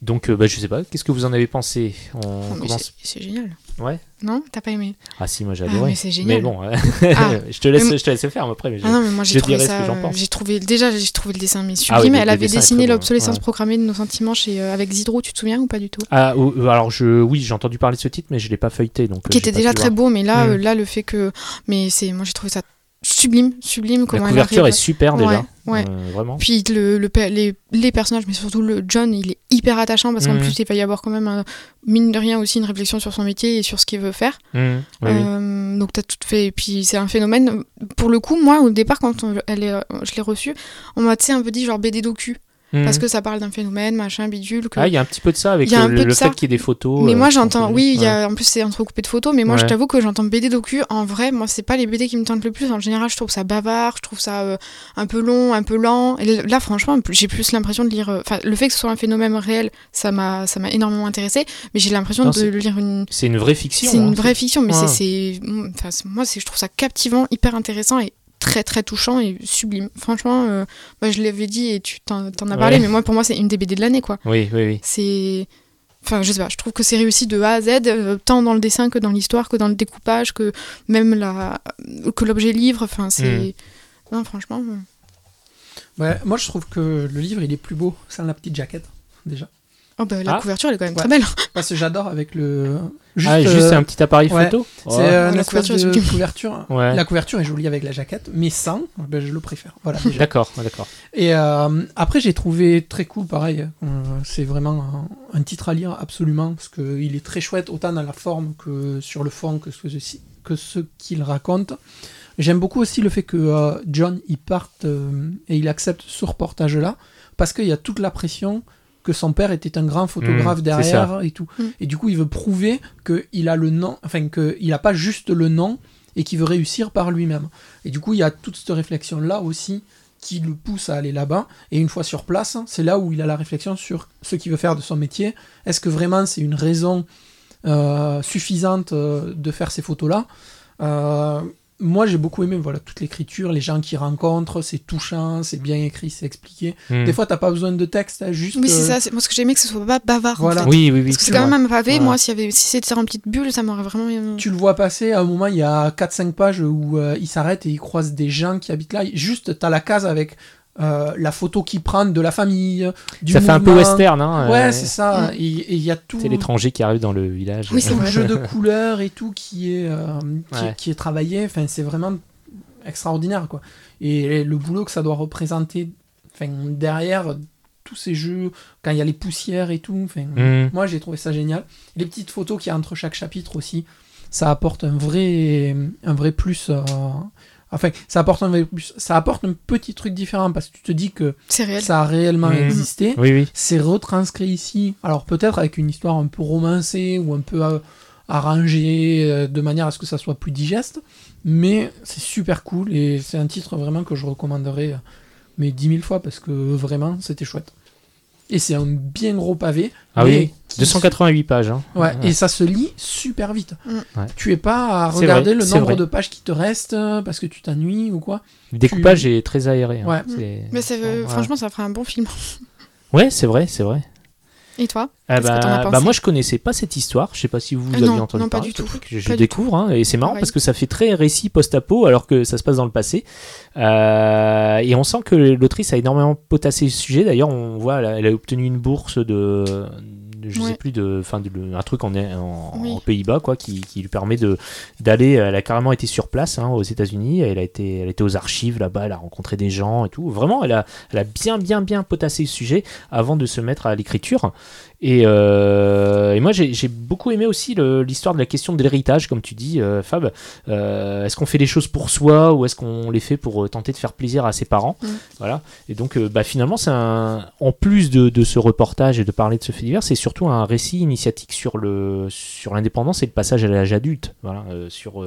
Donc, euh, bah, je sais pas, qu'est-ce que vous en avez pensé? On commence. c'est- C'est génial. Ouais. Non T'as pas aimé Ah si, moi j'ai Ah, adoré. mais c'est génial. Mais bon, Ah. je te laisse, Mais- je te laisse faire après. Mais je- Ah non, mais moi j'ai trouvé dirai ce que ça. j'en pense. J'ai trouvé déjà j'ai trouvé le dessin mais Ah oui, sublime. le- Elle le avait dessiné l'obsolescence ouais. programmée de nos sentiments chez euh, avec Zidro. Tu te souviens ou pas du tout? Ah, euh, alors je, oui, j'ai entendu parler de ce titre, mais je l'ai pas feuilleté, donc. euh, Qui était déjà très voir. beau, mais là Mm. euh, là le fait que mais c'est moi j'ai trouvé ça sublime sublime La comment elle couverture est super déjà, Ouais, ouais. euh, vraiment. Puis le, les, les personnages, mais surtout le John, il est hyper attachant parce qu'en Mhm. plus il va y avoir quand même un- mine de rien aussi une réflexion sur son métier et sur ce qu'il veut faire. Mmh, oui, oui. Euh, donc t'as tout fait. Et puis c'est un phénomène. Pour le coup, moi au départ quand on- elle est, je l'ai reçue, on m'a tu un peu dit genre BD docu Mmh. parce que ça parle d'un phénomène, machin, bidule. Que... Ah, il y a un petit peu de ça avec Il y a un le, le ça. fait qu'il y ait des photos. mais euh, moi j'entends, oui, il y Ouais. a, en plus c'est entrecoupé de photos, mais moi je Ouais. t'avoue que j'entends BD docu. En vrai, moi c'est pas les BD qui me tentent le plus. En général, je trouve ça bavard, je trouve ça euh, un peu long, un peu lent. Et là, franchement, j'ai plus l'impression de lire. euh, Enfin, le fait que ce soit un phénomène réel, ça m'a, énormément intéressé. Mais j'ai l'impression de lire une. C'est une vraie fiction. C'est hein, une vraie fiction, mais Ouais. c'est, enfin, c'est- moi je trouve ça captivant, hyper intéressant et très très touchant et sublime. Franchement, euh, bah, je l'avais dit et tu t'en, t'en as parlé, Ouais. mais moi pour moi c'est une des BD de l'année quoi. Oui, oui, oui. C'est. Enfin, je sais pas, je trouve que c'est réussi de A à Z, euh, tant dans le dessin que dans l'histoire, que dans le découpage, que même la... que l'objet livre. Enfin, c'est. Hmm. Non, franchement. euh, Ouais, moi, je trouve que le livre, il est plus beau sans la petite jaquette, déjà. Oh, bah, la Ah. couverture, elle est quand même Ouais. très belle. Parce que j'adore avec le. ah, juste euh, un petit appareil ouais. photo C'est euh, une La couverture est de sublime. couverture. Ouais. La couverture est jolie avec la jaquette, mais sans, ben, je le préfère. Voilà. D'accord, d'accord. Et euh, après, j'ai trouvé très cool, pareil. euh, c'est vraiment un, un titre à lire, absolument, parce qu'il est très chouette, autant dans la forme que sur le fond, que ce, que ce qu'il raconte. J'aime beaucoup aussi le fait que euh, John il parte euh, et il accepte ce reportage-là, parce qu'il y a toute la pression que son père était un grand photographe Mmh, derrière et tout. Mmh. Et du coup, il veut prouver qu'il a le nom, enfin qu'il n'a pas juste le nom et qu'il veut réussir par lui-même. Et du coup, il y a toute cette réflexion-là aussi qui le pousse à aller là-bas. Et une fois sur place, c'est là où il a la réflexion sur ce qu'il veut faire de son métier. Est-ce que vraiment c'est une raison euh, suffisante euh, de faire ces photos-là? Euh, Moi, j'ai beaucoup aimé voilà, toute l'écriture, les gens qu'il rencontre, c'est touchant, c'est bien écrit, c'est expliqué. Hmm. Des fois, t'as pas besoin de texte, hein, juste. Oui, c'est euh, ça. c'est- Moi, ce que j'aimais, que ce soit pas bavard. en Voilà. fait. Oui, oui, oui. Parce que c'est quand même un pavé. Voilà. Moi, s'il y avait... si c'était rempli de bulles, ça m'aurait vraiment. Tu le vois passer, à un moment, il y a 4-5 pages où euh, il s'arrête et il croise des gens qui habitent là. Juste, t'as la case avec euh, la photo qu'il prend de la famille, du Ça fait un peu western, hein. Ouais, euh, c'est ça. Mm. Et et il y a tout, C'est l'étranger qui arrive dans le village. Oui, c'est le jeu de couleurs et tout qui est, euh, qui, Ouais. est, qui est travaillé. Enfin, c'est vraiment extraordinaire, quoi. Et le boulot que ça doit représenter enfin, derrière tous ces jeux, quand il y a les poussières et tout. Enfin, Hmm. moi, j'ai trouvé ça génial. Les petites photos qu'il y a entre chaque chapitre aussi, ça apporte un vrai, un vrai plus. Enfin, ça apporte un vrai plus. Ça apporte un petit truc différent parce que tu te dis que ça a réellement Mhm. existé. Oui, oui. C'est retranscrit ici. Alors peut-être avec une histoire un peu romancée ou un peu euh, arrangée euh, de manière à ce que ça soit plus digeste. Mais c'est super cool et c'est un titre vraiment que je recommanderais euh, mais 10 000 fois parce que vraiment c'était chouette. Et c'est un bien gros pavé. Ah oui, qui- 288 pages. Hein. Ouais, et ça se lit super vite. Mm. Ouais. Tu es pas à regarder vrai, le nombre vrai. de pages qui te restent euh, parce que tu t'ennuies ou quoi. Le découpage est très aéré. hein. Ouais. Mais ça, voilà. franchement, ça ferait un bon film. Ouais, c'est vrai, c'est vrai. Et toi Ah Qu'est-ce que as bah, pensé bah, moi je connaissais pas cette histoire, je sais pas si vous Ah aviez non, entendu non, pas du tout. Je, découvre hein, et c'est marrant parce que ça fait très récit post-apo alors que ça se passe dans le passé. Euh, et on sent que l'autrice a énormément potassé le sujet. D'ailleurs, on voit elle a, elle a obtenu une bourse de, je sais plus de, enfin de- un truc en, en, Oui. en Pays-Bas quoi, qui, qui lui permet de d'aller. Elle a carrément été sur place hein, aux États-Unis. Elle a été, elle était aux archives là-bas. Elle a rencontré des gens et tout. Vraiment, elle a, elle a bien, bien, bien potassé le sujet avant de se mettre à l'écriture. Et, euh, et moi, j'ai beaucoup aimé aussi l'histoire de la question de l'héritage, comme tu dis, euh, Fab. Euh, est-ce qu'on fait les choses pour soi ou est-ce qu'on les fait pour tenter de faire plaisir à ses parents Mm. Voilà. Et donc, bah, finalement, c'est en plus de, de ce reportage et de parler de ce fait divers, c'est surtout un récit initiatique sur le sur l'indépendance et le passage à l'âge adulte. Voilà, sur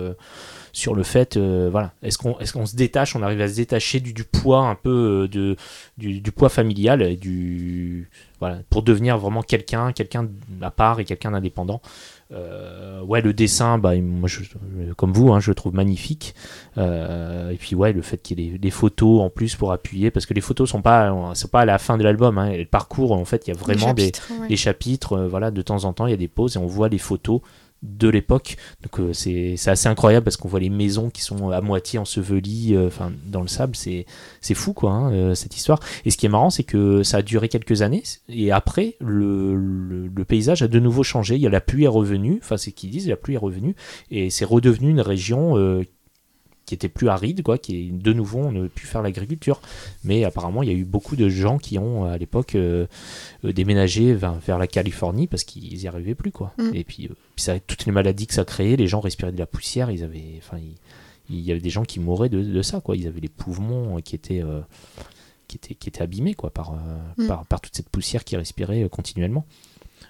sur le fait, euh, voilà, est-ce qu'on est qu'on se détache, on arrive à se détacher du, du poids un peu euh, de du, du poids familial et du voilà, pour devenir vraiment quelqu'un, quelqu'un à part et quelqu'un d'indépendant. Euh, ouais, le dessin, bah, moi, je- comme vous, hein, je le trouve magnifique. Euh, et puis ouais, le fait qu'il y ait des, des photos en plus pour appuyer, parce que les photos sont pas, sont pas à la fin de l'album. Hein, le parcours, en fait, il y a vraiment des, chapitres, ouais. chapitres, voilà, de temps en temps, il y a des pauses et on voit les photos de l'époque. Donc euh, c'est assez incroyable parce qu'on voit les maisons qui sont à moitié ensevelies euh, dans le sable. C'est fou, quoi, hein, euh, cette histoire. Et ce qui est marrant, c'est que ça a duré quelques années et après, le, le, paysage a de nouveau changé. Il y a la pluie est revenue, enfin, c'est ce qu'ils disent, la pluie est revenue et c'est redevenu une région. Euh, qui était plus aride, quoi, qui est de nouveau on ne pu faire l'agriculture. Mais apparemment, il y a eu beaucoup de gens qui ont à l'époque euh, euh, déménagé vers, vers la Californie parce qu'ils y arrivaient plus, quoi. Mm. Et puis, euh, puis ça, toutes les maladies que ça créait, les gens respiraient de la poussière, ils avaient, enfin, il y avait des gens qui mouraient de, de ça, quoi. Ils avaient les poumons euh, qui étaient euh, qui étaient, qui étaient abîmés quoi, par, euh, Mm. par, par toute cette poussière qui respirait euh, continuellement.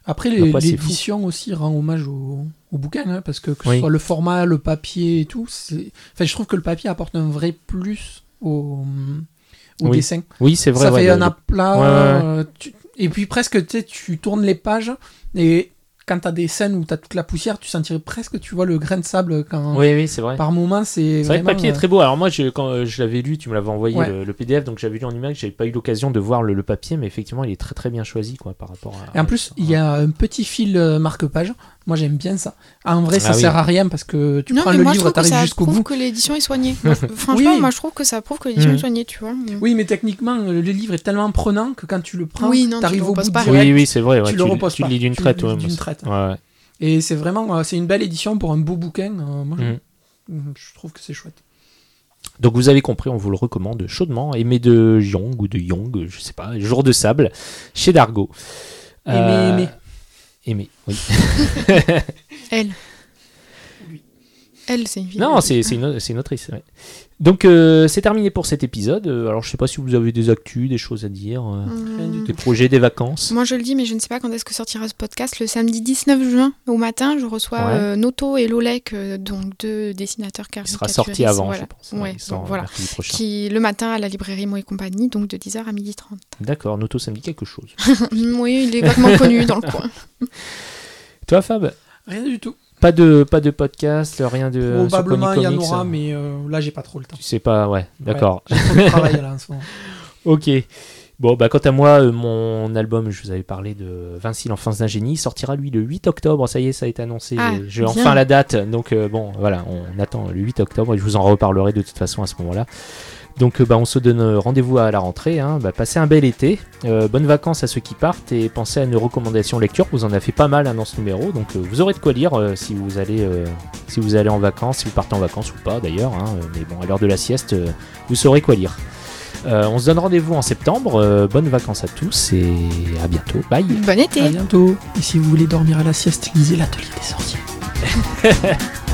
Après, les- Donc, ouais, c'est fou. l'édition aussi rend hommage au, au bouquin, hein, parce que que Oui. ce soit le format, le papier et tout, c'est... Enfin, je trouve que le papier apporte un vrai plus au, au Oui. dessin. Oui, c'est vrai. ça ouais, fait un aplat. Ouais, euh, tu- Et puis presque, tu tournes les pages et quand t'as des scènes où t'as toute la poussière, tu sentirais presque, tu vois, le grain de sable quand... Oui, oui, c'est vrai. Par moment, c'est C'est vrai que le papier est euh, très beau. Alors moi, je, quand euh, je l'avais lu, tu me l'avais envoyé Ouais. le, le PDF, donc j'avais lu en image. J'avais pas eu l'occasion de voir le, le papier, mais effectivement, il est très très bien choisi, quoi, par rapport à. Et en plus, il y a un petit fil euh, marque-page. Moi, j'aime bien ça. En vrai, ça Ah oui. sert à rien parce que tu non, prends le moi, je livre, trouve t'arrives ça jusqu'au prouve bout. que l'édition est soignée. Moi, franchement, Oui. moi, je trouve que ça prouve que l'édition Mhm. est soignée, tu vois. Oui, mais techniquement, le livre est tellement prenant que quand tu le prends, Oui, non, tu t'arrives au bout pas. direct. Oui, oui, c'est vrai. ouais, tu le reposes tu pas. lis d'une Tu traite. ouais, d'une traite. ouais. Et c'est vraiment, euh, c'est une belle édition pour un beau bouquin. euh, moi, je- Mhm. je trouve que c'est chouette. Donc vous avez compris, on vous le recommande chaudement. Aimé de Young ou de Young, je sais pas, Jour de sable, chez Dargo. Aimé, aimé. Aimé, oui. Elle. Elle, c'est une fille. Non, c'est une, c'est une autrice. ouais. Donc euh, c'est terminé pour cet épisode. Euh, Alors je sais pas si vous avez des actus, des choses à dire, euh, des projets, des vacances. Moi, je le dis, mais je ne sais pas quand est-ce que sortira ce podcast. Le samedi 19 juin, au matin, je reçois Ouais. euh, Noto et Lolek, euh, donc deux dessinateurs Il caricaturistes. sera sorti avant, voilà. je pense. Ouais, il sort donc voilà. Qui, le matin, à la librairie Moi et compagnie, donc de 10h à 12h30. D'accord, Noto, ça me dit quelque chose. oui, il est vaguement connu dans le coin. Toi, Fab? Rien du tout. Pas de, pas de podcast, rien de. Probablement, il y en aura, euh, mais euh, là, j'ai pas trop le temps. Tu sais pas, ouais, d'accord. J'ai trop de travail là en ce moment. Ok. Bon, bah, quant à moi, euh, mon album, je vous avais parlé de Vinci, l'enfance d'un génie, sortira lui le 8 octobre. Ça y est, ça a été annoncé. Ah, J'ai bien. enfin la date. Donc, euh, bon, voilà, on attend le 8 octobre et je vous en reparlerai de toute façon à ce moment-là. Donc, euh, bah, on se donne euh, rendez-vous à la rentrée. Hein. Bah, passez un bel été. Euh, bonnes vacances à ceux qui partent et pensez à nos recommandations lecture. Vous en avez fait pas mal hein, dans ce numéro. Donc, euh, vous aurez de quoi lire euh, si, vous allez, euh, si vous allez en vacances, si vous partez en vacances ou pas d'ailleurs. hein. Mais bon, à l'heure de la sieste, euh, vous saurez quoi lire. Euh, on se donne rendez-vous en septembre. Euh, bonnes vacances à tous et à bientôt. Bye. Bon été À bientôt. Et si vous voulez dormir à la sieste, lisez l'atelier des sorciers.